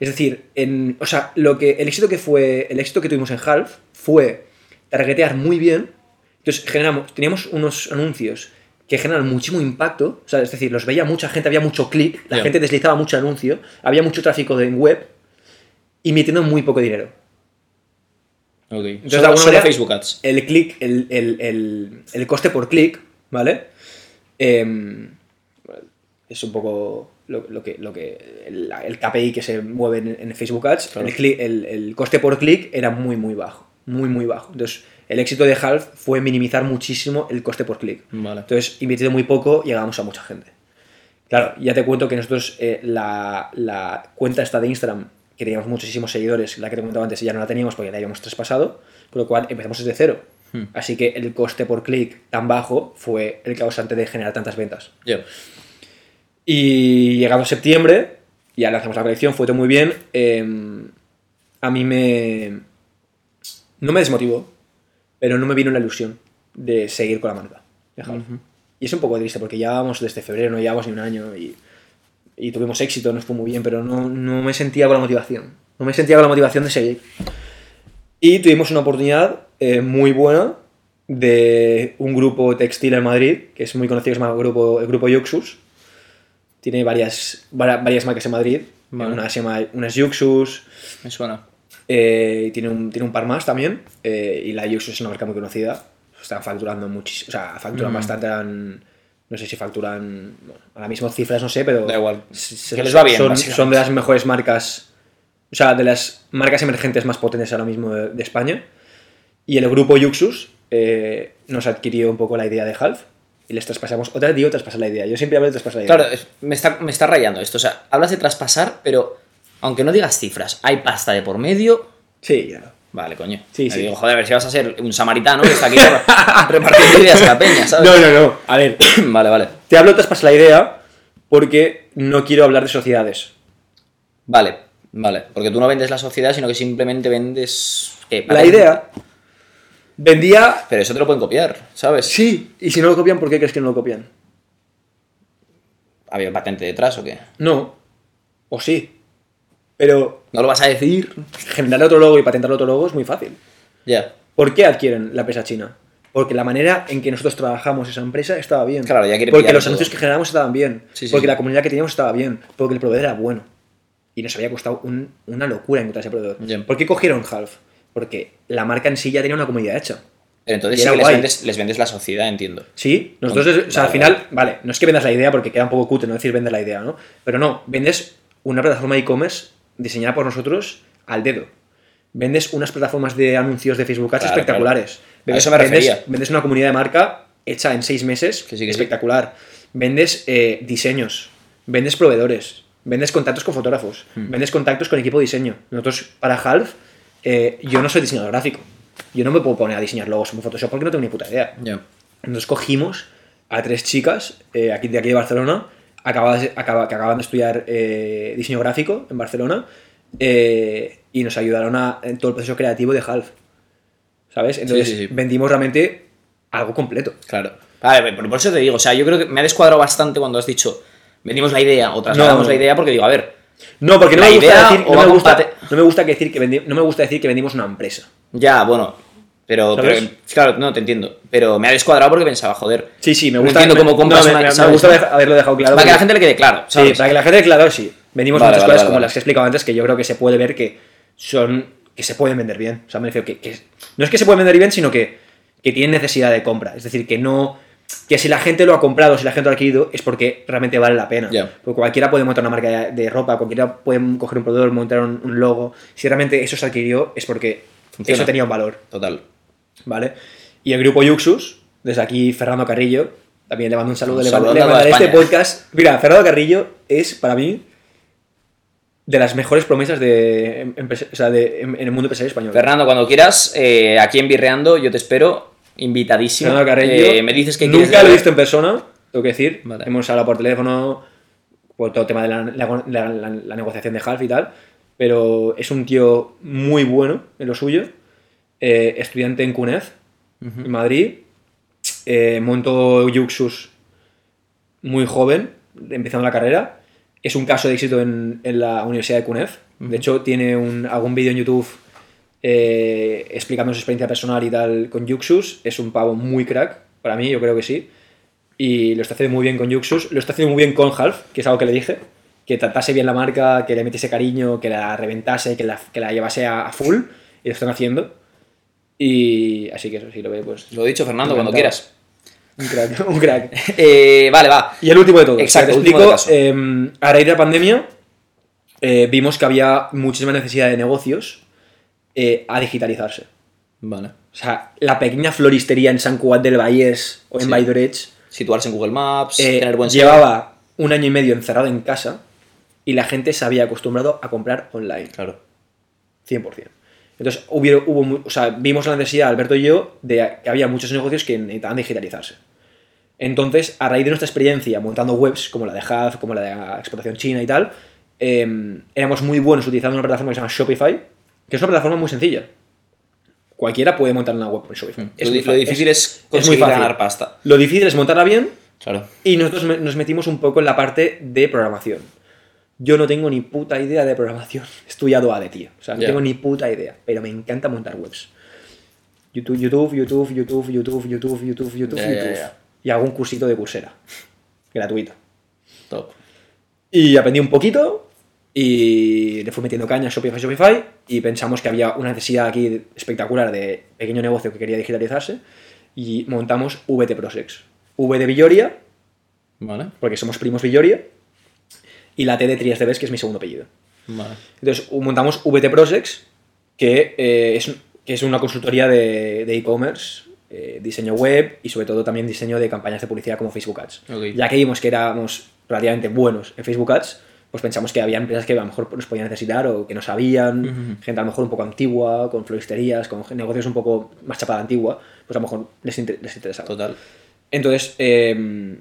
Speaker 2: Es decir, en, o sea, lo que, el éxito que fue, el éxito que tuvimos en Half fue targetear muy bien. Entonces generamos, teníamos unos anuncios que generan muchísimo impacto, o sea, es decir, los veía mucha gente, había mucho clic, la gente deslizaba mucho anuncio, había mucho tráfico de- en web y metiendo muy poco dinero.
Speaker 1: Ok.
Speaker 2: Entonces,
Speaker 1: Solo-
Speaker 2: de alguna
Speaker 1: solo
Speaker 2: manera,
Speaker 1: Facebook Ads.
Speaker 2: El clic, el, el- el- el coste por clic, ¿vale? Em, es un poco lo, lo que, lo que el, el KPI que se mueve en, en Facebook Ads.
Speaker 1: Claro.
Speaker 2: El, clic- el- el coste por clic era muy, muy bajo. Muy, muy bajo. Entonces, el éxito de Half fue minimizar muchísimo el coste por clic.
Speaker 1: Vale.
Speaker 2: Entonces, invirtiendo muy poco, llegábamos a mucha gente. Claro, ya te cuento que nosotros eh, la, la cuenta esta de Instagram, que teníamos muchísimos seguidores, la que te comentaba antes, ya no la teníamos porque la habíamos traspasado, con lo cual empezamos desde cero.
Speaker 1: Hmm.
Speaker 2: Así que el coste por clic tan bajo fue el causante de generar tantas ventas. Y llegado septiembre, ya lanzamos la colección, fue todo muy bien. eh, a mí me. No me desmotivó, pero no me vino la ilusión de seguir con la marca. Half. Y es un poco triste porque llevábamos desde febrero, no llevábamos ni un año y, y tuvimos éxito, nos fue muy bien, pero no, no me sentía con la motivación. No me sentía con la motivación de seguir. Y tuvimos una oportunidad eh, muy buena de un grupo textil en Madrid, que es muy conocido, que se llama grupo, el grupo Yuxus. Tiene varias, vari- varias marcas en Madrid.
Speaker 1: Vale.
Speaker 2: Una se llama una es Yuxus,
Speaker 1: Me suena.
Speaker 2: eh, tiene, un, tiene un par más también. eh, y la Yuxus es una marca muy conocida. Están facturando muchísimo. O sea, facturan
Speaker 1: Mm.
Speaker 2: bastante. no sé si facturan. Bueno, ahora mismo cifras no sé, pero.
Speaker 1: Da igual.
Speaker 2: se-
Speaker 1: Que les va bien,
Speaker 2: Son, de las mejores marcas. O sea, de las marcas emergentes más potentes ahora mismo de, de España. Y el grupo Yuxus eh, nos adquirió un poco la idea de Half. Y les traspasamos. Otra vez digo traspasar la idea. Yo siempre hablo de traspasar la idea.
Speaker 1: Claro, me está, me está rayando esto. O sea, hablas de traspasar, pero aunque no digas cifras, hay pasta de por medio.
Speaker 2: Sí, ya.
Speaker 1: Vale, coño.
Speaker 2: Sí, sí.
Speaker 1: digo, joder, a ver si vas a ser un samaritano que está aquí repartiendo ideas a la peña, ¿sabes?
Speaker 2: No, no, no. A ver,
Speaker 1: Vale, vale.
Speaker 2: te hablo traspasar la idea porque no quiero hablar de sociedades.
Speaker 1: Vale, vale. Porque tú no vendes la sociedad, sino que simplemente vendes. ¿qué?
Speaker 2: La idea vendía.
Speaker 1: Pero eso te lo pueden copiar, ¿sabes?
Speaker 2: Sí, y si no lo copian, ¿por qué crees que no lo copian?
Speaker 1: ¿Había patente detrás o qué?
Speaker 2: No. O sí. Pero
Speaker 1: ¿No lo vas a decir?
Speaker 2: generar otro logo y patentar otro logo es muy fácil.
Speaker 1: Ya.
Speaker 2: ¿Por qué adquieren la empresa china? Porque la manera en que nosotros trabajamos esa empresa estaba bien.
Speaker 1: Claro, ya quiere
Speaker 2: Porque los
Speaker 1: todo.
Speaker 2: anuncios que generamos estaban bien.
Speaker 1: Sí, sí,
Speaker 2: porque
Speaker 1: sí.
Speaker 2: la comunidad que teníamos estaba bien. Porque el proveedor era bueno. Y nos había costado un- una locura encontrar ese proveedor.
Speaker 1: Ya.
Speaker 2: ¿Por qué cogieron Half? Porque la marca en sí ya tenía una comunidad hecha.
Speaker 1: Pero entonces sí les vendes, les vendes la sociedad, entiendo.
Speaker 2: Sí, nosotros, o sea, al final, vale, no es que vendas la idea porque queda un poco cutre no decir vender la idea, ¿no? Pero no, vendes una plataforma de e-commerce diseñada por nosotros al dedo. Vendes unas plataformas de anuncios de Facebook Ads
Speaker 1: Claro,
Speaker 2: espectaculares. Vendes,
Speaker 1: eso me
Speaker 2: vendes- vendes una comunidad de marca hecha en seis meses,
Speaker 1: Que sí, que sí.
Speaker 2: espectacular. Vendes eh, diseños, vendes proveedores, vendes contactos con fotógrafos,
Speaker 1: Hmm.
Speaker 2: vendes contactos con equipo de diseño. Nosotros, para Half, eh, yo no soy diseñador gráfico. Yo no me puedo poner a diseñar logos en Photoshop porque no tengo ni puta idea.
Speaker 1: Ya.
Speaker 2: Entonces cogimos a tres chicas eh, aquí, de aquí de Barcelona acabadas de- acaba- que acaban de estudiar eh, diseño gráfico en Barcelona y nos ayudaron a, en todo el proceso creativo de Half. ¿Sabes? Entonces
Speaker 1: sí, sí.
Speaker 2: vendimos realmente algo completo.
Speaker 1: Claro. Vale, pero por eso te digo, o sea, yo creo que me ha descuadrado bastante cuando has dicho, vendimos la idea o trasladamos
Speaker 2: No.
Speaker 1: la idea porque digo, a ver,
Speaker 2: No, porque no me gusta decir, no me gusta,
Speaker 1: compate-
Speaker 2: no me gusta que decir que vendi- no me gusta decir que vendimos una empresa.
Speaker 1: ya, bueno, pero, pero- claro, no te entiendo, pero me ha descuadrado porque pensaba, joder,
Speaker 2: Sí, sí, me
Speaker 1: No
Speaker 2: gusta.
Speaker 1: entiendo
Speaker 2: me-
Speaker 1: cómo compras
Speaker 2: no, me,
Speaker 1: una-
Speaker 2: me- me gusta haberlo dejado claro.
Speaker 1: para que la gente le quede claro,
Speaker 2: Sí, para que la gente, claro, sí. Venimos
Speaker 1: Vale,
Speaker 2: muchas
Speaker 1: vale,
Speaker 2: cosas
Speaker 1: vale,
Speaker 2: como las que he explicado antes que yo creo que se puede ver que son. que se pueden vender bien. O sea, me refiero que, que- no es que se pueden vender bien, sino que, que tienen necesidad de compra. Es decir, que no. Que si la gente lo ha comprado, si la gente lo ha adquirido, es porque realmente vale la pena. Porque cualquiera puede montar una marca de, ropa, cualquiera puede coger un proveedor, montar un, un logo. Si realmente eso se adquirió, es porque
Speaker 1: Funciona.
Speaker 2: eso tenía un valor.
Speaker 1: Total.
Speaker 2: ¿vale? Y el grupo Yuxus, desde aquí Fernando Carrillo, también le mando un saludo,
Speaker 1: Un
Speaker 2: le,
Speaker 1: saludo
Speaker 2: le mandaré este podcast. Mira, Fernando Carrillo es para mí de las mejores promesas de, em- empresa- o sea, de- en, en el mundo empresarial español.
Speaker 1: Fernando, cuando quieras, eh, aquí en Birreando, yo te espero, invitadísimo.
Speaker 2: Fernando Carrillo,
Speaker 1: Eh, me dices que
Speaker 2: nunca lo he visto en persona, tengo que decir.
Speaker 1: Vale.
Speaker 2: Hemos hablado por teléfono, por todo el tema de la, la- la- la- la negociación de Half y tal, pero es un tío muy bueno en lo suyo, eh, estudiante en CUNED, en Madrid, eh, montó Yuxus muy joven, empezando la carrera. Es un caso de éxito en, en la Universidad de CUNED. De hecho, tiene un, algún vídeo en YouTube eh, explicando su experiencia personal y tal con Yuxus. Es un pavo muy crack, para mí, yo creo que sí. Y lo está haciendo muy bien con Yuxus. Lo está haciendo muy bien con Half, que es algo que le dije. Que tratase bien la marca, que le metiese cariño, que la reventase, que la, que la llevase a, a full. Y lo están haciendo. Y así que eso, sí lo ve, pues.
Speaker 1: Lo he dicho, Fernando, cuando quieras.
Speaker 2: Un crack, un crack.
Speaker 1: Eh, vale, va.
Speaker 2: Y el último de todo.
Speaker 1: Exacto,
Speaker 2: te explico. eh, a raíz de la pandemia, eh, vimos que había muchísima necesidad de negocios eh, a digitalizarse.
Speaker 1: Vale.
Speaker 2: O sea, la pequeña floristería en San Cugat del Vallés o en
Speaker 1: Sí. Situarse en Google Maps,
Speaker 2: eh,
Speaker 1: tener buen
Speaker 2: llevaba un año y medio encerrado en casa y la gente se había acostumbrado a comprar online.
Speaker 1: Claro.
Speaker 2: 100%. Entonces, hubo, hubo, o sea, vimos la necesidad, Alberto y yo, de que había muchos negocios que necesitaban digitalizarse. Entonces, a raíz de nuestra experiencia montando webs, como la de Hub, como la de la exportación china y tal, eh, éramos muy buenos utilizando una plataforma que se llama Shopify, que es una plataforma muy sencilla. Cualquiera puede montar una web con Shopify. Es
Speaker 1: lo,
Speaker 2: muy
Speaker 1: difícil es,
Speaker 2: muy
Speaker 1: conseguir
Speaker 2: fácil.
Speaker 1: ganar pasta.
Speaker 2: Lo difícil es montarla bien
Speaker 1: Claro.
Speaker 2: y nosotros me- nos metimos un poco en la parte de programación. Yo no tengo ni puta idea de programación. He estudiado ADE, tío. O sea, no tengo ni puta idea. Pero me encanta montar webs. YouTube, YouTube, YouTube, YouTube, YouTube, YouTube, YouTube, YouTube, YouTube. Y hago un cursito de Coursera. Gratuito.
Speaker 1: Top.
Speaker 2: Y aprendí un poquito y le fui metiendo caña a Shopify, Shopify y pensamos que había una necesidad aquí espectacular de pequeño negocio que quería digitalizarse y montamos VT Prosex. V de Villoria,
Speaker 1: Vale.
Speaker 2: porque somos primos Villoria, y la T de Trias de Bes, que es mi segundo apellido.
Speaker 1: Vale.
Speaker 2: Entonces montamos VT Prosex, que, eh, es, que es una consultoría de de e-commerce, eh, diseño web y sobre todo también diseño de campañas de publicidad como Facebook Ads.
Speaker 1: Ok.
Speaker 2: Ya que vimos que éramos relativamente buenos en Facebook Ads, pues pensamos que había empresas que a lo mejor nos podían necesitar o que no sabían, gente a lo mejor un poco antigua, con floristerías, con negocios un poco más chapada antigua, pues a lo mejor les, inter- les interesaba.
Speaker 1: Total.
Speaker 2: Entonces, eh,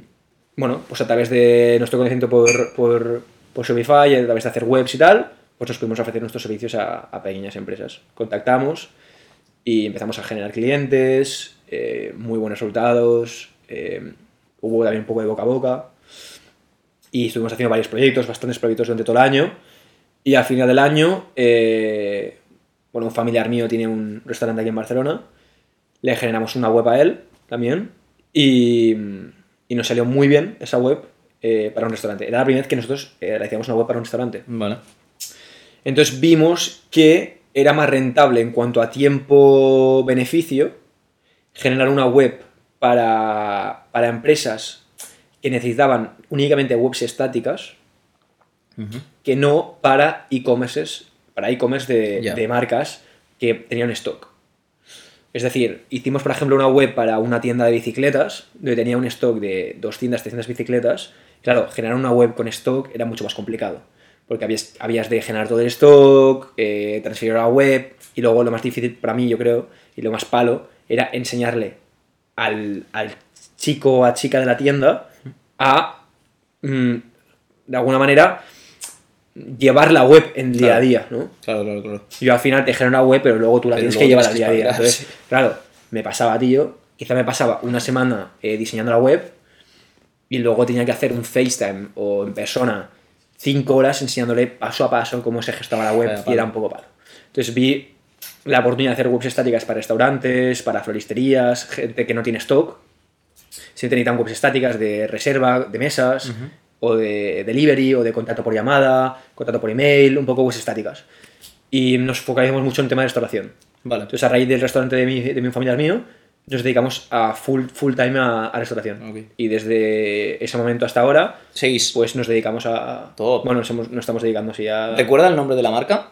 Speaker 2: bueno, pues a través de nuestro conocimiento por, por, por Shopify, a través de hacer webs y tal, pues nos pudimos ofrecer nuestros servicios a, a pequeñas empresas. Contactamos y empezamos a generar clientes, eh, muy buenos resultados, eh, hubo también un poco de boca a boca y estuvimos haciendo varios proyectos, bastantes proyectos durante todo el año y al final del año, eh, bueno, un familiar mío tiene un restaurante aquí en Barcelona le generamos una web a él también y, y nos salió muy bien esa web eh, para un restaurante. Era la primera vez que nosotros eh, realizamos una web para un restaurante.
Speaker 1: Vale.
Speaker 2: Entonces vimos que era más rentable en cuanto a tiempo-beneficio generar una web para, para empresas que necesitaban únicamente webs estáticas que no para e-commerces, para e-commerce de, marcas que tenían stock. Es decir, hicimos, por ejemplo, una web para una tienda de bicicletas, donde tenía un stock de 200, 300 bicicletas. Claro, generar una web con stock era mucho más complicado, porque habías, habías de generar todo el stock, eh, transferir a la web, y luego lo más difícil para mí, yo creo, y lo más palo, era enseñarle al, al chico o a chica de la tienda a, mm, de alguna manera, llevar la web en día a día, ¿no?
Speaker 1: Claro, claro, claro.
Speaker 2: Yo al final te genero una web, pero luego tú la
Speaker 1: Pero
Speaker 2: tienes que llevar al día a día. Entonces,
Speaker 1: sí.
Speaker 2: claro, me pasaba, tío. Quizá me pasaba una semana eh, diseñando la web y luego tenía que hacer un FaceTime o en persona cinco horas enseñándole paso a paso cómo se gestaba la web
Speaker 1: Vaya
Speaker 2: y era un poco palo. Entonces vi la oportunidad de hacer webs estáticas para restaurantes, para floristerías, gente que no tiene stock. Si necesitan webs estáticas de reserva, de mesas, o de delivery, o de contrato por llamada, contrato por email, un poco webs estáticas. Y nos focalizamos mucho en tema de restauración.
Speaker 1: Vale.
Speaker 2: Entonces, a raíz del restaurante de mi, de mi familiar mío, nos dedicamos a full, full time a, a restauración.
Speaker 1: Ok.
Speaker 2: Y desde ese momento hasta ahora,
Speaker 1: Seguís.
Speaker 2: pues nos dedicamos a...
Speaker 1: Top.
Speaker 2: Bueno, nos, hemos- nos estamos dedicando así a...
Speaker 1: ¿Recuerda el nombre de la marca?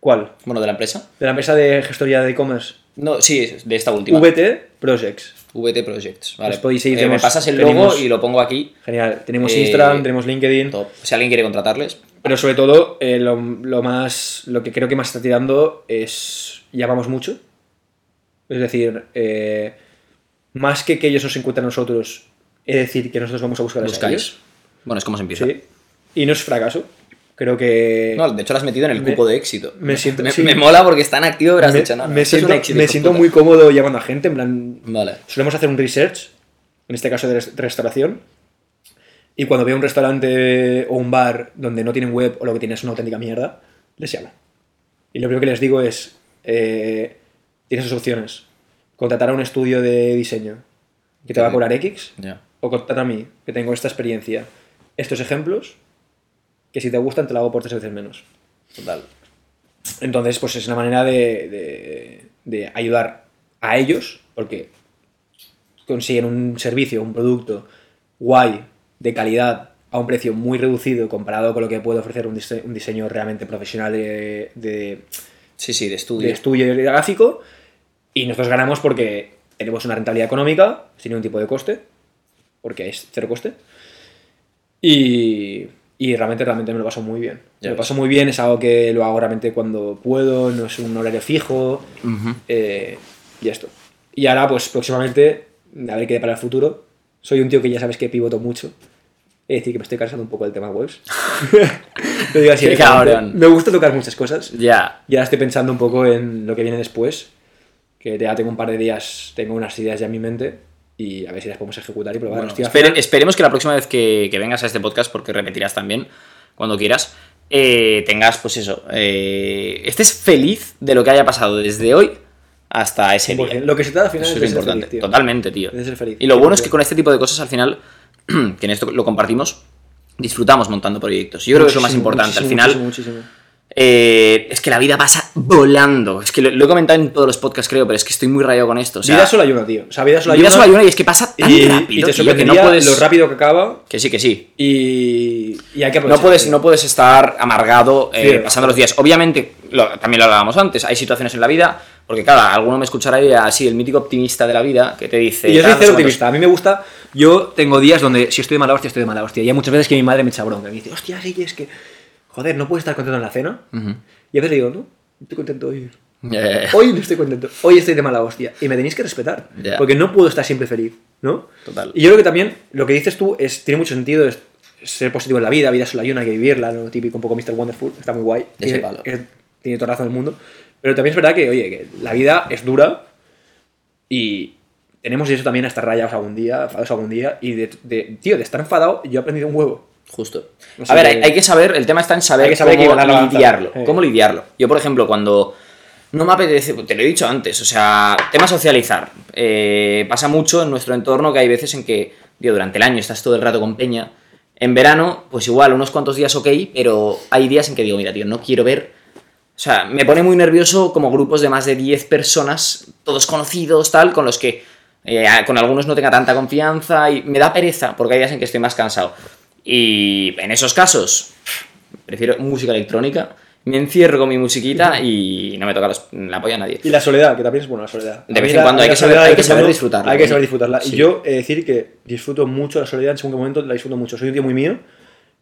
Speaker 2: ¿Cuál?
Speaker 1: Bueno, de la empresa.
Speaker 2: De la empresa de gestoría de e-commerce.
Speaker 1: No, sí, de esta última.
Speaker 2: VT Projects.
Speaker 1: VT Projects. Vale.
Speaker 2: Os podéis seguir,
Speaker 1: Eh, me pasas el
Speaker 2: tenemos-
Speaker 1: logo y lo pongo aquí.
Speaker 2: Genial. Tenemos
Speaker 1: Eh,
Speaker 2: Instagram, tenemos LinkedIn.
Speaker 1: Top. Si alguien quiere contratarles.
Speaker 2: Pero sobre todo, eh, lo, lo más. Lo que creo que más está tirando es. Llamamos mucho. Es decir, eh, más que que ellos nos encuentren a nosotros, es decir, que nosotros vamos a buscar a ellos.
Speaker 1: Bueno, es como se empieza.
Speaker 2: Sí. Y no es fracaso. Creo que.
Speaker 1: No, de hecho lo has metido en el
Speaker 2: Me-
Speaker 1: cupo de éxito.
Speaker 2: me siento-
Speaker 1: me,
Speaker 2: sí.
Speaker 1: me mola porque está en activo, pero has dicho no.
Speaker 2: me siento,
Speaker 1: éxito,
Speaker 2: me siento muy cómodo llamando a gente. En plan,
Speaker 1: Vale.
Speaker 2: solemos hacer un research, en este caso de res- restauración, y cuando veo un restaurante o un bar donde no tienen web o lo que tienen es una auténtica mierda, les llamo. Y lo primero que les digo es, eh, tienes dos opciones. Contratar a un estudio de diseño que te va a cobrar X, o contratar a mí, que tengo esta experiencia, estos ejemplos, que si te gustan te lo hago por tres veces menos.
Speaker 1: Total.
Speaker 2: Entonces, pues es una manera de, de- de ayudar a ellos, porque consiguen un servicio, un producto guay, de calidad, a un precio muy reducido comparado con lo que puede ofrecer un, dise- un diseño realmente profesional de, de,
Speaker 1: Sí, sí, de estudio.
Speaker 2: de estudio gráfico. Y nosotros ganamos porque tenemos una rentabilidad económica sin ningún tipo de coste, porque es cero coste. Y, y realmente, realmente me lo paso muy bien.
Speaker 1: Ya
Speaker 2: me lo paso muy bien, es algo que lo hago realmente cuando puedo, no es un horario fijo.
Speaker 1: Ujú.
Speaker 2: eh, y esto. Y ahora, pues próximamente, a ver qué para el futuro. Soy un tío que ya sabes que pivoto mucho. Es decir, que me estoy cansando un poco del tema webs. Lo digo así. Me gusta tocar muchas cosas.
Speaker 1: Ya.
Speaker 2: Y ahora estoy pensando un poco en lo que viene después. Que ya tengo un par de días, tengo unas ideas ya en mi mente. Y a ver si las podemos ejecutar y probar.
Speaker 1: Bueno, espere- esperemos que la próxima vez que, que vengas a este podcast, porque repetirás también cuando quieras, eh, tengas, pues eso, eh, estés feliz de lo que haya pasado desde hoy hasta ese
Speaker 2: 100%.
Speaker 1: día.
Speaker 2: Lo que se trata al final
Speaker 1: Eso
Speaker 2: es ser
Speaker 1: importante.
Speaker 2: feliz, tío.
Speaker 1: Totalmente, tío.
Speaker 2: De ser feliz.
Speaker 1: Y lo bueno es que con este tipo de cosas al final, que en esto lo compartimos, disfrutamos montando proyectos. Yo creo que es lo más
Speaker 2: Muchísimo,
Speaker 1: importante. Al final,
Speaker 2: muchísimo, muchísimo.
Speaker 1: Eh, es que la vida pasa volando. Es que lo, lo he comentado en todos los podcasts, creo, pero es que estoy muy rayado con esto. O sea,
Speaker 2: vida solo hay una, tío. O sea, vida solo hay
Speaker 1: vida
Speaker 2: una.
Speaker 1: solo hay una y es que pasa tan
Speaker 2: y,
Speaker 1: rápido,
Speaker 2: y te
Speaker 1: tío, que no puedes...
Speaker 2: lo rápido que acaba.
Speaker 1: Que sí, que sí.
Speaker 2: Y, y hay que
Speaker 1: No puedes, no puedes estar amargado eh, pasando los días. Obviamente, lo- también lo hablábamos antes, hay situaciones en la vida, porque claro, alguno me escuchará y dirá, sí, el mítico optimista de la vida, que te dice...
Speaker 2: Y yo soy cero optimista. A mí me gusta. Yo tengo días donde si estoy de mala hostia, estoy de mala hostia. Y hay muchas veces que mi madre me echa bronca. Me dice, hostia, sí, es que. Joder, no puedes estar contento en la cena.
Speaker 1: Ujú.
Speaker 2: Y a veces digo, no, estoy contento hoy.
Speaker 1: Eh,
Speaker 2: Hoy no estoy contento. Hoy estoy de mala hostia. Y me tenéis que respetar.
Speaker 1: Ya.
Speaker 2: Porque no puedo estar siempre feliz, ¿no?
Speaker 1: Total.
Speaker 2: Y yo creo que también lo que dices tú es, tiene mucho sentido. Es ser positivo en la vida. Vida solo hay una, hay que vivirla. Lo típico, un poco Mr. Wonderful. Está muy guay. Tiene- es- tiene toda razón del mundo. Pero también es verdad que, oye, que la vida es dura. Y tenemos eso también a estar rayados algún día, enfadados algún día. Y de, de- tío, de estar enfadado, yo he aprendido un huevo.
Speaker 1: Justo.
Speaker 2: No
Speaker 1: A ver,
Speaker 2: qué-
Speaker 1: hay, hay que saber, el tema está en saber,
Speaker 2: que saber
Speaker 1: cómo lidiarlo. Cómo lidiarlo. Yo, por ejemplo, cuando no me apetece, te lo he dicho antes, o sea, tema socializar. Eh, pasa mucho en nuestro entorno que hay veces en que, digo, durante el año estás todo el rato con peña. En verano, pues igual, unos cuantos días ok, pero hay días en que digo, mira, tío, no quiero ver. O sea, me pone muy nervioso como grupos de más de 10 personas, todos conocidos, tal, con los que eh, con algunos no tenga tanta confianza y me da pereza, porque hay días en que estoy más cansado. Y en esos casos, prefiero música electrónica me encierro con mi musiquita y no me toca los- la polla a nadie.
Speaker 2: Y la soledad, que también es buena la soledad.
Speaker 1: De vez en cuando hay que saber- hay que saber disfrutarla,
Speaker 2: Hay que saber disfrutarla.
Speaker 1: Sí.
Speaker 2: Y yo he de decir que disfruto mucho la soledad, en según qué momento la disfruto mucho. Soy un tío muy mío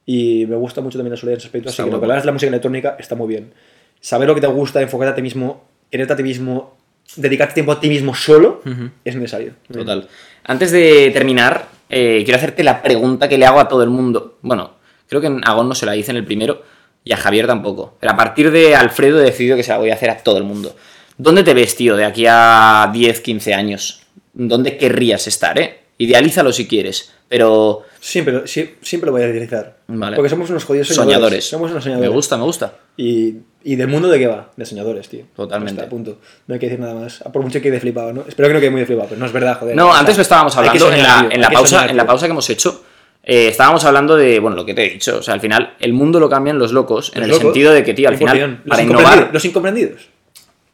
Speaker 2: y me gusta mucho también la soledad en ese aspecto. Así que lo que hablas de la música electrónica está muy bien. Saber lo que te gusta, enfocarte a ti mismo, quererte a ti mismo, dedicarte tiempo a ti mismo solo, es necesario.
Speaker 1: Total. Antes de terminar, eh, quiero hacerte la pregunta que le hago a todo el mundo. Bueno, creo que a Gon no se la hice en el primero y a Javier tampoco. Pero a partir de Alfredo he decidido que se la voy a hacer a todo el mundo. ¿Dónde te ves, tío, de aquí a 10, 15 años? ¿Dónde querrías estar, eh? Idealízalo si quieres, pero
Speaker 2: Siempre, siempre lo voy a idealizar.
Speaker 1: Vale.
Speaker 2: Porque somos unos jodidos soñadores.
Speaker 1: soñadores.
Speaker 2: Somos unos soñadores.
Speaker 1: Me gusta, me gusta.
Speaker 2: Y, y del mundo de qué va? De soñadores, tío.
Speaker 1: Totalmente.
Speaker 2: Está, punto. No hay que decir nada más. Por mucho que quede flipado, ¿no? Espero que no quede muy de flipado, pero no es verdad, joder.
Speaker 1: No, antes lo estábamos hablando en, la,
Speaker 2: tío,
Speaker 1: en la pausa,
Speaker 2: soñar,
Speaker 1: en la pausa que hemos hecho. eh, estábamos hablando de, bueno, lo que te he dicho. O sea, al final, el mundo lo cambian los locos, en
Speaker 2: Los
Speaker 1: el
Speaker 2: locos,
Speaker 1: sentido de que, tío, al
Speaker 2: 100%.
Speaker 1: final,
Speaker 2: Los
Speaker 1: para innovar.
Speaker 2: Los incomprendidos.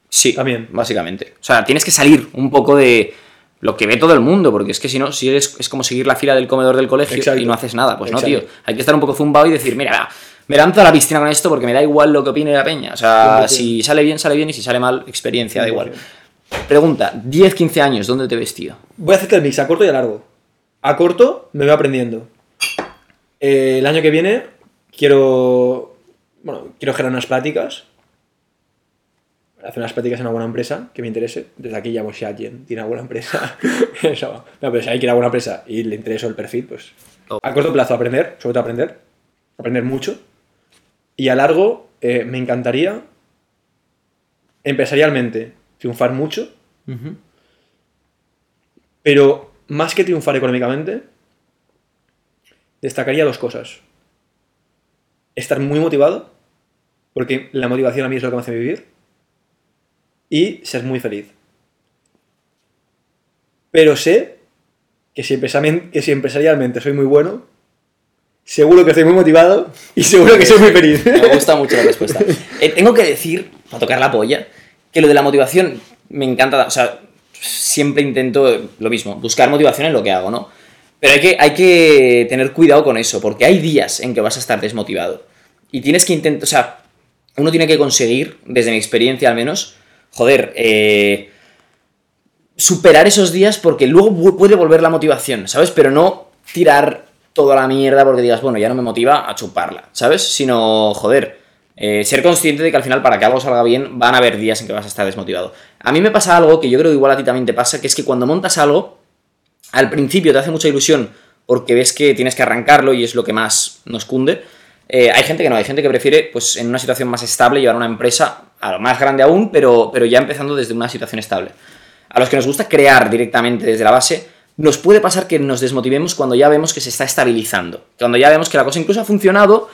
Speaker 1: Sí,
Speaker 2: También.
Speaker 1: básicamente. O sea, tienes que salir un poco de lo que ve todo el mundo, porque es que si no, si eres, es como seguir la fila del comedor del colegio
Speaker 2: Exacto.
Speaker 1: y no haces nada. Pues no, tío. Hay que estar un poco zumbado y decir, mira, va, me lanzo a la piscina con esto porque me da igual lo que opine la peña. O sea,
Speaker 2: 100%.
Speaker 1: si sale bien, sale bien y si sale mal, experiencia, da igual.
Speaker 2: 100%.
Speaker 1: Pregunta, 10, 15 años, ¿dónde te ves, tío?
Speaker 2: Voy a hacerte el mix a corto y a largo. A corto me voy aprendiendo. Eh, el año que viene quiero. Bueno, quiero generar unas prácticas. Hacer unas prácticas en alguna empresa que me interese. Desde aquí llamo si alguien tiene alguna empresa. Eso. No, pero si alguien quiere alguna empresa y le intereso el perfil, pues.
Speaker 1: Oh.
Speaker 2: A corto plazo aprender, sobre todo aprender. Aprender mucho. Y a largo eh, me encantaría empresarialmente triunfar mucho. Pero más que triunfar económicamente, destacaría dos cosas. Estar muy motivado, porque la motivación a mí es lo que me hace vivir, y ser muy feliz. Pero sé que si, que si empresarialmente soy muy bueno, seguro que estoy muy motivado y seguro que soy muy feliz.
Speaker 1: Me gusta mucho la respuesta. Eh, tengo que decir, para tocar la polla, que lo de la motivación me encanta. O sea, siempre intento lo mismo, buscar motivación en lo que hago, ¿no? Pero hay que, hay que tener cuidado con eso, porque hay días en que vas a estar desmotivado. Y tienes que intentar, o sea, uno tiene que conseguir, desde mi experiencia al menos, joder, eh, superar esos días porque luego puede volver la motivación, ¿sabes? Pero no tirar toda la mierda porque digas, bueno, ya no me motiva a chuparla, ¿sabes? Sino, joder, eh, ser consciente de que al final para que algo salga bien van a haber días en que vas a estar desmotivado. A mí me pasa algo que yo creo que igual a ti también te pasa, que es que cuando montas algo, al principio te hace mucha ilusión porque ves que tienes que arrancarlo y es lo que más nos cunde. Eh, hay gente que no, hay gente que prefiere, pues en una situación más estable, llevar una empresa a lo más grande aún, pero, pero ya empezando desde una situación estable. A los que nos gusta crear directamente desde la base, nos puede pasar que nos desmotivemos cuando ya vemos que se está estabilizando. Cuando ya vemos que la cosa incluso ha funcionado,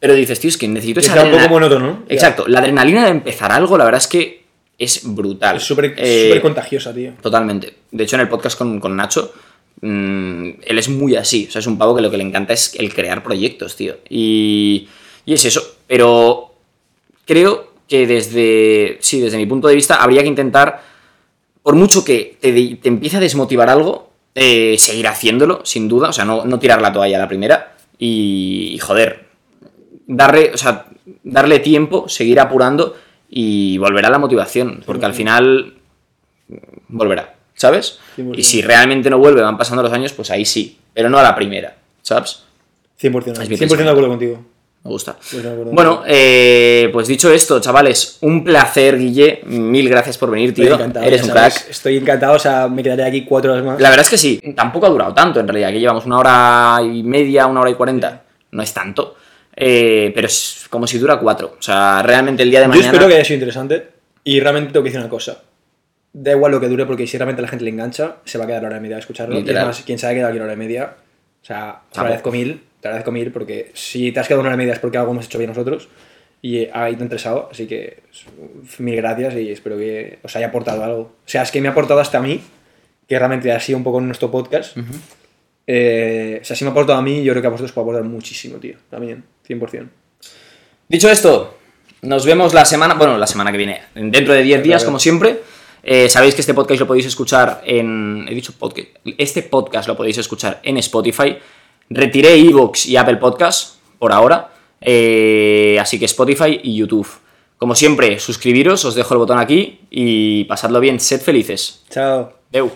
Speaker 1: pero dices, tío, es que necesito esa
Speaker 2: sea un poco
Speaker 1: adrenalina".
Speaker 2: monótono, ¿no?
Speaker 1: Exacto, la adrenalina de empezar algo, la verdad es que es brutal.
Speaker 2: Es súper
Speaker 1: Eh,
Speaker 2: contagiosa, tío.
Speaker 1: Totalmente. De hecho, en el podcast con, con Nacho, mm, él es muy así. O sea, es un pavo que lo que le encanta es el crear proyectos, tío. Y, y es eso. Pero creo que desde, sí, desde mi punto de vista, habría que intentar, por mucho que te, empiece a desmotivar algo, eh, seguir haciéndolo, sin duda. O sea, no, no tirar la toalla a la primera. Y, y, joder, darle, o sea, darle tiempo, seguir apurando y volverá la motivación. Porque al final volverá, ¿sabes?
Speaker 2: 100%.
Speaker 1: Y si realmente no vuelve, van pasando los años, pues ahí sí, pero no a la primera, ¿sabes?
Speaker 2: 100%,
Speaker 1: Es mi
Speaker 2: 100% de acuerdo contigo.
Speaker 1: Me gusta. Bueno, eh, pues dicho esto, chavales, un placer, Guille. Mil gracias por venir, tío.
Speaker 2: encantado,
Speaker 1: Eres un
Speaker 2: sabes,
Speaker 1: crack.
Speaker 2: Estoy encantado, o sea, me quedaré aquí cuatro horas más.
Speaker 1: La verdad es que sí, tampoco ha durado tanto en realidad, que llevamos una hora y media, una hora y cuarenta. No es tanto. Eh, pero es como si dura cuatro. O sea, realmente el día de
Speaker 2: Yo
Speaker 1: mañana.
Speaker 2: espero que haya sido interesante y realmente tengo que decir una cosa. Da igual lo que dure porque si realmente a la gente le engancha, se va a quedar la hora y media a escucharlo. Y es más, quien se haya quedado aquí hora y media, o sea, agradezco mil, te agradezco mil porque si te has quedado una hora y media es porque algo hemos hecho bien nosotros. y ha interesado, así que mil gracias y espero que os haya aportado algo. O sea, es que me ha aportado hasta a mí, que realmente ha sido un poco nuestro podcast. Eh, o sea, si me ha aportado a mí, yo creo que a vosotros puede aportar muchísimo, tío. También, 100%.
Speaker 1: Dicho esto, nos vemos la semana, bueno, la semana que viene, dentro de 10 días, como siempre. Eh, sabéis que este podcast lo podéis escuchar en. He dicho podcast. Este podcast lo podéis escuchar en Spotify. Retiré Evox y Apple Podcast por ahora. Eh, así que Spotify y YouTube. Como siempre, suscribiros, os dejo el botón aquí y pasadlo bien, sed felices.
Speaker 2: Chao.
Speaker 1: Deu.